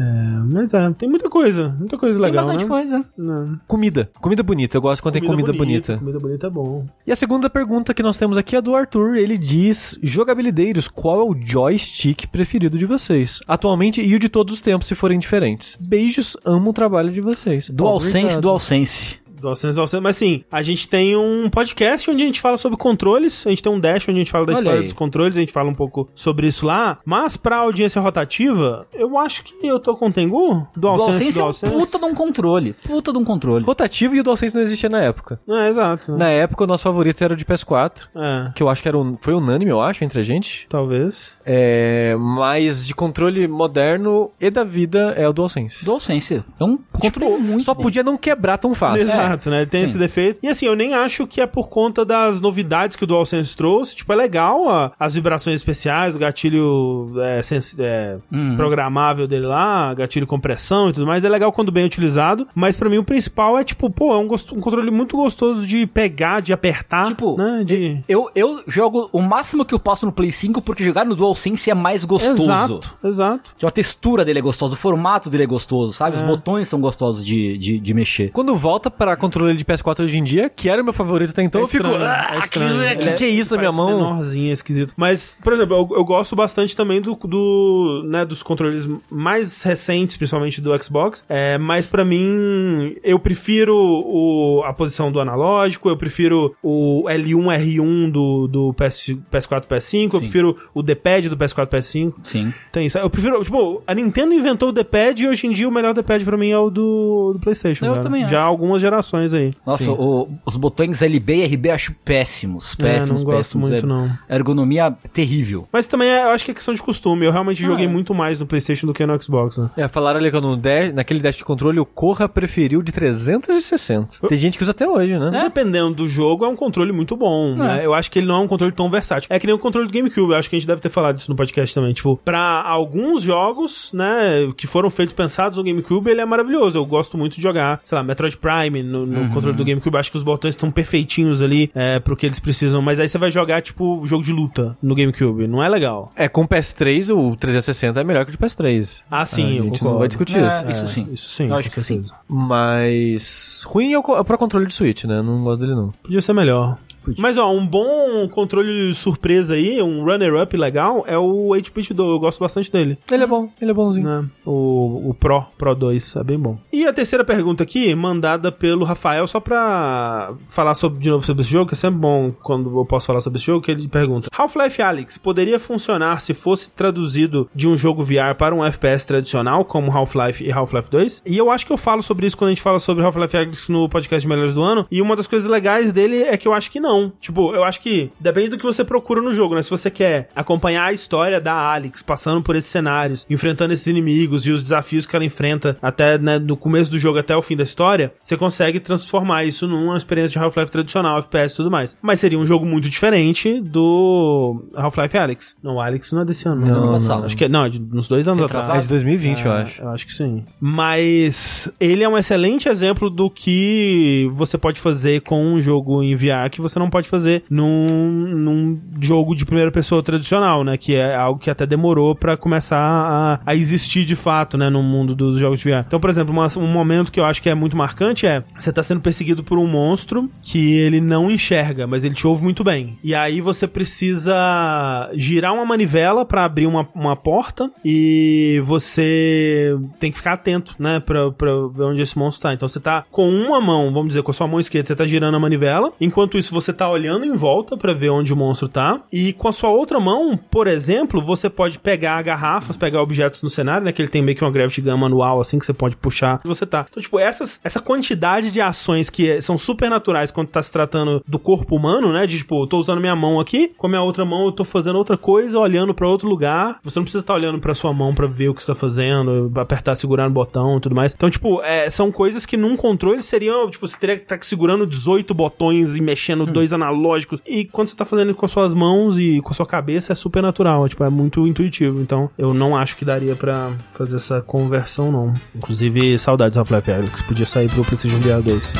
mas é, tem muita coisa, muita coisa legal, tem bastante né? coisa. Não. Comida. Comida bonita. Eu gosto quando tem comida bonita. Comida bonita é bom. E a segunda pergunta que nós temos aqui é do Arthur. Ele diz: Jogabilideiros, qual é o joystick preferido de vocês? Atualmente e o de todos os tempos, se forem diferentes. Beijos, amo o trabalho de vocês. DualSense, Obrigado. DualSense. DualSense, DualSense. Mas sim, a gente tem um podcast onde a gente fala sobre controles. A gente tem um dash onde a gente fala da Olha história aí. dos controles. A gente fala um pouco sobre isso lá. Mas pra audiência rotativa, eu acho que eu tô com o Tengu. DualSense, DualSense é um DualSense. puta de um controle. Puta de um controle. Rotativo e o DualSense não existia na época. É, exato. Na época, o nosso favorito era o de PS4. É, Que eu acho que era un... foi unânime, eu acho, entre a gente. talvez. É... Mas de controle moderno e da vida é o DualSense. DualSense. É um controle muito Só bom. podia não quebrar tão fácil. Exato, né? Tem Sim. esse defeito. E assim, eu nem acho que é por conta das novidades que o DualSense trouxe. Tipo, é legal a- as vibrações especiais, o gatilho é, sens- é, Uhum. programável dele lá, gatilho com pressão e tudo mais. É legal quando bem utilizado. Mas pra mim o principal é, tipo, pô, é um, gosto- um controle muito gostoso de pegar, de apertar. Tipo, né? De... Eu, eu jogo o máximo que eu posso no Play 5 porque jogar no DualSense é mais gostoso. Exato, exato. A textura dele é gostosa, o formato dele é gostoso, sabe? Os botões são gostosos de, de, de mexer. Quando volta pra controle de PS4 hoje em dia, que era o meu favorito até então, É eu fico. estranho, Ah, é que, estranho. que, Ele que é isso na minha mão? Menorzinho, é esquisito. Mas, por exemplo, eu, eu gosto bastante também do, do né, dos controles mais recentes, principalmente do Xbox. É, mas pra mim, eu prefiro o, a posição do analógico, eu prefiro o L1, R1 do, do PS, PS4, PS5, eu Sim. prefiro o D-pad do PS4, PS5. Sim. Tem isso. Eu prefiro, tipo, a Nintendo inventou o D-pad e hoje em dia o melhor D-pad pra mim é o do, do PlayStation. Eu cara. também Já há algumas gerações aí. Nossa, o- os botões LB e RB eu acho péssimos. É, Péssimos, não gosto péssimos. muito, É- não. Ergonomia terrível. Mas também é- eu acho que é questão de costume. Eu realmente joguei é. muito mais no PlayStation do que no Xbox. Né? É, falaram ali que no dash, naquele dash de controle o Corra preferiu de 360. Tem gente que usa até hoje, né? Dependendo do jogo, é um controle muito bom. né? Eu acho que ele não é um controle tão versátil. É que nem o controle do GameCube. Eu acho que a gente deve ter falado disso no podcast também. Tipo, pra alguns jogos, né, que foram feitos pensados no GameCube, ele é maravilhoso. Eu gosto muito de jogar, sei lá, Metroid Prime no, no Uhum. controle do GameCube. Acho que os botões estão perfeitinhos ali é, pro que eles precisam. Mas aí você vai jogar, tipo, jogo de luta no GameCube. Não é legal. É, com o PS3, o 360 é melhor que o de PS3. Ah, sim, a eu gente não vai discutir É, isso. isso sim. Isso sim. Acho que sim. Mas. Ruim é o, é o Pro Controle de Switch, né? Não gosto dele, não. Podia ser melhor. Podia. Mas, ó, um bom controle surpresa aí, um runner-up legal, é o HP do. Eu gosto bastante dele. Ele é bom, ele é bonzinho. Né? O, o Pro, Pro 2, é bem bom. E a terceira pergunta aqui, mandada pelo Rafael, só pra falar sobre, de novo sobre esse jogo, que é sempre bom quando eu posso falar sobre esse jogo, que ele pergunta: Half-Life Alyx poderia funcionar se fosse traduzido de um jogo VR para um FPS tradicional, como Half-Life e Half-Life 2? E eu acho que eu falo sobre isso quando a gente fala sobre Half-Life Alyx no podcast Melhores do Ano, e uma das coisas legais dele é que eu acho que não. Tipo, eu acho que depende do que você procura no jogo, né? Se você quer acompanhar a história da Alex, passando por esses cenários, enfrentando esses inimigos e os desafios que ela enfrenta até né, no começo do jogo até o fim da história, você consegue transformar isso numa experiência de Half-Life tradicional, FPS e tudo mais. Mas seria um jogo muito diferente do Half-Life Alyx. Não, o Alyx não é desse ano, Não, não. ano passado. Acho que é, não, é de uns dois anos Retrasado? É atrás. de 2020, eu É, acho. Eu acho que sim. Mas ele é um excelente exemplo do que você pode fazer com um jogo em VR que você não pode fazer num, num jogo de primeira pessoa tradicional, né? Que é algo que até demorou pra começar a, a existir de fato, né? No mundo dos jogos de VR. Então, por exemplo, uma- um momento que eu acho que é muito marcante é você tá sendo perseguido por um monstro que ele não enxerga, mas ele te ouve muito bem. E aí você precisa girar uma manivela pra abrir uma, uma porta e você tem que ficar atento, né? Pra, pra ver onde esse monstro tá. Então você tá com uma mão, vamos dizer, com a sua mão esquerda, você tá girando a manivela. Enquanto isso, você tá olhando em volta pra ver onde o monstro tá. E com a sua outra mão, por exemplo, você pode pegar garrafas, pegar objetos no cenário, né? Que ele tem meio que uma Gravity Gun manual, assim, que você pode puxar. Você tá. Então, tipo, essas, essa quantidade de ações que é- são super naturais quando tá se tratando do corpo humano, né? De tipo, eu tô usando minha mão aqui, com a minha outra mão eu tô fazendo outra coisa, olhando pra outro lugar. Você não precisa estar olhando pra sua mão pra ver o que você tá fazendo, apertar, segurar no botão e tudo mais. Então, tipo, é, são coisas que num controle seriam, tipo, você teria que estar segurando 18 botões e mexendo dois analógicos. E quando você tá fazendo com as suas mãos e com a sua cabeça, é super natural. Tipo, é muito intuitivo. Então, eu não acho que daria pra fazer essa conversão, não. Inclusive, saudades Half-Life Alyx. Podia sair pro Precision VR 2.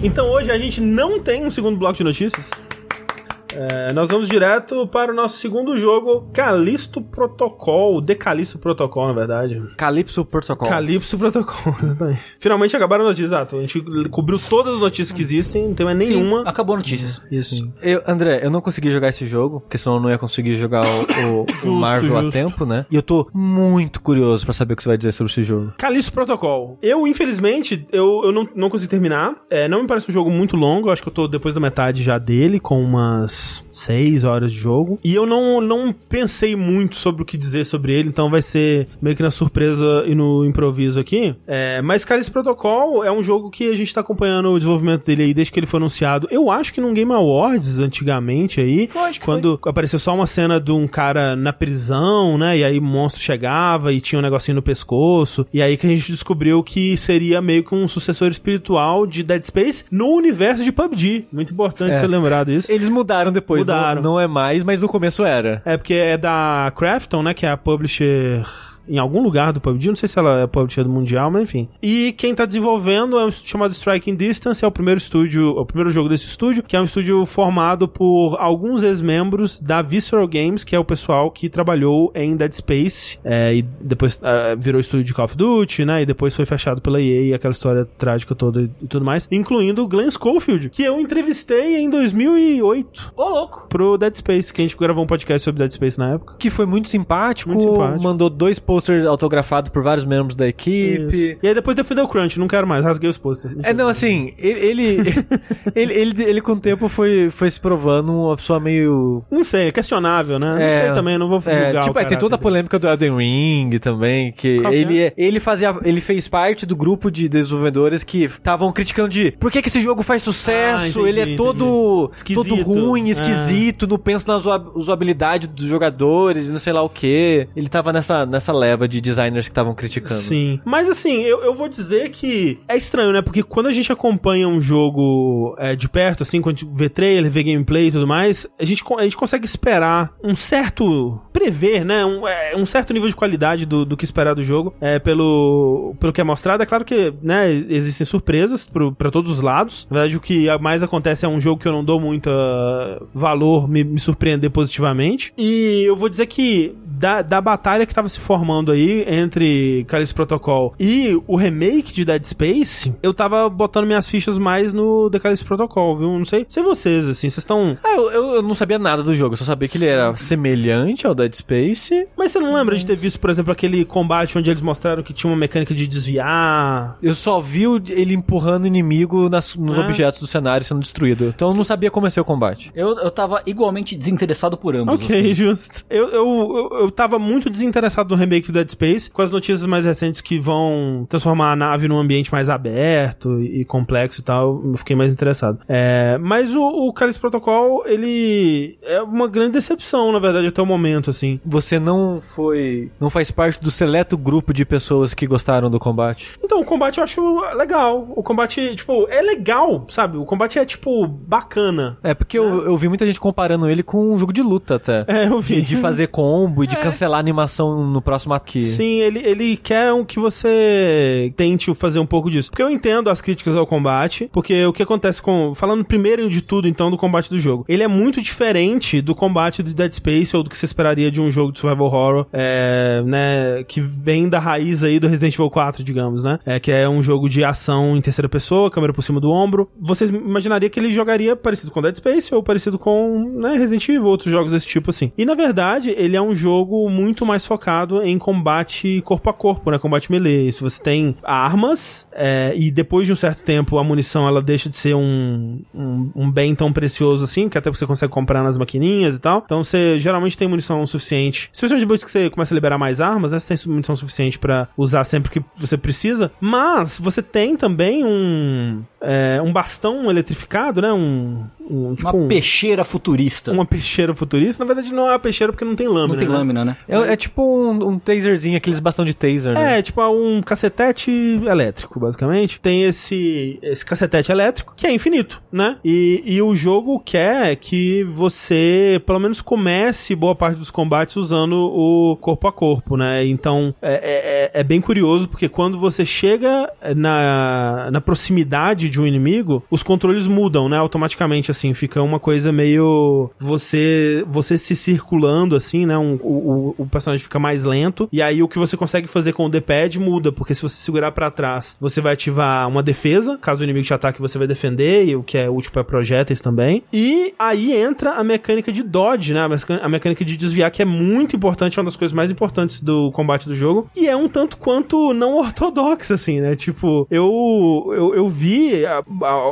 Então hoje a gente não tem um segundo bloco de notícias. É, nós vamos direto para o nosso segundo jogo, Calisto Protocol, Decalisto Protocol, na verdade. Calypso Protocol. Calypso Protocol, exatamente. Finalmente acabaram as notícias, exato. A gente cobriu todas as notícias que existem, não tem mais nenhuma. Acabou notícias. Isso. Eu, André, eu não consegui jogar esse jogo, porque senão eu não ia conseguir jogar o, o- o Marvel a justo. tempo, né? E eu tô muito curioso pra saber o que você vai dizer sobre esse jogo. Calixto Protocol. Eu, infelizmente, eu, eu não, não consegui terminar. É, não me parece um jogo muito longo. Eu acho que eu tô depois da metade já dele, com umas 6 horas de jogo. E eu não, não pensei muito sobre o que dizer sobre ele, então vai ser meio que na surpresa e no improviso aqui. É, mas Calixto Protocol é um jogo que a gente tá acompanhando o desenvolvimento dele aí desde que ele foi anunciado. Eu acho que num Game Awards, antigamente aí, Foi, quando apareceu só uma cena de um cara na prisão, né? E aí o monstro chegava e tinha um negocinho no pescoço. E aí que a gente descobriu que seria meio que um sucessor espiritual de Dead Space no universo de PUBG. Muito importante É. ser lembrado disso. Eles mudaram depois, Mudaram. Não, não é mais, mas no começo era. É porque é da Crafton, né? Que é a publisher em algum lugar do PUBG. Não sei se ela é publisher do Mundial, mas enfim. E quem tá desenvolvendo é um estúdio chamado Striking Distance. É o primeiro estúdio, é o primeiro jogo desse estúdio, que é um estúdio formado por alguns ex-membros da Visceral Games, que é o pessoal que trabalhou em Dead Space. é, e depois é, virou estúdio de Call of Duty, né? E depois foi fechado pela EA, aquela história trágica toda e, tudo mais. Incluindo o Glenn Schofield, que eu entrevistei em 2008 Ô, louco. pro Dead Space, que a gente gravou um podcast sobre Dead Space na época. Que foi muito simpático, Muito simpático. mandou dois posters autografados por vários membros da equipe. Isso. E aí depois defendeu o Crunch, não quero mais, rasguei os posters. É, não, assim, ele, ele, ele, ele, ele com o tempo foi, foi se provando uma pessoa meio... Não sei, é questionável, né? É, não sei também, não vou julgar É, o tipo, é, tem toda a polêmica do Elden Ring também, que Qual ele, é- ele fazia, ele fez parte do grupo de desenvolvedores que estavam criticando de por que, que esse jogo faz sucesso, Ah, entendi, ele é todo, todo ruim, É. esquisito, não pensa na usabilidade dos jogadores e não sei lá o que. Ele tava nessa, nessa leva de designers que estavam criticando. Sim. Mas assim, eu, eu vou dizer que é estranho, né? Porque quando a gente acompanha um jogo é, de perto, assim, quando a gente vê trailer, vê gameplay e tudo mais, a gente, a gente consegue esperar um certo. prever, né? Um, é, um certo nível de qualidade do, do que esperar do jogo. É, pelo, pelo que é mostrado. É claro que, né, existem surpresas pro, pra todos os lados. Na verdade, o que mais acontece é um jogo que eu não dou muito ah, valor me, me surpreender positivamente. E eu vou dizer que da, da batalha que tava se formando aí entre Callisto Protocol e o remake de Dead Space, eu tava botando minhas fichas mais no The Callisto Protocol, viu? Não sei, não sei vocês, assim, vocês estão... Ah, eu, eu- não sabia nada do jogo, eu só sabia que ele era semelhante ao Dead Space. Mas você não lembra de ter visto, por exemplo, aquele combate onde eles mostraram que tinha uma mecânica de desviar? Eu só vi o- ele empurrando o inimigo nas- nos Ah. objetos do cenário sendo destruído. Então eu não sabia como ia ser o combate. Eu, eu tava igualmente desinteressado por ambos. Ok, assim. justo. Eu, eu, eu, eu tava muito desinteressado no remake do Dead Space, com as notícias mais recentes que vão transformar a nave num ambiente mais aberto e, e complexo e tal, eu fiquei mais interessado. É, mas o, o Protocol, ele é uma grande decepção, na verdade, até o momento, assim. Você não foi. não faz parte do seleto grupo de pessoas que gostaram do combate. Então, o combate eu acho legal. O combate, tipo, é legal, sabe? O combate é, tipo, bacana. É, porque eu, eu vi muita gente comparando ele com um jogo de luta até. É, eu vi. De, de fazer combo e de cancelar a animação no próximo aqui. Sim, ele, ele quer um que você tente fazer um pouco disso. Porque eu entendo as críticas ao combate, porque o que acontece com. Falando primeiro de tudo, então, do combate do jogo. Ele é muito diferente do combate do Dead Space ou do que você esperaria de um jogo de survival horror, é, né? Que vem da raiz aí do Resident Evil 4, digamos, né? É, que é um jogo de ação em terceira pessoa, câmera por cima do ombro. Vocês imaginariam que ele jogaria parecido com Dead Space ou parecido com né, Resident Evil, outros jogos desse tipo assim. E na verdade, ele é um jogo muito mais focado em combate corpo a corpo, né? Combate melee. Se você tem armas é, e depois de um certo tempo a munição ela deixa de ser um, um, um, bem tão precioso assim, que até você consegue comprar nas maquininhas e tal. Então você geralmente tem munição suficiente. Especialmente depois que você começa a liberar mais armas, né? Você tem munição suficiente para usar sempre que você precisa. Mas você tem também um, é, um bastão eletrificado, né? Um, um tipo, uma peixeira futurista. Uma peixeira futurista. Na verdade, não é uma peixeira porque não tem lâmina. Não tem né? lâmina, né? É, é tipo um, um, taserzinho, aqueles bastão de taser. Né? É, tipo um cacetete elétrico, basicamente. Tem esse, esse cacetete elétrico que é infinito, né? E, e o jogo quer que você, pelo menos, comece boa parte dos combates usando o corpo a corpo, né? Então, é, é, é bem curioso porque quando você chega na, na proximidade de um inimigo, os controles mudam, né? Automaticamente, assim, fica uma coisa meio você você se circulando, assim, né? Um, o, o personagem fica mais lento e aí o que você consegue fazer com o D-pad muda, porque se você segurar para trás, você vai ativar uma defesa, caso o inimigo te ataque, você vai defender, e o que é útil para projéteis também. E aí entra a mecânica de dodge, né? A mecânica de desviar, que é muito importante, é uma das coisas mais importantes do combate do jogo, e é um tanto quanto não ortodoxa, assim, né? Tipo, eu, eu, eu vi, eu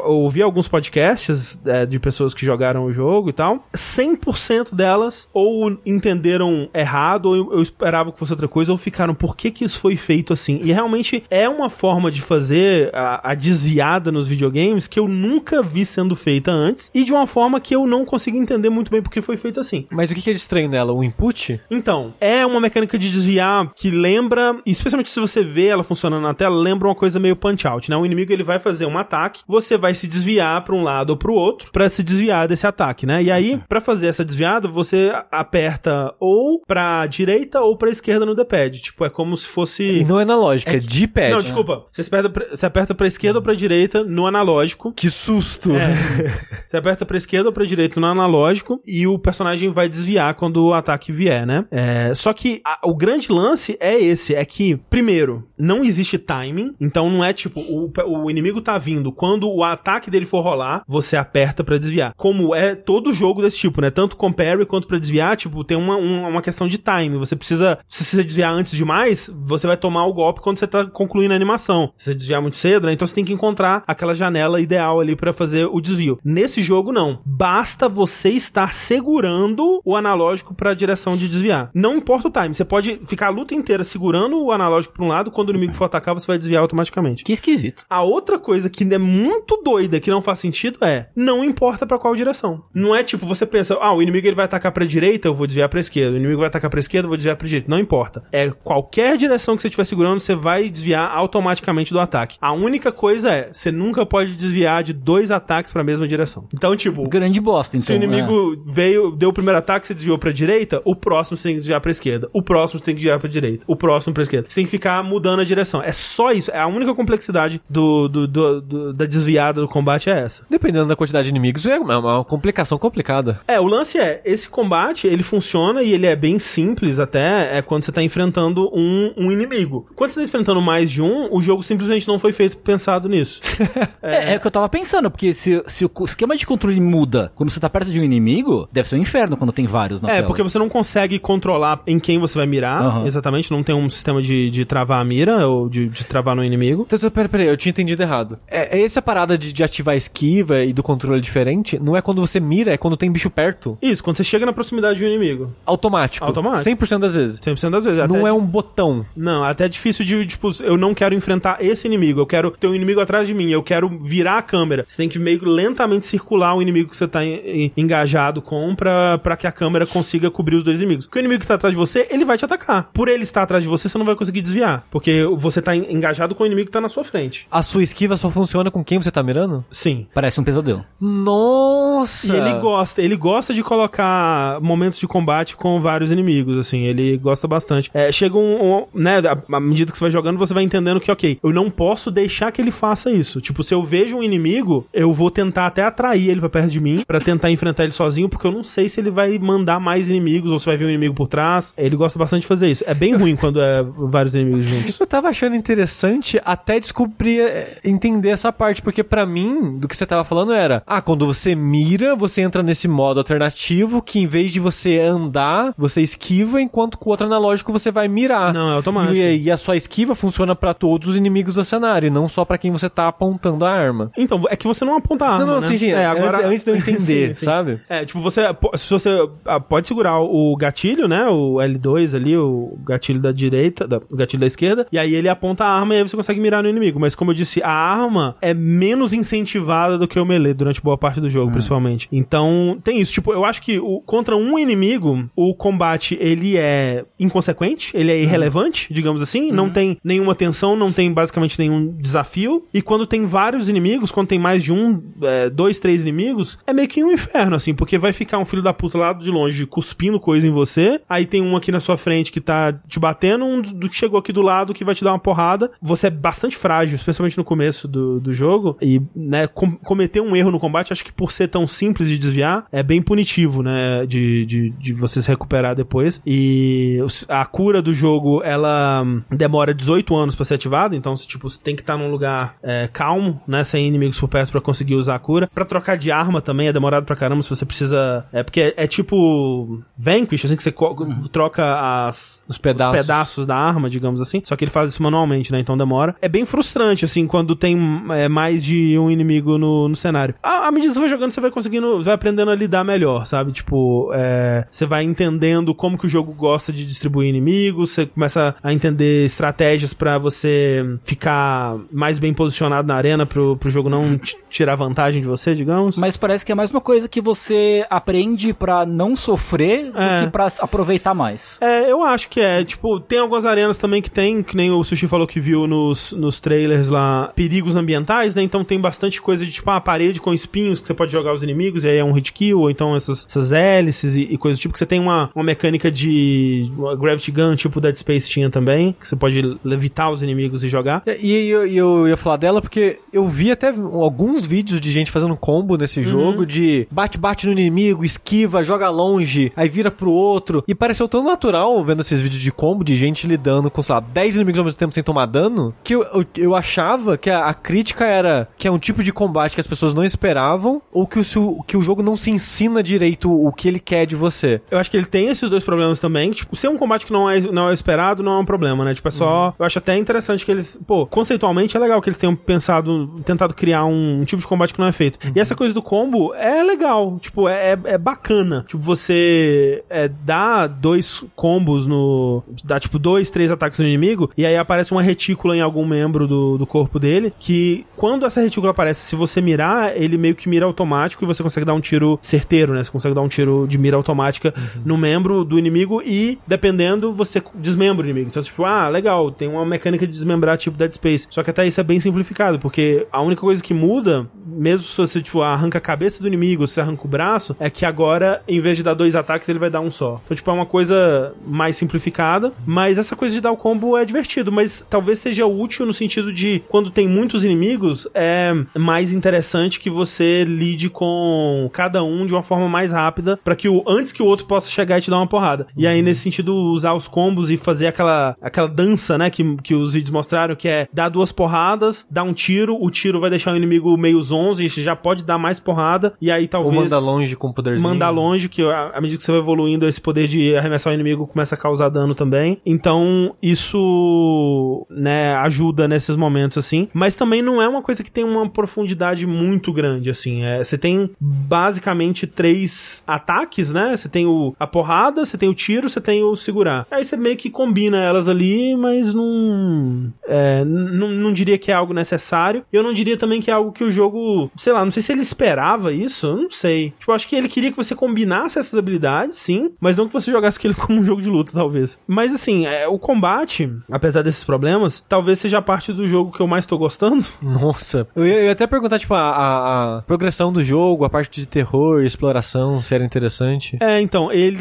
ouvi alguns podcasts é, de pessoas que jogaram o jogo e tal, 100% delas ou entenderam errado, ou eu, esperava que fosse outra coisa, ou ficaram, por que que isso foi feito assim? E realmente é uma forma de fazer a, a desviada nos videogames que eu nunca vi sendo feita antes, e de uma forma que eu não consigo entender muito bem porque foi feita assim. Mas o que é de estranho nela? O input? Então, é uma mecânica de desviar que lembra, especialmente se você vê ela funcionando na tela, lembra uma coisa meio punch-out, né? O inimigo ele vai fazer um ataque, você vai se desviar para um lado ou para o outro para se desviar desse ataque, né? E aí, para fazer essa desviada, você aperta ou para direita ou para esquerda no D-pad. Tipo, é como se fosse não é analógico, é, é D-pad. Não, desculpa. Você aperta pra, você aperta para esquerda ou para direita no analógico. Que susto. É. você aperta para esquerda ou para direita no analógico e o personagem vai desviar quando o ataque vier, né? É, só que a, o grande lance é esse, é que primeiro, não existe timing, então não é tipo o, o inimigo tá vindo quando o ataque dele for rolar, você aperta para desviar. Como é todo jogo desse tipo, né? Tanto com parry quanto para desviar, tipo, tem uma, uma, uma, questão de time. Você precisa, se você desviar antes demais, você vai tomar o golpe quando você tá concluindo a animação. Se você desviar muito cedo, né? Então você tem que encontrar aquela janela ideal ali para fazer o desvio. Nesse jogo, não. Basta você estar segurando o analógico para a direção de desviar. Não importa o time. Você pode ficar a luta inteira segurando o analógico para um lado, quando o inimigo for atacar, você vai desviar automaticamente. Que esquisito. A outra coisa que é muito doida, que não faz sentido, é não importa para qual direção. Não é tipo, você pensa, ah, o inimigo ele vai atacar pra direita, eu vou desviar pra esquerda. O inimigo vai atacar pra esquerda, vou desviar pra direita. Não importa. É qualquer direção que você estiver segurando, você vai desviar automaticamente do ataque. A única coisa é, você nunca pode desviar de dois ataques pra mesma direção. Então, tipo... Grande bosta, então. Se o inimigo é. veio, deu o primeiro ataque, você desviou pra direita, o próximo você tem que desviar pra esquerda. O próximo você tem que desviar pra direita. O próximo pra esquerda. Você tem que ficar mudando a direção. É só isso. É a única complexidade do, do, do, do da desviada do combate é essa. Dependendo da quantidade de inimigos, é uma complicação complicada. É, o lance é, esse combate, ele funciona e ele é bem simples até, é quando você tá enfrentando um, um inimigo. Quando você tá enfrentando mais de um, o jogo simplesmente não foi feito pensado nisso. é, é, o que eu tava pensando, porque se, se o esquema de controle muda quando você tá perto de um inimigo, deve ser um inferno quando tem vários na é, tela. porque você não consegue controlar em quem você vai mirar, uhum. exatamente, não tem um sistema de, de travar a mira ou de, de travar no inimigo. Então, peraí, peraí, eu tinha entendido errado. É, é essa parada de, de ativar a esquiva e do controle diferente, não é quando você mira, é quando tem bicho perto. Isso, quando você chega na proximidade de um inimigo. Automático. Automático. 100% das vezes. 100% das vezes. não Até é um botão. Não, até é difícil de, tipo, eu não quero enfrentar esse inimigo, eu quero ter um inimigo atrás de mim, eu quero virar a câmera. Você tem que meio que lentamente circular o inimigo que você tá en- en- engajado com pra, pra que a câmera consiga cobrir os dois inimigos. Porque o inimigo que tá atrás de você, ele vai te atacar. Por ele estar atrás de você, você não vai conseguir desviar. Porque você tá en- engajado com o inimigo que tá na sua frente. A sua esquiva só funciona com quem você tá mirando? Sim. Parece um pesadelo. Nossa! E ele gosta, ele gosta de colocar momentos de combate com vários inimigos, assim, ele gosta bastante. É, chega um, um- né, à medida que você vai jogando, você vai entendendo que, ok, eu não posso deixar que ele faça isso. Tipo, se eu vejo um inimigo, eu vou tentar até atrair ele pra perto de mim, pra tentar enfrentar ele sozinho, porque eu não sei se ele vai mandar mais inimigos ou se vai vir um inimigo por trás. Ele gosta bastante de fazer isso. É bem ruim quando é vários inimigos juntos. Eu tava achando interessante até descobrir, eh, entender essa parte, porque pra mim, do que você tava falando era, ah, quando você mira, você entra nesse modo alternativo que em vez de você andar, você esquiva, enquanto com o outro analógico você vai mirar. Não, é automático. E, e a sua esquiva funciona pra todos os inimigos do cenário, e não só pra quem você tá apontando a arma. Então, é que você não aponta a arma, não, não, né? sim, sim. É, antes, antes de eu entender, Sim, sim. sabe? É, tipo, você. Se você ah, pode segurar o gatilho, né? O L2 ali, o gatilho da direita, da- o gatilho da esquerda, e aí ele aponta a arma e aí você consegue mirar no inimigo. Mas como eu disse, a arma é menos incentivada do que o melee durante boa parte do jogo, principalmente. Então, tem isso. Tipo, eu acho que o- contra um inimigo, o combate ele é inconsequente, ele é irrelevante, digamos assim. Não tem nenhuma tensão, não tem basicamente nenhum desafio. E quando tem vários inimigos, quando tem mais de um, é, dois, três inimigos, é meio que um inferno, assim, porque vai ficar um filho da puta lá de longe cuspindo coisa em você. Aí tem um aqui na sua frente que tá te batendo, um do do que chegou aqui do lado que vai te dar uma porrada. Você é bastante frágil, especialmente no começo do, do jogo. E, né, com- cometer um erro no combate, acho que por ser tão simples de desviar, é bem punitivo, né, de, de, de você se recuperar depois. E a cura do jogo, ela demora 18 anos pra ser ativada, então, se, tipo, você tem que estar num lugar é, calmo, né, sem inimigos por perto pra conseguir usar a cura. Pra trocar de arma também é demorado pra caramba, se você precisa... É porque é, é tipo Vanquish, assim, que você co- troca as, Os pedaços. os pedaços da arma, digamos assim. Só que ele faz isso manualmente, né? Então demora. É bem frustrante, assim, quando tem é, mais de um inimigo no, no cenário. À, à medida que você vai jogando, você vai conseguindo, você vai aprendendo a lidar melhor, sabe? Tipo, é, você vai entendendo como que o jogo gosta de distribuir inimigos, você começa a entender estratégias pra você ficar mais bem posicionado na arena pro, pro jogo não tirar vantagem de você, digamos. Mas parece que é mais uma coisa que você aprende pra não sofrer É. do que pra aproveitar mais. É, eu acho que é. Tipo, tem algumas arenas também que tem, que nem o Sushi falou que viu nos, nos trailers lá, perigos ambientais, né? Então tem bastante coisa de, tipo, uma parede com espinhos que você pode jogar os inimigos, e aí é um hit kill, ou então essas, essas hélices e, e coisas do tipo, que você tem uma, uma mecânica de Gravity Gun, tipo Dead Space tinha também, que você pode levitar os inimigos e jogar. E e eu, eu ia falar dela porque eu vi até alguns vídeos de gente fazendo combo nesse jogo de bate-bate no inimigo, esquiva, joga longe, aí vira pro outro. E pareceu tão natural vendo esses vídeos de combo de gente lidando com, sei lá, 10 inimigos ao mesmo tempo sem tomar dano, que eu, eu, eu achava que a, a crítica era que é um tipo de combate que as pessoas não esperavam, ou que o, que o jogo não se ensina direito o que ele quer de você. Eu acho que ele tem esses dois problemas também. Tipo, ser um combate que não é, não é esperado não é um problema, né? Tipo, é só. Eu acho até interessante que eles. Pô, conceitualmente é legal que eles tenham pensado, tentado criar um, tipo de combate que não é feito. E essa coisa do combo é legal. Tipo, é, é, é bacana. Tipo, você é, dá dois combos no. dá, tipo, dois, três ataques no inimigo. E aí aparece uma retícula em algum membro do, do corpo dele. Que quando essa retícula aparece, se você mirar, ele meio que mira automático e você consegue dar um tiro certeiro, né? Você consegue dar um tiro de mira automática no membro do inimigo e, dependendo, você desmembra o inimigo. Então, tipo, ah, legal, tem uma mecânica de desmembrar tipo Dead Space. Só que até isso é bem simplificado, porque a única coisa que muda, mesmo se você, tipo, arranca a cabeça do inimigo, se arranca o braço, é que agora, em vez de dar dois ataques, ele vai dar um só. Então, tipo, é uma coisa mais simplificada, mas essa coisa de dar o combo é divertido, mas talvez seja útil no sentido de, quando tem muitos inimigos, é mais interessante que você lide com cada um de uma forma mais rápida, para que o antes que o outro possa chegar e te dar uma porrada. E aí, nesse sentido, usar os combos e fazer aquela, aquela dança, né, que, que os vídeos mostraram, que é dar duas porradas, dar um tiro, o tiro vai deixar o inimigo meio 11 você já pode dar mais porrada, e aí Ou talvez... manda longe com o poderzinho. Mandar longe, que à à medida que você vai evoluindo, esse poder de arremessar o inimigo começa a causar dano também. Então, isso, né, ajuda nesses momentos, assim. Mas também não é uma coisa que tem uma profundidade muito grande, assim. É, você tem basicamente três ataques, né? Você tem o, a porrada, você tem o tiro, você tem o segurar. Aí você meio que combina elas ali, mas não. É, não, não diria que é algo necessário. Eu não diria também que é algo que o jogo. Sei lá, não sei se ele esperava isso. Eu não sei. Tipo, acho que ele queria que você combinasse essas habilidades, sim. Mas não que você jogasse aquilo como um jogo de luta, talvez. Mas assim, é, o combate, apesar desses problemas, talvez seja a parte do jogo que eu mais tô gostando. Nossa. Eu ia, eu ia até perguntar, tipo, a, a- a progressão do jogo, a parte de terror, exploração, se era interessante. É, então, ele.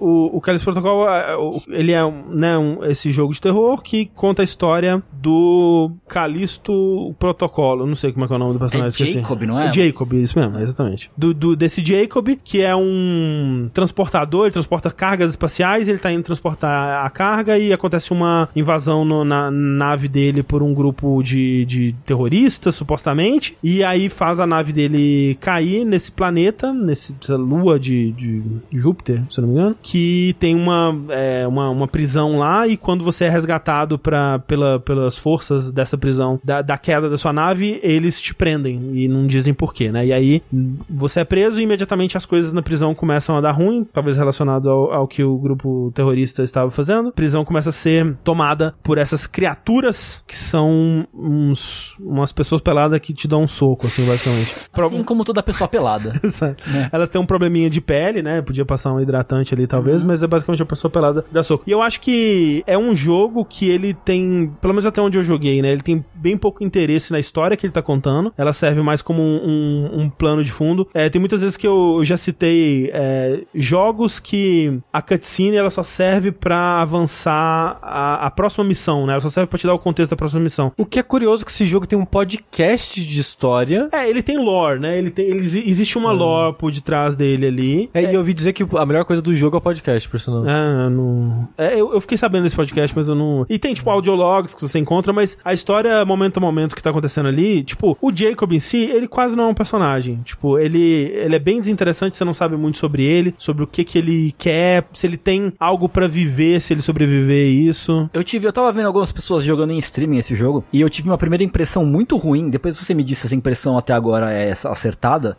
O, o Callisto Protocol, é, ele é né, um- esse jogo de terror que conta a história do Callisto Protocolo. Não sei como é que é o nome do personagem, É. Jacob, não é? Jacob, isso mesmo, exatamente. Do, do- desse Jacob, que é um transportador, ele transporta cargas espaciais, ele tá indo transportar a carga e acontece uma invasão no- na nave dele por um grupo de, de terroristas, supostamente, e aí faz a nave dele cair nesse planeta, nessa lua de, de Júpiter, se não me engano, que tem uma, é, uma, uma prisão lá e quando você é resgatado pra, pela, pelas forças dessa prisão, da, da queda da sua nave, eles te prendem e não dizem porquê, né? E aí você é preso e imediatamente as coisas na prisão começam a dar ruim, talvez relacionado ao, ao que o grupo terrorista estava fazendo. A prisão começa a ser tomada por essas criaturas que são uns, umas pessoas peladas que te dão um soco, assim, basicamente. Pro- Assim como toda pessoa pelada. Elas têm um probleminha de pele, né? Podia passar um hidratante ali, talvez, mas é basicamente a pessoa pelada da soco. E eu acho que é um jogo que ele tem, pelo menos até onde eu joguei, né? Ele tem bem pouco interesse na história que ele tá contando. Ela serve mais como um, um- um plano de fundo. É, tem muitas vezes que eu já citei é, jogos que a cutscene ela só serve pra avançar a, a próxima missão, né? Ela só serve pra te dar o contexto da próxima missão. O que é curioso que esse jogo tem um podcast de história. É, ele tem lore, né? Ele tem, ele, existe uma lore por detrás dele ali. É, E eu ouvi dizer que a melhor coisa do jogo é o podcast, por sinal. Ah, não. É, eu, eu fiquei sabendo desse podcast, mas eu não. E tem, tipo, audiologs que você encontra, mas a história, momento a momento, que tá acontecendo ali, tipo, o Jacob em si, ele quase não é um personagem. Tipo, ele, ele é bem desinteressante, você não sabe muito sobre ele, sobre o que que ele quer, se ele tem algo pra viver, se ele sobreviver a isso. Eu tive, eu tava vendo algumas pessoas jogando em streaming esse jogo, e eu tive uma primeira impressão muito ruim. Depois você me disse se essa impressão até agora é acertada.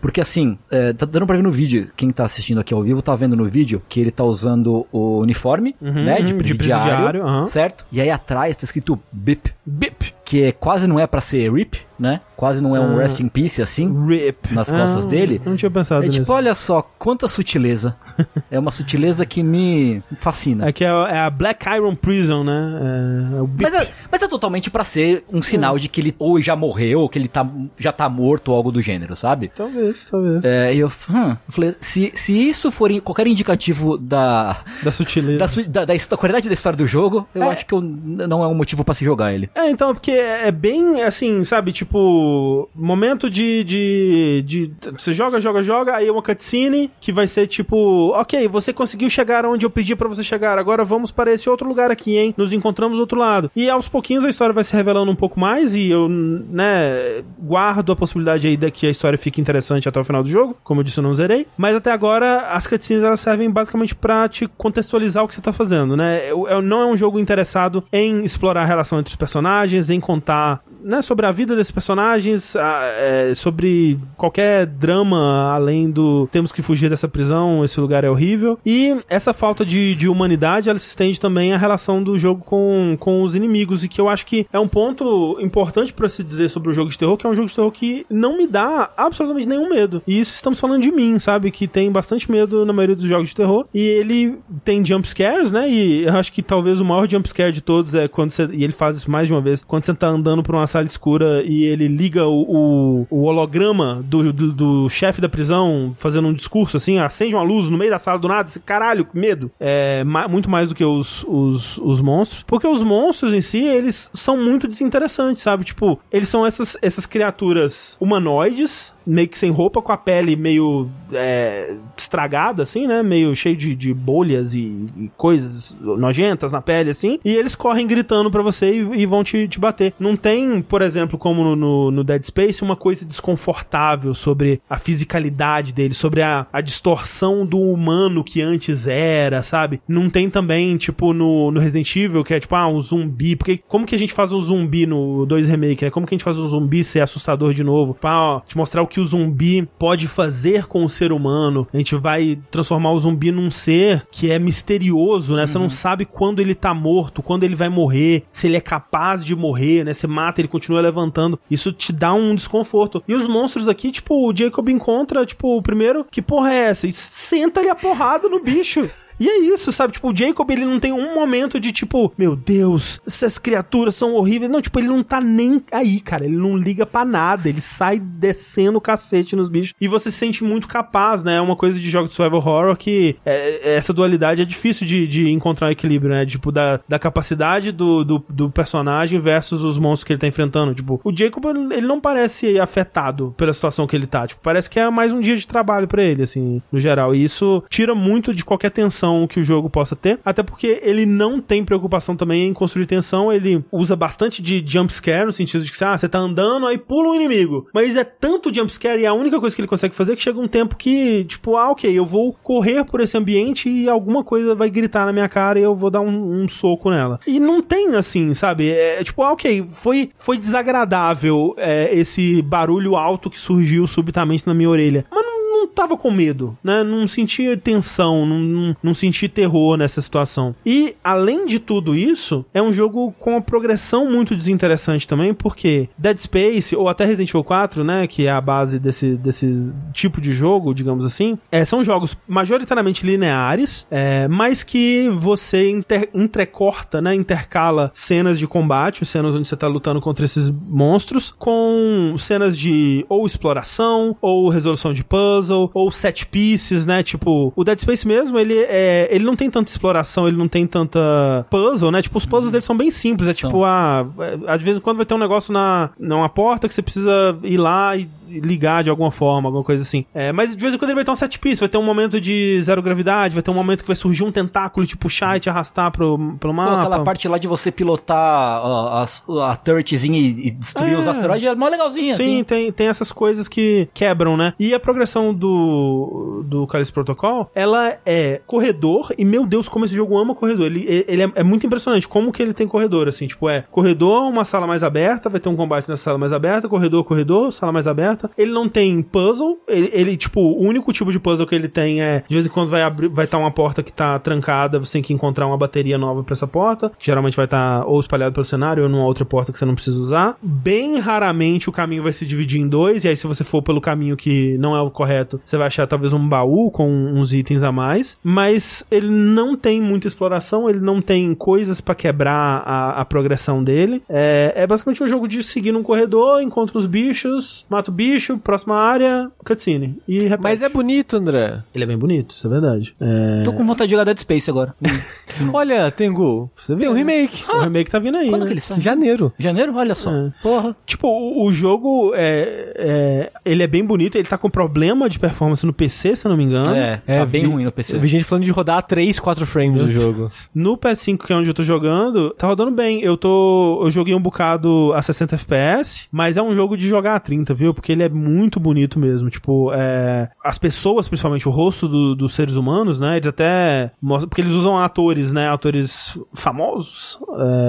Porque assim, é, tá dando pra ver no vídeo, quem tá assistindo aqui ao vivo tá vendo no vídeo que ele tá usando o uniforme, né, de uhum, de presidiário, presidiário, aham. certo? E aí atrás tá escrito BIP, Bip. Que é, quase não é pra ser RIP, né? Quase não é um Ah. Rest in Peace assim. Rip. Nas costas dele? Não tinha pensado É nisso. tipo, olha só, quanta sutileza. é uma sutileza que me fascina. É que é, a- é a Black Iron Prison, né? É, é. Mas é, mas é totalmente pra ser um sinal de que ele ou já morreu, ou que ele tá, já tá morto, ou algo do gênero, sabe? Talvez, talvez. É, e eu, hum, eu falei, se, se isso for em- qualquer indicativo da, Da sutileza. da, da, da, da qualidade da história do jogo, eu É. acho que eu, não é um motivo pra se jogar ele. É, então, porque é bem assim, sabe? Tipo, momento de, de, de. Você joga, joga, joga, aí uma cutscene que vai ser tipo: Ok, você conseguiu chegar onde eu pedi pra você chegar, agora vamos para esse outro lugar aqui, hein? Nos encontramos do outro lado. E aos pouquinhos a história vai se revelando um pouco mais e eu, né, guardo a possibilidade aí de que a história fique interessante até o final do jogo. Como eu disse, eu não zerei. Mas até agora as cutscenes elas servem basicamente pra te contextualizar o que você tá fazendo, né? Eu, eu- não é um jogo interessado em explorar a relação entre os personagens, em contar né, sobre a vida desses personagens, a- é, sobre qualquer drama além do temos que fugir dessa prisão, esse lugar é horrível. E essa falta de, de humanidade, ela se estende também à relação do jogo com, com os inimigos, e que eu acho que é um ponto importante pra se dizer sobre o jogo de terror, que é um jogo de terror que não me dá absolutamente nenhum medo. E isso estamos falando de mim, sabe? Que tem bastante medo na maioria dos jogos de terror. E ele tem jump scares, né? E eu acho que talvez o maior jump scare de todos é quando você. E ele faz isso mais de uma vez. Quando você tá andando por uma sala escura e ele liga o, o, o holograma do, do, do chefe da prisão fazendo um discurso assim, acende uma luz no meio da sala do nada. Esse caralho, medo. É ma- muito mais do que os, os, os monstros. Porque os monstros em si, eles são muito desinteressantes, sabe? Tipo, eles são essas, essas criaturas humanoides meio que sem roupa, com a pele meio é, estragada, assim, né? Meio cheio de, de bolhas e, e coisas nojentas na pele, assim. E eles correm gritando pra você e, e vão te, te bater. Não tem, por exemplo, como no, no, no Dead Space, uma coisa desconfortável sobre a fisicalidade dele, sobre a, a distorção do humano que antes era, sabe? Não tem também, tipo, no, no Resident Evil, que é tipo, ah, um zumbi. Porque como que a gente faz um zumbi no 2 Remake, né? Como que a gente faz um zumbi ser assustador de novo? Pra ó, te mostrar o que o zumbi pode fazer com o ser humano. A gente vai transformar o zumbi num ser que é misterioso, né? Uhum. Você não sabe quando ele tá morto, quando ele vai morrer, se ele é capaz de morrer, né? Você mata, ele continua levantando. Isso te dá um desconforto. E os monstros aqui, tipo, o Jacob encontra, tipo, o primeiro, que porra é essa? E senta ali a porrada no bicho. E é isso, sabe? Tipo, o Jacob, ele não tem um momento de tipo, meu Deus, essas criaturas são horríveis. Não, tipo, ele não tá nem aí, cara. Ele não liga para nada. Ele sai descendo o cacete nos bichos. E você se sente muito capaz, né? É uma coisa de jogo de survival horror que é, essa dualidade é difícil de, de encontrar um equilíbrio, né? Tipo, da, da capacidade do, do, do, personagem versus os monstros que ele tá enfrentando. Tipo, o Jacob, ele não parece afetado pela situação que ele tá. Tipo, parece que é mais um dia de trabalho para ele, assim, no geral. E isso tira muito de qualquer tensão tensão que o jogo possa ter, até porque ele não tem preocupação também em construir tensão, ele usa bastante de jump scare no sentido de que ah, você tá andando, aí pula um inimigo. Mas é tanto jump scare e a única coisa que ele consegue fazer é que chega um tempo que, tipo, ah, ok, eu vou correr por esse ambiente e alguma coisa vai gritar na minha cara e eu vou dar um, um soco nela. E não tem assim, sabe? É, é tipo, ah, ok, foi, foi desagradável é, esse barulho alto que surgiu subitamente na minha orelha. Mas não tava com medo, né? Não sentia tensão, não, não, não sentia terror nessa situação. E, além de tudo isso, é um jogo com uma progressão muito desinteressante também, porque Dead Space, ou até Resident Evil 4, né? Que é a base desse, desse tipo de jogo, digamos assim, é, são jogos majoritariamente lineares, é, mas que você inter, entrecorta, né? Intercala cenas de combate, cenas onde você tá lutando contra esses monstros, com cenas de ou exploração, ou resolução de puzzle, ou set pieces, né? Tipo, o Dead Space mesmo, ele é, ele não tem tanta exploração, ele não tem tanta puzzle, né? Tipo, os puzzles dele são bem simples, é tipo, ah, às vezes quando vai ter um negócio na numa porta que você precisa ir lá e ligar de alguma forma, alguma coisa assim. É, mas de vez em quando ele vai ter um set piece, vai ter um momento de zero gravidade, vai ter um momento que vai surgir um tentáculo, te puxar e te arrastar pro, pro mapa. Pô, aquela parte lá de você pilotar a, a, a turretzinha e, e destruir é. os asteroides é mó legalzinho, Sim, assim. tem, tem essas coisas que quebram, né? E a progressão do, do Callisto Protocol, ela é corredor, e meu Deus, como esse jogo ama corredor. Ele, ele é, é muito impressionante como que ele tem corredor, assim, tipo, é corredor, uma sala mais aberta, vai ter um combate nessa sala mais aberta, corredor, corredor, sala mais aberta, ele não tem puzzle. Ele, ele, tipo, o único tipo de puzzle que ele tem é de vez em quando vai abrir, vai estar tá uma porta que tá trancada, você tem que encontrar uma bateria nova para essa porta, que geralmente vai estar tá ou espalhado pelo cenário ou numa outra porta que você não precisa usar. Bem raramente o caminho vai se dividir em dois, e aí se você for pelo caminho que não é o correto, você vai achar talvez um baú com uns itens a mais, mas ele não tem muita exploração, ele não tem coisas para quebrar a, a, progressão dele. É, é basicamente um jogo de seguir num corredor, encontra os bichos, mata o bicho, próxima área, cutscene. E repete. Mas é bonito, André. Ele é bem bonito, isso é verdade. É... Tô com vontade de jogar Dead Space agora. Olha, Tengu, você tem um remake. Ah, o remake tá vindo aí. Quando né? que ele sai? Janeiro. Janeiro? Olha só. É. Porra. Tipo, o, o jogo é, é, ele é bem bonito, ele tá com problema de performance no PC, se eu não me engano. É, é tá bem vi, ruim no PC. Eu vi gente falando de rodar 3, 4 frames no jogo. No PS5, que é onde eu tô jogando, tá rodando bem. Eu tô. Eu joguei um bocado a 60 FPS, mas é um jogo de jogar a 30, viu? Porque ele é muito bonito mesmo. Tipo, é, as pessoas, principalmente o rosto do, dos seres humanos, né? Eles até mostram. Porque eles usam atores, né? Atores famosos,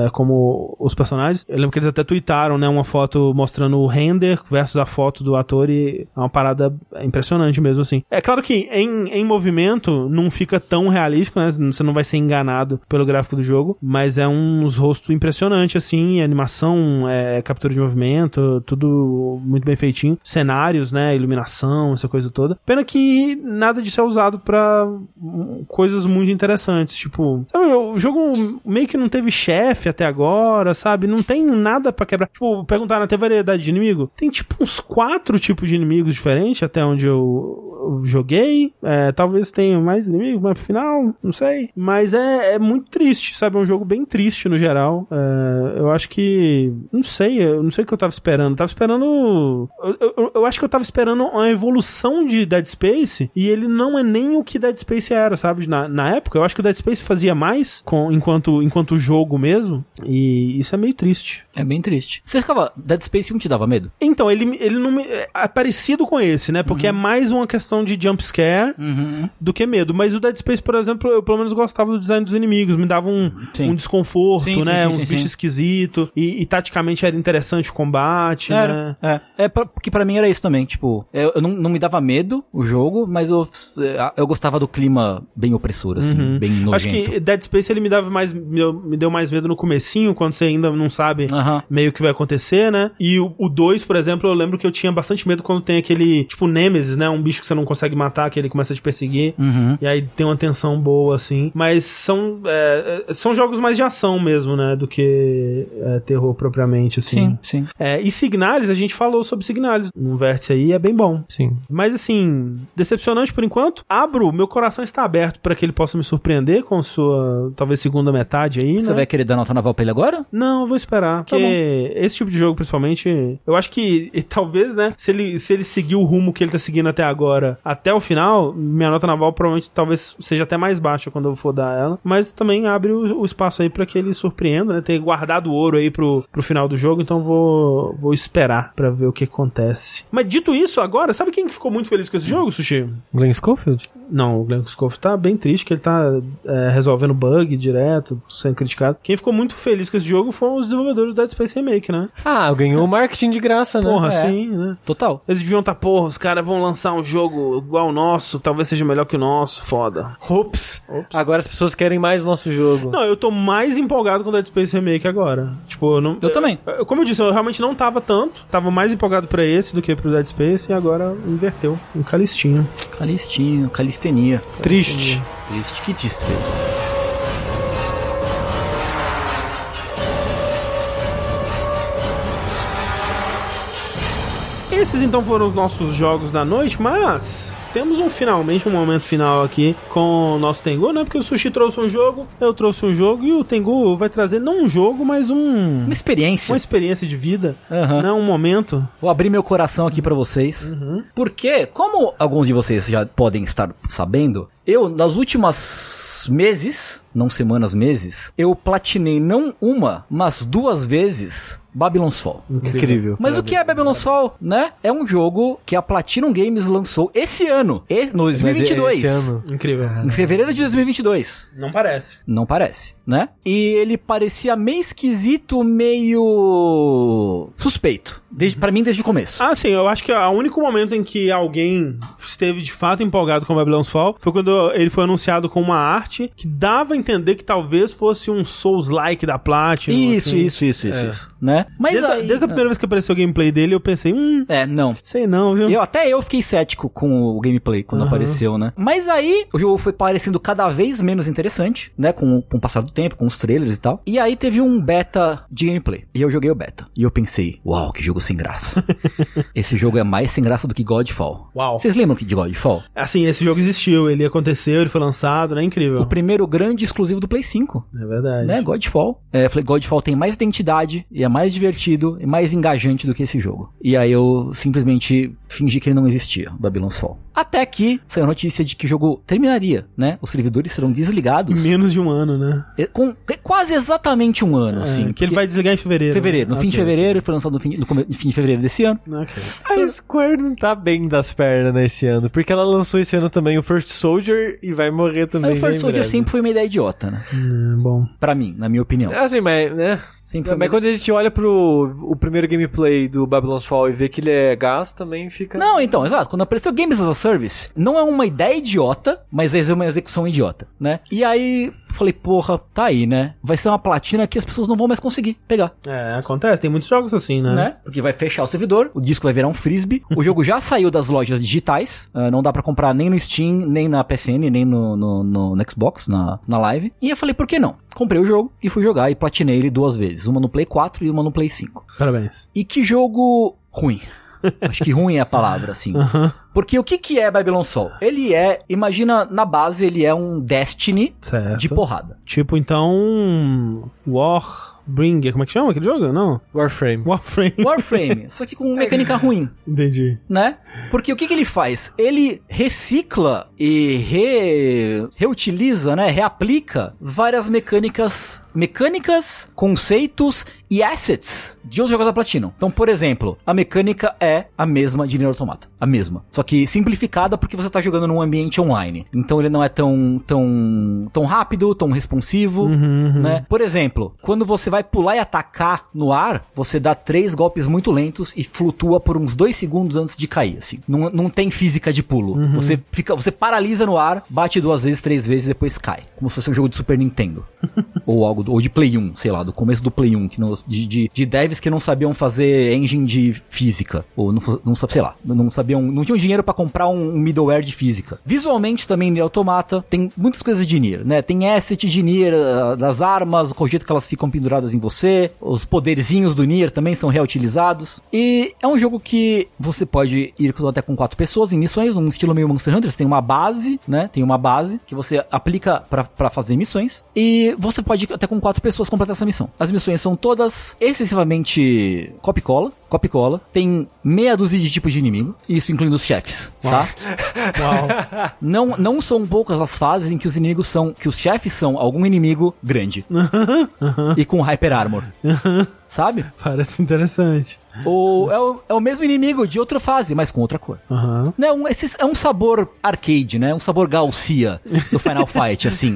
é, como os personagens. Eu lembro que eles até tweetaram, né? Uma foto mostrando o render versus a foto do ator e é uma parada impressionante mesmo, assim. É claro que em, em movimento não fica tão realístico, né? Você não vai ser enganado pelo gráfico do jogo, mas é uns rostos impressionante, assim. Animação, é, captura de movimento, tudo muito bem feitinho cenários, né, iluminação, essa coisa toda. Pena que nada disso é usado para coisas muito interessantes, tipo, sabe, o jogo meio que não teve chefe até agora, sabe? Não tem nada para quebrar. Tipo, perguntar, tem variedade de inimigo? Tem tipo uns quatro tipos de inimigos diferentes até onde eu eu joguei, é, talvez tenha mais inimigos, mas final, não sei. Mas é, é muito triste, sabe? É um jogo bem triste no geral. É, eu acho que. Não sei, eu não sei o que eu tava esperando. Eu tava esperando. Eu, eu, eu acho que eu tava esperando uma evolução de Dead Space e ele não é nem o que Dead Space era, sabe? Na, na época, eu acho que o Dead Space fazia mais com, enquanto, enquanto jogo mesmo. E isso é meio triste. É bem triste. Você ficava. Dead Space 1 te dava medo? Então, ele, ele não me, é parecido com esse, né? Porque é mais uma questão de jump scare Uhum. do que medo. Mas o Dead Space, por exemplo, eu pelo menos gostava do design dos inimigos. Me dava um, Sim. um desconforto, Sim, né? sim, Uns sim, bichos sim. esquisitos. E, e taticamente era interessante o combate, né? Era, é. É, pra- porque pra mim era isso também, tipo, eu, eu não, não me dava medo o jogo, mas eu, eu gostava do clima bem opressor, assim, bem nojento. Uhum. Acho que Dead Space ele me dava mais me deu, mais medo no comecinho, quando você ainda não sabe Aham. meio que vai acontecer, né? E o 2, por exemplo, eu lembro que eu tinha bastante medo quando tem aquele, tipo, Nemesis, né? Um bicho que você não consegue matar, que ele começa a te perseguir. Uhum. E aí tem uma tensão boa, assim. Mas são, é, é, são jogos mais de ação mesmo, né? Do que é, terror propriamente, assim. Sim, sim. É, e Signalis, a gente falou sobre Signalis no vértice aí, é bem bom. Sim. Mas assim, decepcionante por enquanto. Abro, meu coração está aberto para que ele possa me surpreender com sua, talvez, segunda metade aí, Você né? vai querer dar nota naval pra ele agora? Não, eu vou esperar. Tá Porque esse tipo de jogo, principalmente, eu acho que e talvez, né, se ele, se ele seguir o rumo que ele tá seguindo até agora, até o final, minha nota naval provavelmente talvez seja até mais baixa quando eu for dar ela. Mas também abre o, o espaço aí pra que ele surpreenda, né? Ter guardado o ouro aí pro, pro final do jogo, então vou, vou esperar pra ver o que acontece. Mas dito isso, agora, sabe quem que ficou muito feliz com esse jogo, Sushi? Glenn Schofield? Não, o Glenn Scofield tá bem triste, que ele tá é, resolvendo bug direto, sendo criticado. Quem ficou muito feliz com esse jogo foram os desenvolvedores do Dead Space Remake, né? Ah, ganhou o marketing de graça, né? Porra, É. sim, né? Total. Eles deviam estar, porra, os caras vão lançar um jogo igual o nosso, talvez seja melhor que o nosso, foda. Ops. Ops. Agora as pessoas querem mais o nosso jogo. Não, eu tô mais empolgado com o Dead Space Remake agora. Tipo, eu não. Eu também. eu- como eu disse, eu realmente não tava tanto. Tava mais empolgado pra esse do que pro Dead Space e agora inverteu. Um calistinho. Calistinho, calistenia. Triste. Triste, que tristeza. Esses então foram os nossos jogos da noite, mas temos um finalmente um momento final aqui com o nosso Tengu, né? Porque o Sushi trouxe um jogo, eu trouxe um jogo e o Tengu vai trazer não um jogo, mas um Uma experiência. uma experiência de vida, Aham. né? Um momento. Vou abrir meu coração aqui pra vocês. Porque, como alguns de vocês já podem estar sabendo, eu, nas últimas meses, não semanas, meses, eu platinei não uma, mas duas vezes Babylon's Fall. Incrível. Mas o que é Babylon's Fall, né? É um jogo que a Platinum Games lançou esse ano, e- no 2022. Esse ano. Incrível. Em fevereiro de 2022. Não parece. Não parece, né? E ele parecia meio esquisito, meio suspeito. Desde, Pra mim, desde o começo. Ah, sim, eu acho que o único momento em que alguém esteve de fato empolgado com Babylon's Fall foi quando ele foi anunciado com uma arte que dava a entender que talvez fosse um Souls-like da Platinum. Isso, assim. isso, isso, isso, isso, né? Mas Desde, a- aí... desde a primeira vez que apareceu o gameplay dele, eu pensei, hum, É, não. sei não, viu? Eu, até eu fiquei cético com o gameplay quando Aham. apareceu, né? Mas aí o jogo foi parecendo cada vez menos interessante, né? Com, com o passar do tempo, com os trailers e tal. E aí teve um beta de gameplay. E eu joguei o beta. E eu pensei, uau, que jogo sem graça. Esse jogo é mais sem graça do que Godfall. Uau. Vocês lembram de Godfall? Assim, esse jogo existiu, ele aconteceu, ele foi lançado, né? Incrível. O primeiro grande exclusivo do Play 5. É verdade. Né, Godfall. É, eu falei, Godfall tem mais identidade, e é mais divertido, e mais engajante do que esse jogo. E aí eu simplesmente fingi que ele não existia, Babylon's Fall. Até que saiu a notícia de que o jogo terminaria, né? Os servidores serão Em desligados. menos de um ano, né? é, Com é quase exatamente um ano, É, assim. que ele vai desligar em fevereiro. Fevereiro, no fim de fevereiro, foi lançado no fim, no fim de fevereiro desse ano. Ok. A Square não tá bem das pernas nesse ano, porque ela lançou esse ano também o First Soldier e vai morrer também. Aí o First em Soldier breve. sempre foi uma ideia idiota, né? Hum, bom. Pra mim, na minha opinião. Assim, mas, né? Sempre foi Mas quando a gente olha pro o primeiro gameplay do Babylon's Fall e vê que ele é gás, também fica. Não, então, exato. Quando apareceu Games as a Service, não é uma ideia idiota, mas é uma execução idiota, né? E aí, falei, porra, tá aí, né? Vai ser uma platina que as pessoas não vão mais conseguir pegar. É, acontece, tem muitos jogos assim, né? Né? Porque vai fechar o servidor, o disco vai virar um frisbee. O jogo já saiu das lojas digitais, ah, não dá pra comprar nem no Steam, nem na PSN, nem no, no, no- no Xbox, na, na live. E eu falei, por que não? Comprei o jogo e fui jogar e platinei ele duas vezes. Uma no Play 4 e uma no Play 5. Parabéns. E que jogo ruim. Acho que ruim é a palavra, assim. Porque o que, que é Babylon Sol? Ele é, imagina, na base, ele é um Destiny Certo. de porrada. Tipo, então. Warbringer, como é que chama aquele jogo? Não. Warframe. Warframe. Warframe, só que com mecânica ruim. Entendi. né? Porque o que, que ele faz? Ele recicla e re- reutiliza, né? Reaplica várias mecânicas, mecânicas, conceitos e assets de outros jogos da Platinum. Então, por exemplo, a mecânica é a mesma de Nier Automata, a mesma, só que simplificada porque você tá jogando num ambiente online. Então ele não é tão tão tão rápido, tão responsivo, né? Por exemplo, quando você vai pular e atacar no ar, você dá três golpes muito lentos e flutua por uns dois segundos antes de cair, assim. Não, não tem física de pulo. Você fica, você paralisa no ar, bate duas vezes, três vezes e depois cai. Como se fosse um jogo de Super Nintendo. ou algo, ou de Play 1, sei lá, do começo do Play 1, que não, de, de, de devs que não sabiam fazer engine de física. Ou não, não sei lá, não sabiam, não tinham dinheiro pra comprar um, um middleware de física. Visualmente também Nier Automata tem muitas coisas de Nier, né? Tem asset de Nier, ah, das armas, o jeito que elas ficam penduradas em você, os poderzinhos do Nier também são reutilizados. E é um jogo que você pode ir até com quatro pessoas em missões, um estilo meio Monster Hunter, você tem uma base, né? Tem uma base que você aplica pra fazer missões. E você pode ir até com quatro pessoas completar essa missão. As missões são todas excessivamente copy-cola. Copy-cola. Tem meia dúzia de tipos de inimigo. Isso incluindo os chefes, tá? Uau. Não, não são poucas as fases em que os inimigos são. que os chefes são algum inimigo grande. e com hyper armor. Sabe? Parece interessante. Ou é o, é o mesmo inimigo de outra fase, mas com outra cor. Né, um, esse é um sabor arcade, né? Um sabor Galcia do Final Fight, assim.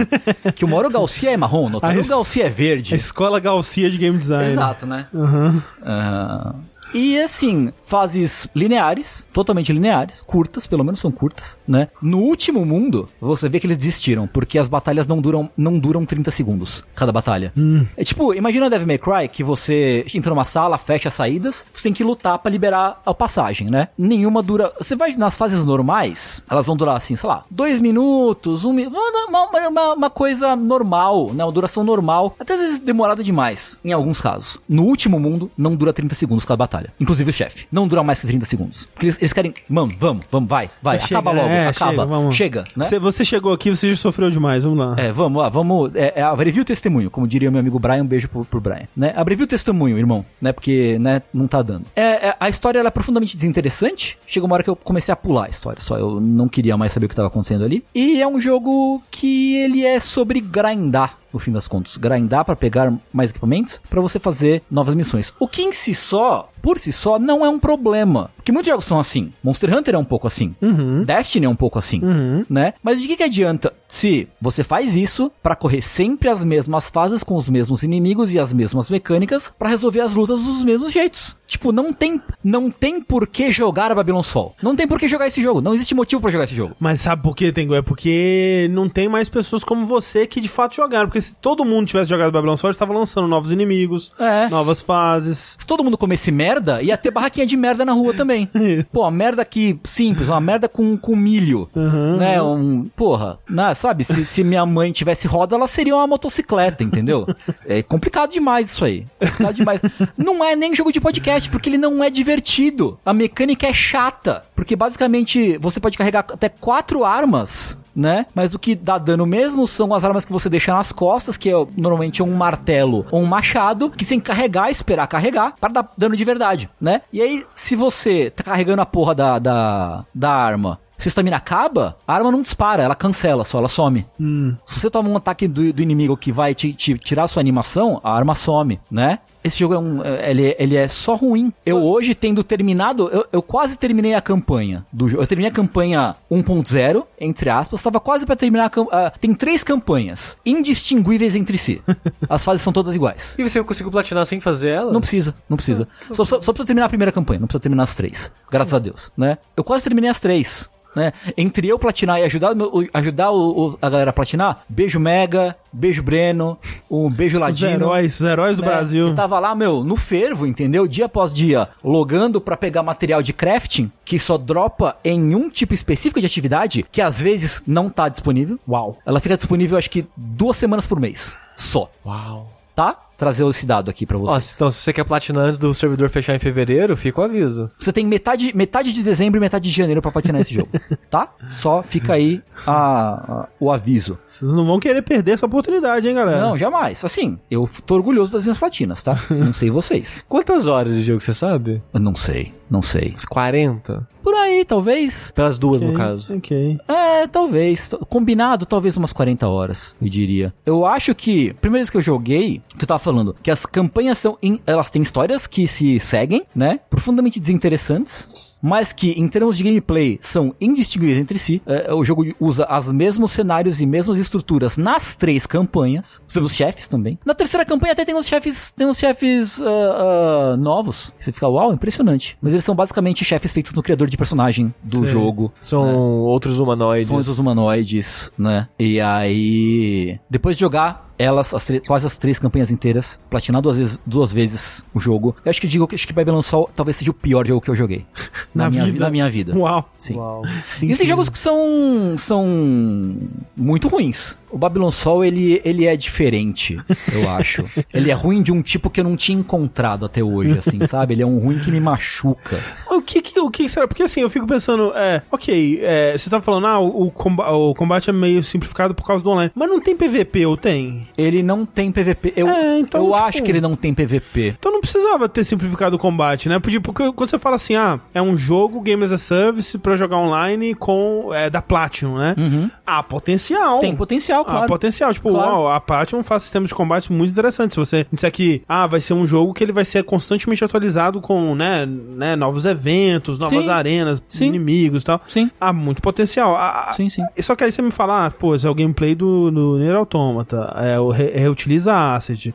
Que o Galcia é marrom, no o Galcia é verde. A escola Galcia de Game Design. Exato, né? Aham. Ah, e assim, fases lineares, totalmente lineares, curtas, pelo menos são curtas, né? No último mundo, você vê que eles desistiram, porque as batalhas não duram, não duram 30 segundos, cada batalha. É tipo, imagina Devil May Cry, que você entra numa sala, fecha as saídas, você tem que lutar pra liberar a passagem, né? Nenhuma dura... Você vai nas fases normais, elas vão durar assim, sei lá, dois minutos, um minuto, uma, uma- uma- uma coisa normal, né? Uma duração normal, até às vezes demorada demais, em alguns casos. No último mundo, não dura 30 segundos cada batalha. Inclusive o chefe. Não dura mais que 30 segundos. Porque eles, eles querem, mano, vamos, vamos, vai, vai, Chega, acaba logo, é, acaba, chega, vamos. chega, né? Você, você chegou aqui, você já sofreu demais, vamos lá. É, vamos lá, vamos. É, é, abrevia o testemunho, como diria meu amigo Brian, um beijo pro, pro Brian. Né? Abrevia o testemunho, irmão, né? Porque, né, não tá dando. É, é, a história ela é profundamente desinteressante. Chegou uma hora que eu comecei a pular a história, só eu não queria mais saber o que tava acontecendo ali. E é um jogo que ele é sobre grindar. No fim das contas, grindar pra pegar mais equipamentos pra você fazer novas missões. O que em si só, por si só, não é um problema. Porque muitos jogos são assim. Monster Hunter é um pouco assim. Destiny é um pouco assim, né? Mas de que, que adianta se você faz isso pra correr sempre as mesmas fases com os mesmos inimigos e as mesmas mecânicas pra resolver as lutas dos mesmos jeitos? Tipo, não tem, não tem por que jogar a Babylon's Fall. Não tem por que jogar esse jogo. Não existe motivo pra jogar esse jogo. Mas sabe por quê, Tengu? É porque não tem mais pessoas como você que de fato jogaram. Porque se todo mundo tivesse jogado Babylon Sword, estava lançando novos inimigos, É. novas fases. Se todo mundo comesse merda, ia ter barraquinha de merda na rua também. Pô, merda aqui simples, uma merda com, com milho. né? Um, porra, né? sabe? Se, se minha mãe tivesse roda, ela seria uma motocicleta, entendeu? É complicado demais isso aí. Complicado demais. Não é nem jogo de podcast, porque ele não é divertido. A mecânica é chata. Porque basicamente você pode carregar até quatro armas né? Mas o que dá dano mesmo são as armas que você deixa nas costas, que é normalmente um martelo ou um machado, que que carregar, esperar carregar, para dar dano de verdade, né? E aí, se você tá carregando a porra da, da, da arma, se a estamina acaba, a arma não dispara, ela cancela só, ela some. Se você toma um ataque do, do inimigo que vai te, te tirar a sua animação, a arma some, né? Esse jogo é um. é- Ele, ele é só ruim. Eu hoje, tendo terminado. Eu, eu quase terminei a campanha do jogo. Eu terminei a campanha 1.0, entre aspas. Tava quase pra terminar a campanha. tem três campanhas indistinguíveis entre si. As fases são todas iguais. E você conseguiu platinar sem fazer ela? Não precisa, não precisa. Só, só, só precisa terminar a primeira campanha, não precisa terminar as três. Graças a Deus, né? Eu quase terminei as três. Né? Entre eu platinar e ajudar, ajudar o- o- a galera a platinar, beijo Mega, beijo Breno, um beijo Os Ladino. heróis, os heróis do né? Brasil. Eu tava lá, meu, no fervo, entendeu? Dia após dia, logando pra pegar material de crafting, que só dropa em um tipo específico de atividade, que às vezes não tá disponível. Uau. Ela fica disponível, acho que duas semanas por mês. Só Uau. Tá? Trazer esse dado aqui pra Ó, vocês. então, se você quer platinar antes do servidor fechar em fevereiro, fica o aviso. Você tem metade, metade de dezembro e metade de janeiro pra platinar esse jogo, tá? Só fica aí a- a- o aviso. Vocês não vão querer perder essa oportunidade, hein, galera? Não, jamais. Assim, eu tô orgulhoso das minhas platinas, tá? Não sei vocês. Quantas horas de jogo você sabe? Eu não sei, não sei. Uns 40? Por aí, talvez. Pelas duas, Ok, no caso. Ok. É, talvez. Combinado, talvez umas 40 horas, eu diria. Eu acho que, primeira vez que eu joguei, que eu tava falando, que as campanhas são. in- elas têm histórias que se seguem, né? Profundamente desinteressantes. Mas que, em termos de gameplay, são indistinguíveis entre si. É, o jogo usa os mesmos cenários e mesmas estruturas nas três campanhas. Os chefes também. Na terceira campanha até tem uns chefes, tem uns chefes ah, ah, novos. Você fica, uau, impressionante. Mas eles são basicamente chefes feitos no criador de personagem do Sim. jogo. São outros humanoides. São os humanoides, né? E aí, depois de jogar elas, as quase as três campanhas inteiras, platinar duas vezes, duas vezes o jogo, eu acho que digo que acho que Babylon Sol talvez seja o pior jogo que eu joguei na, Na minha, vida? vi- na minha vida. Uau. Sim. Uau. E tem jogos que são são muito ruins. O Babylon Sol, ele, ele é diferente, eu acho. ele é ruim de um tipo que eu não tinha encontrado até hoje, assim, sabe? Ele é um ruim que me machuca. O que que, o que será? Porque assim, eu fico pensando, é, ok, é, você tá falando, ah, o, o comba- o combate é meio simplificado por causa do online. Mas não tem PVP, ou tem? Ele não tem PVP. Eu, É, então, eu tipo- acho que ele não tem PVP. Então não precisava ter simplificado o combate, né? Porque, porque quando você fala assim, ah, é um jogo Game as a Service pra jogar online com é, da Platinum, né? Uhum. Ah, potencial. Tem potencial, Ah, claro. potencial. Tipo, Claro. uau, a Platinum faz sistemas de combate muito interessantes. Se você disser que, ah, vai ser um jogo que ele vai ser constantemente atualizado com, né, né novos eventos, novas Sim. arenas, Sim. inimigos e tal. Sim. Ah, muito potencial. Ah, Sim, sim. Só que aí você me fala, ah, pô, esse é o gameplay do, do Nier Automata, é o re reutiliza asset,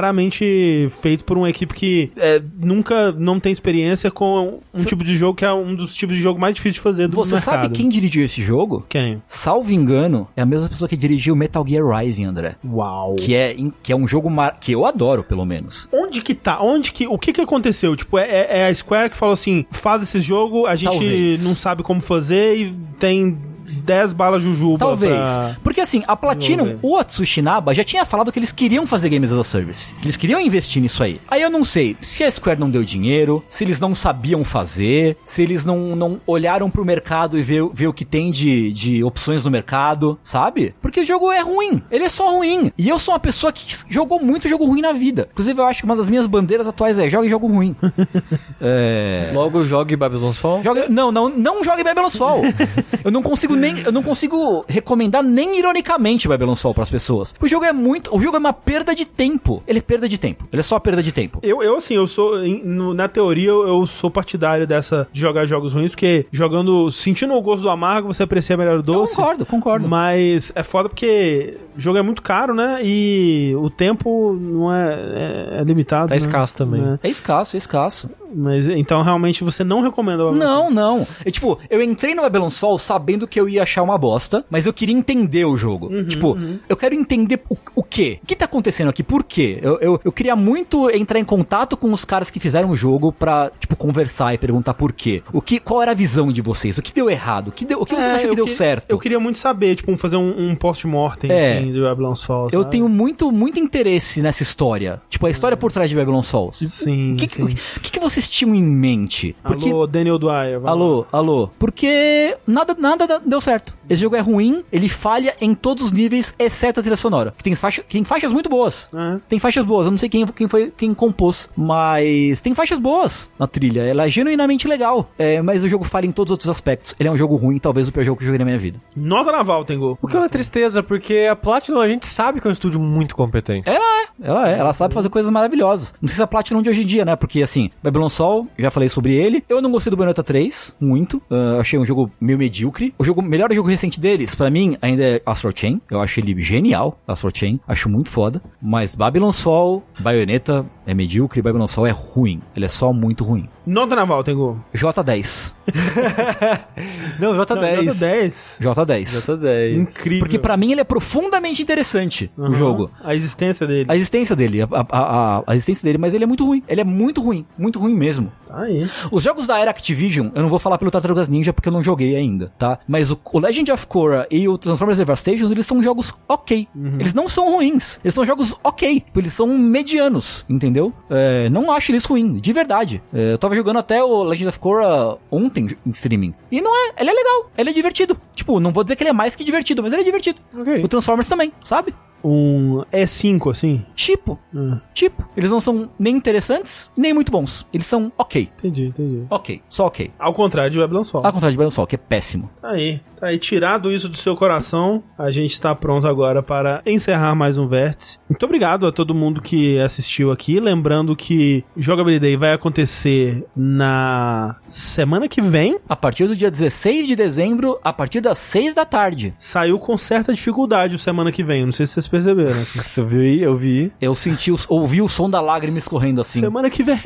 claramente feito por uma equipe que é, nunca não tem experiência com um tipo de jogo que é um dos tipos de jogo mais difíceis de fazer do Você mercado. sabe quem dirigiu esse jogo? Quem? Salvo engano, é a mesma pessoa que dirigiu Metal Gear Rising, André. Uau. Que é, que é um jogo mar- que eu adoro, pelo menos. Onde que tá? Onde que. O que que aconteceu? Tipo, é, é- é a Square que falou assim: faz esse jogo, a gente Talvez. não sabe como fazer e tem 10 balas jujuba. Talvez. pra- Porque assim, a Platinum, o Atsushinaba já tinha falado que eles queriam fazer Games as a Service. Que eles queriam investir nisso aí. Aí eu não sei se a Square não deu dinheiro, se eles não sabiam fazer, se eles não, não olharam pro mercado e ver, ver o que tem de, de opções no mercado, sabe? Porque o jogo é ruim. Ele é só ruim. E eu sou uma pessoa que jogou muito jogo ruim na vida. Inclusive, eu acho que uma das minhas bandeiras atuais é jogue jogo ruim. é. Logo jogue Babylon's Fall. Joga, não, não, não jogue Babylon Sol. eu não consigo nem, eu não consigo recomendar nem ironicamente Babylon Sol pras pessoas. O jogo é muito, o jogo é uma perda de tempo. Ele é perda de tempo. Ele é só perda de tempo. Eu, eu, assim, eu sou. em- no- na teoria, eu, eu sou partidário dessa de jogar jogos ruins, porque jogando. Sentindo o gosto do amargo, você aprecia melhor o Eu doce. concordo, concordo. Mas é foda porque o jogo é muito caro, né? E o tempo não é, é, é limitado. Tá né? escasso também. É. É escasso, é escasso. Mas então realmente você não recomenda o Não, não. É tipo, eu entrei no Babylon's Fall sabendo que eu ia achar uma bosta, mas eu queria entender o jogo. tipo, eu quero entender o, o quê? O que tá acontecendo aqui? Por quê? Eu, eu, eu queria muito entrar em contato com os caras que fizeram o jogo pra, tipo, conversar e perguntar por quê. O que, qual era a visão de vocês? O que deu errado? O que, deu, o que você acha que deu certo? É, Eu queria muito saber, tipo, fazer um, um post-mortem, É. assim, do Babylon's Fall. Eu sabe? tenho muito, muito interesse nessa história. Tipo, a história por trás de Babylon's Fall. Sim, O que, que, sim. o que, que vocês tinham em mente? Porque Alô, Daniel Dwyer. vai lá. Alô, alô. Porque nada, nada da- deu certo. Esse jogo é ruim, ele falha em todos os níveis, exceto a trilha sonora. Que tem, faixa, tem faixas muito boas. É. Tem faixas boas, eu não sei quem, quem foi quem compôs, mas tem faixas boas na trilha. Ela é genuinamente legal. É, mas o jogo falha em todos os outros aspectos. Ele é um jogo ruim, talvez o pior jogo que eu joguei na minha vida. Nota naval, Tengu. O que é uma tristeza, porque a Platinum a gente sabe que é um estúdio muito competente. Ela é, ela é, ela sabe fazer coisas maravilhosas. Não sei se a Platinum de hoje em dia, né? Porque assim, Babylon Sol, já falei sobre ele. Eu não gostei do Bayonetta 3, muito. Ah, achei um jogo meio medíocre. O jogo, melhor jogo recente deles, pra mim, ainda é Astral Chain. Eu acho ele genial, Astral Chain. Acho muito foda. Mas Babylon Sol, Bayonetta, é medíocre, Babylon é ruim. Ele é só muito ruim. Nota naval, Tengu. J10. Não, Não, Nota J10. 10. J10. J10. Incrível. Porque pra mim ele é profundamente interessante, o Aham. jogo. A existência dele. A existência dele, a, a, a- a existência dele, mas ele é muito ruim. Ele é muito ruim, muito ruim mesmo. Tá aí. Os jogos da era Activision, eu não vou falar pelo Tartarugas Ninja porque eu não joguei ainda, tá? Mas o, o Legend of Korra e o Transformers Devastations, eles são jogos ok. Eles não são ruins. Eles são jogos ok. Eles são medianos, entendeu? É, não acho eles ruins, de verdade. É, eu tava jogando até o Legend of Korra ontem em streaming. E não é, ele é legal, ele é divertido. Tipo, não vou dizer que ele é mais que divertido, mas ele é divertido. Ok. O Transformers também, sabe? Um E5, assim. Tipo, Ah, tipo. Eles não são nem interessantes, nem muito bons. Eles são ok. entendi, entendi. Ok, só ok. Ao contrário de Babylon Sol. Ao contrário de Battle Sol, que é péssimo. Tá aí. Tá aí. Tirado isso do seu coração, a gente está pronto agora para encerrar mais um Vértice. Muito obrigado a todo mundo que assistiu aqui. Lembrando que Jogabilidade vai acontecer na semana que vem. A partir do dia 16 de dezembro, a partir das 6 da tarde. Saiu com certa dificuldade o semana que vem. Não sei se vocês perceberam. assim. Você viu aí? Eu vi. Eu senti, o- ouvi o som da lágrima escorrendo assim. Semana que vem.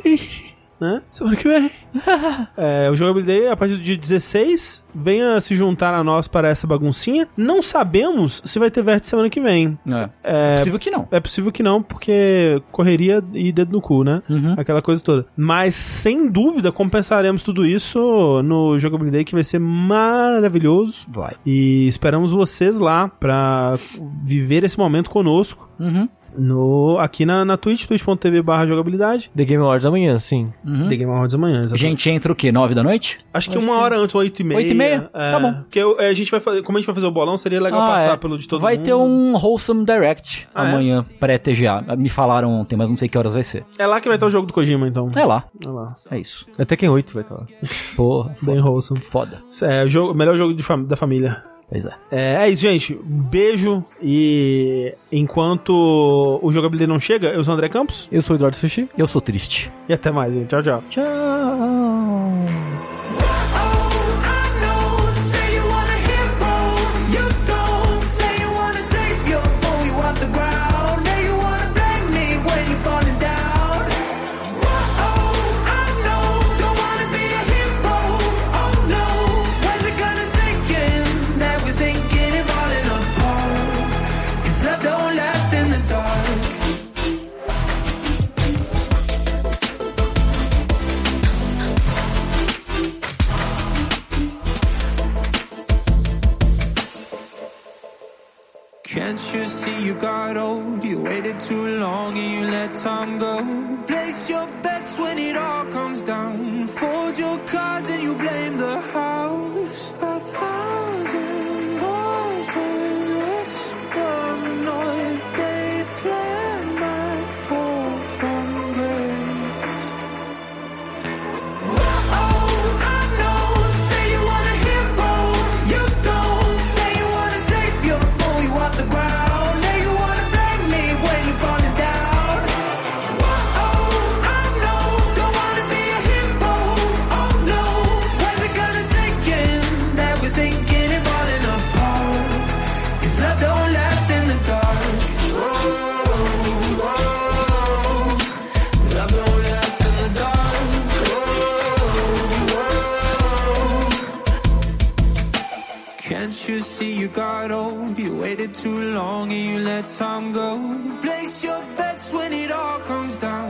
Né? Semana que vem. é, o Jogabilidade, a partir do dia 16, venha se juntar a nós para essa baguncinha. Não sabemos se vai ter vértice semana que vem. É. É, Possível que não. É possível que não, porque correria e dedo no cu, né? Uhum. Aquela coisa toda. Mas, sem dúvida, compensaremos tudo isso no Jogabilidade, que vai ser maravilhoso. Vai. E esperamos vocês lá pra viver esse momento conosco. Uhum. No, aqui na, na Twitch, twitch.tv barra jogabilidade. The Game Awards amanhã, sim. Uhum. The Game Awards amanhã, exatamente. Gente, entra o quê? 9 da noite? Acho que uma hora antes, oito e meia. Oito e meia? É, Tá bom. Porque eu- a gente vai fazer, como a gente vai fazer o bolão, seria legal passar pelo de todo Ah, Vai mundo. ter um Wholesome Direct Ah, é? amanhã, pré-TGA. Me falaram ontem, mas não sei que horas vai ser. É lá que vai estar o jogo do Kojima, então. É lá. É lá. É isso. Até quem 8 vai estar lá. Porra, Bem wholesome. foda. É, o jogo, melhor jogo de fam- da família. Pois é. É, é isso, gente. Um beijo. E enquanto o jogabilidade não chega, eu sou o André Campos. Eu sou o Eduardo Sushi. Eu sou triste. E até mais, gente. Tchau, tchau. Tchau. Long and you let time go. Place your bets when it all comes down. Fold your cards and you blame the house. Too long and you let time go. Place your bets when it all comes down.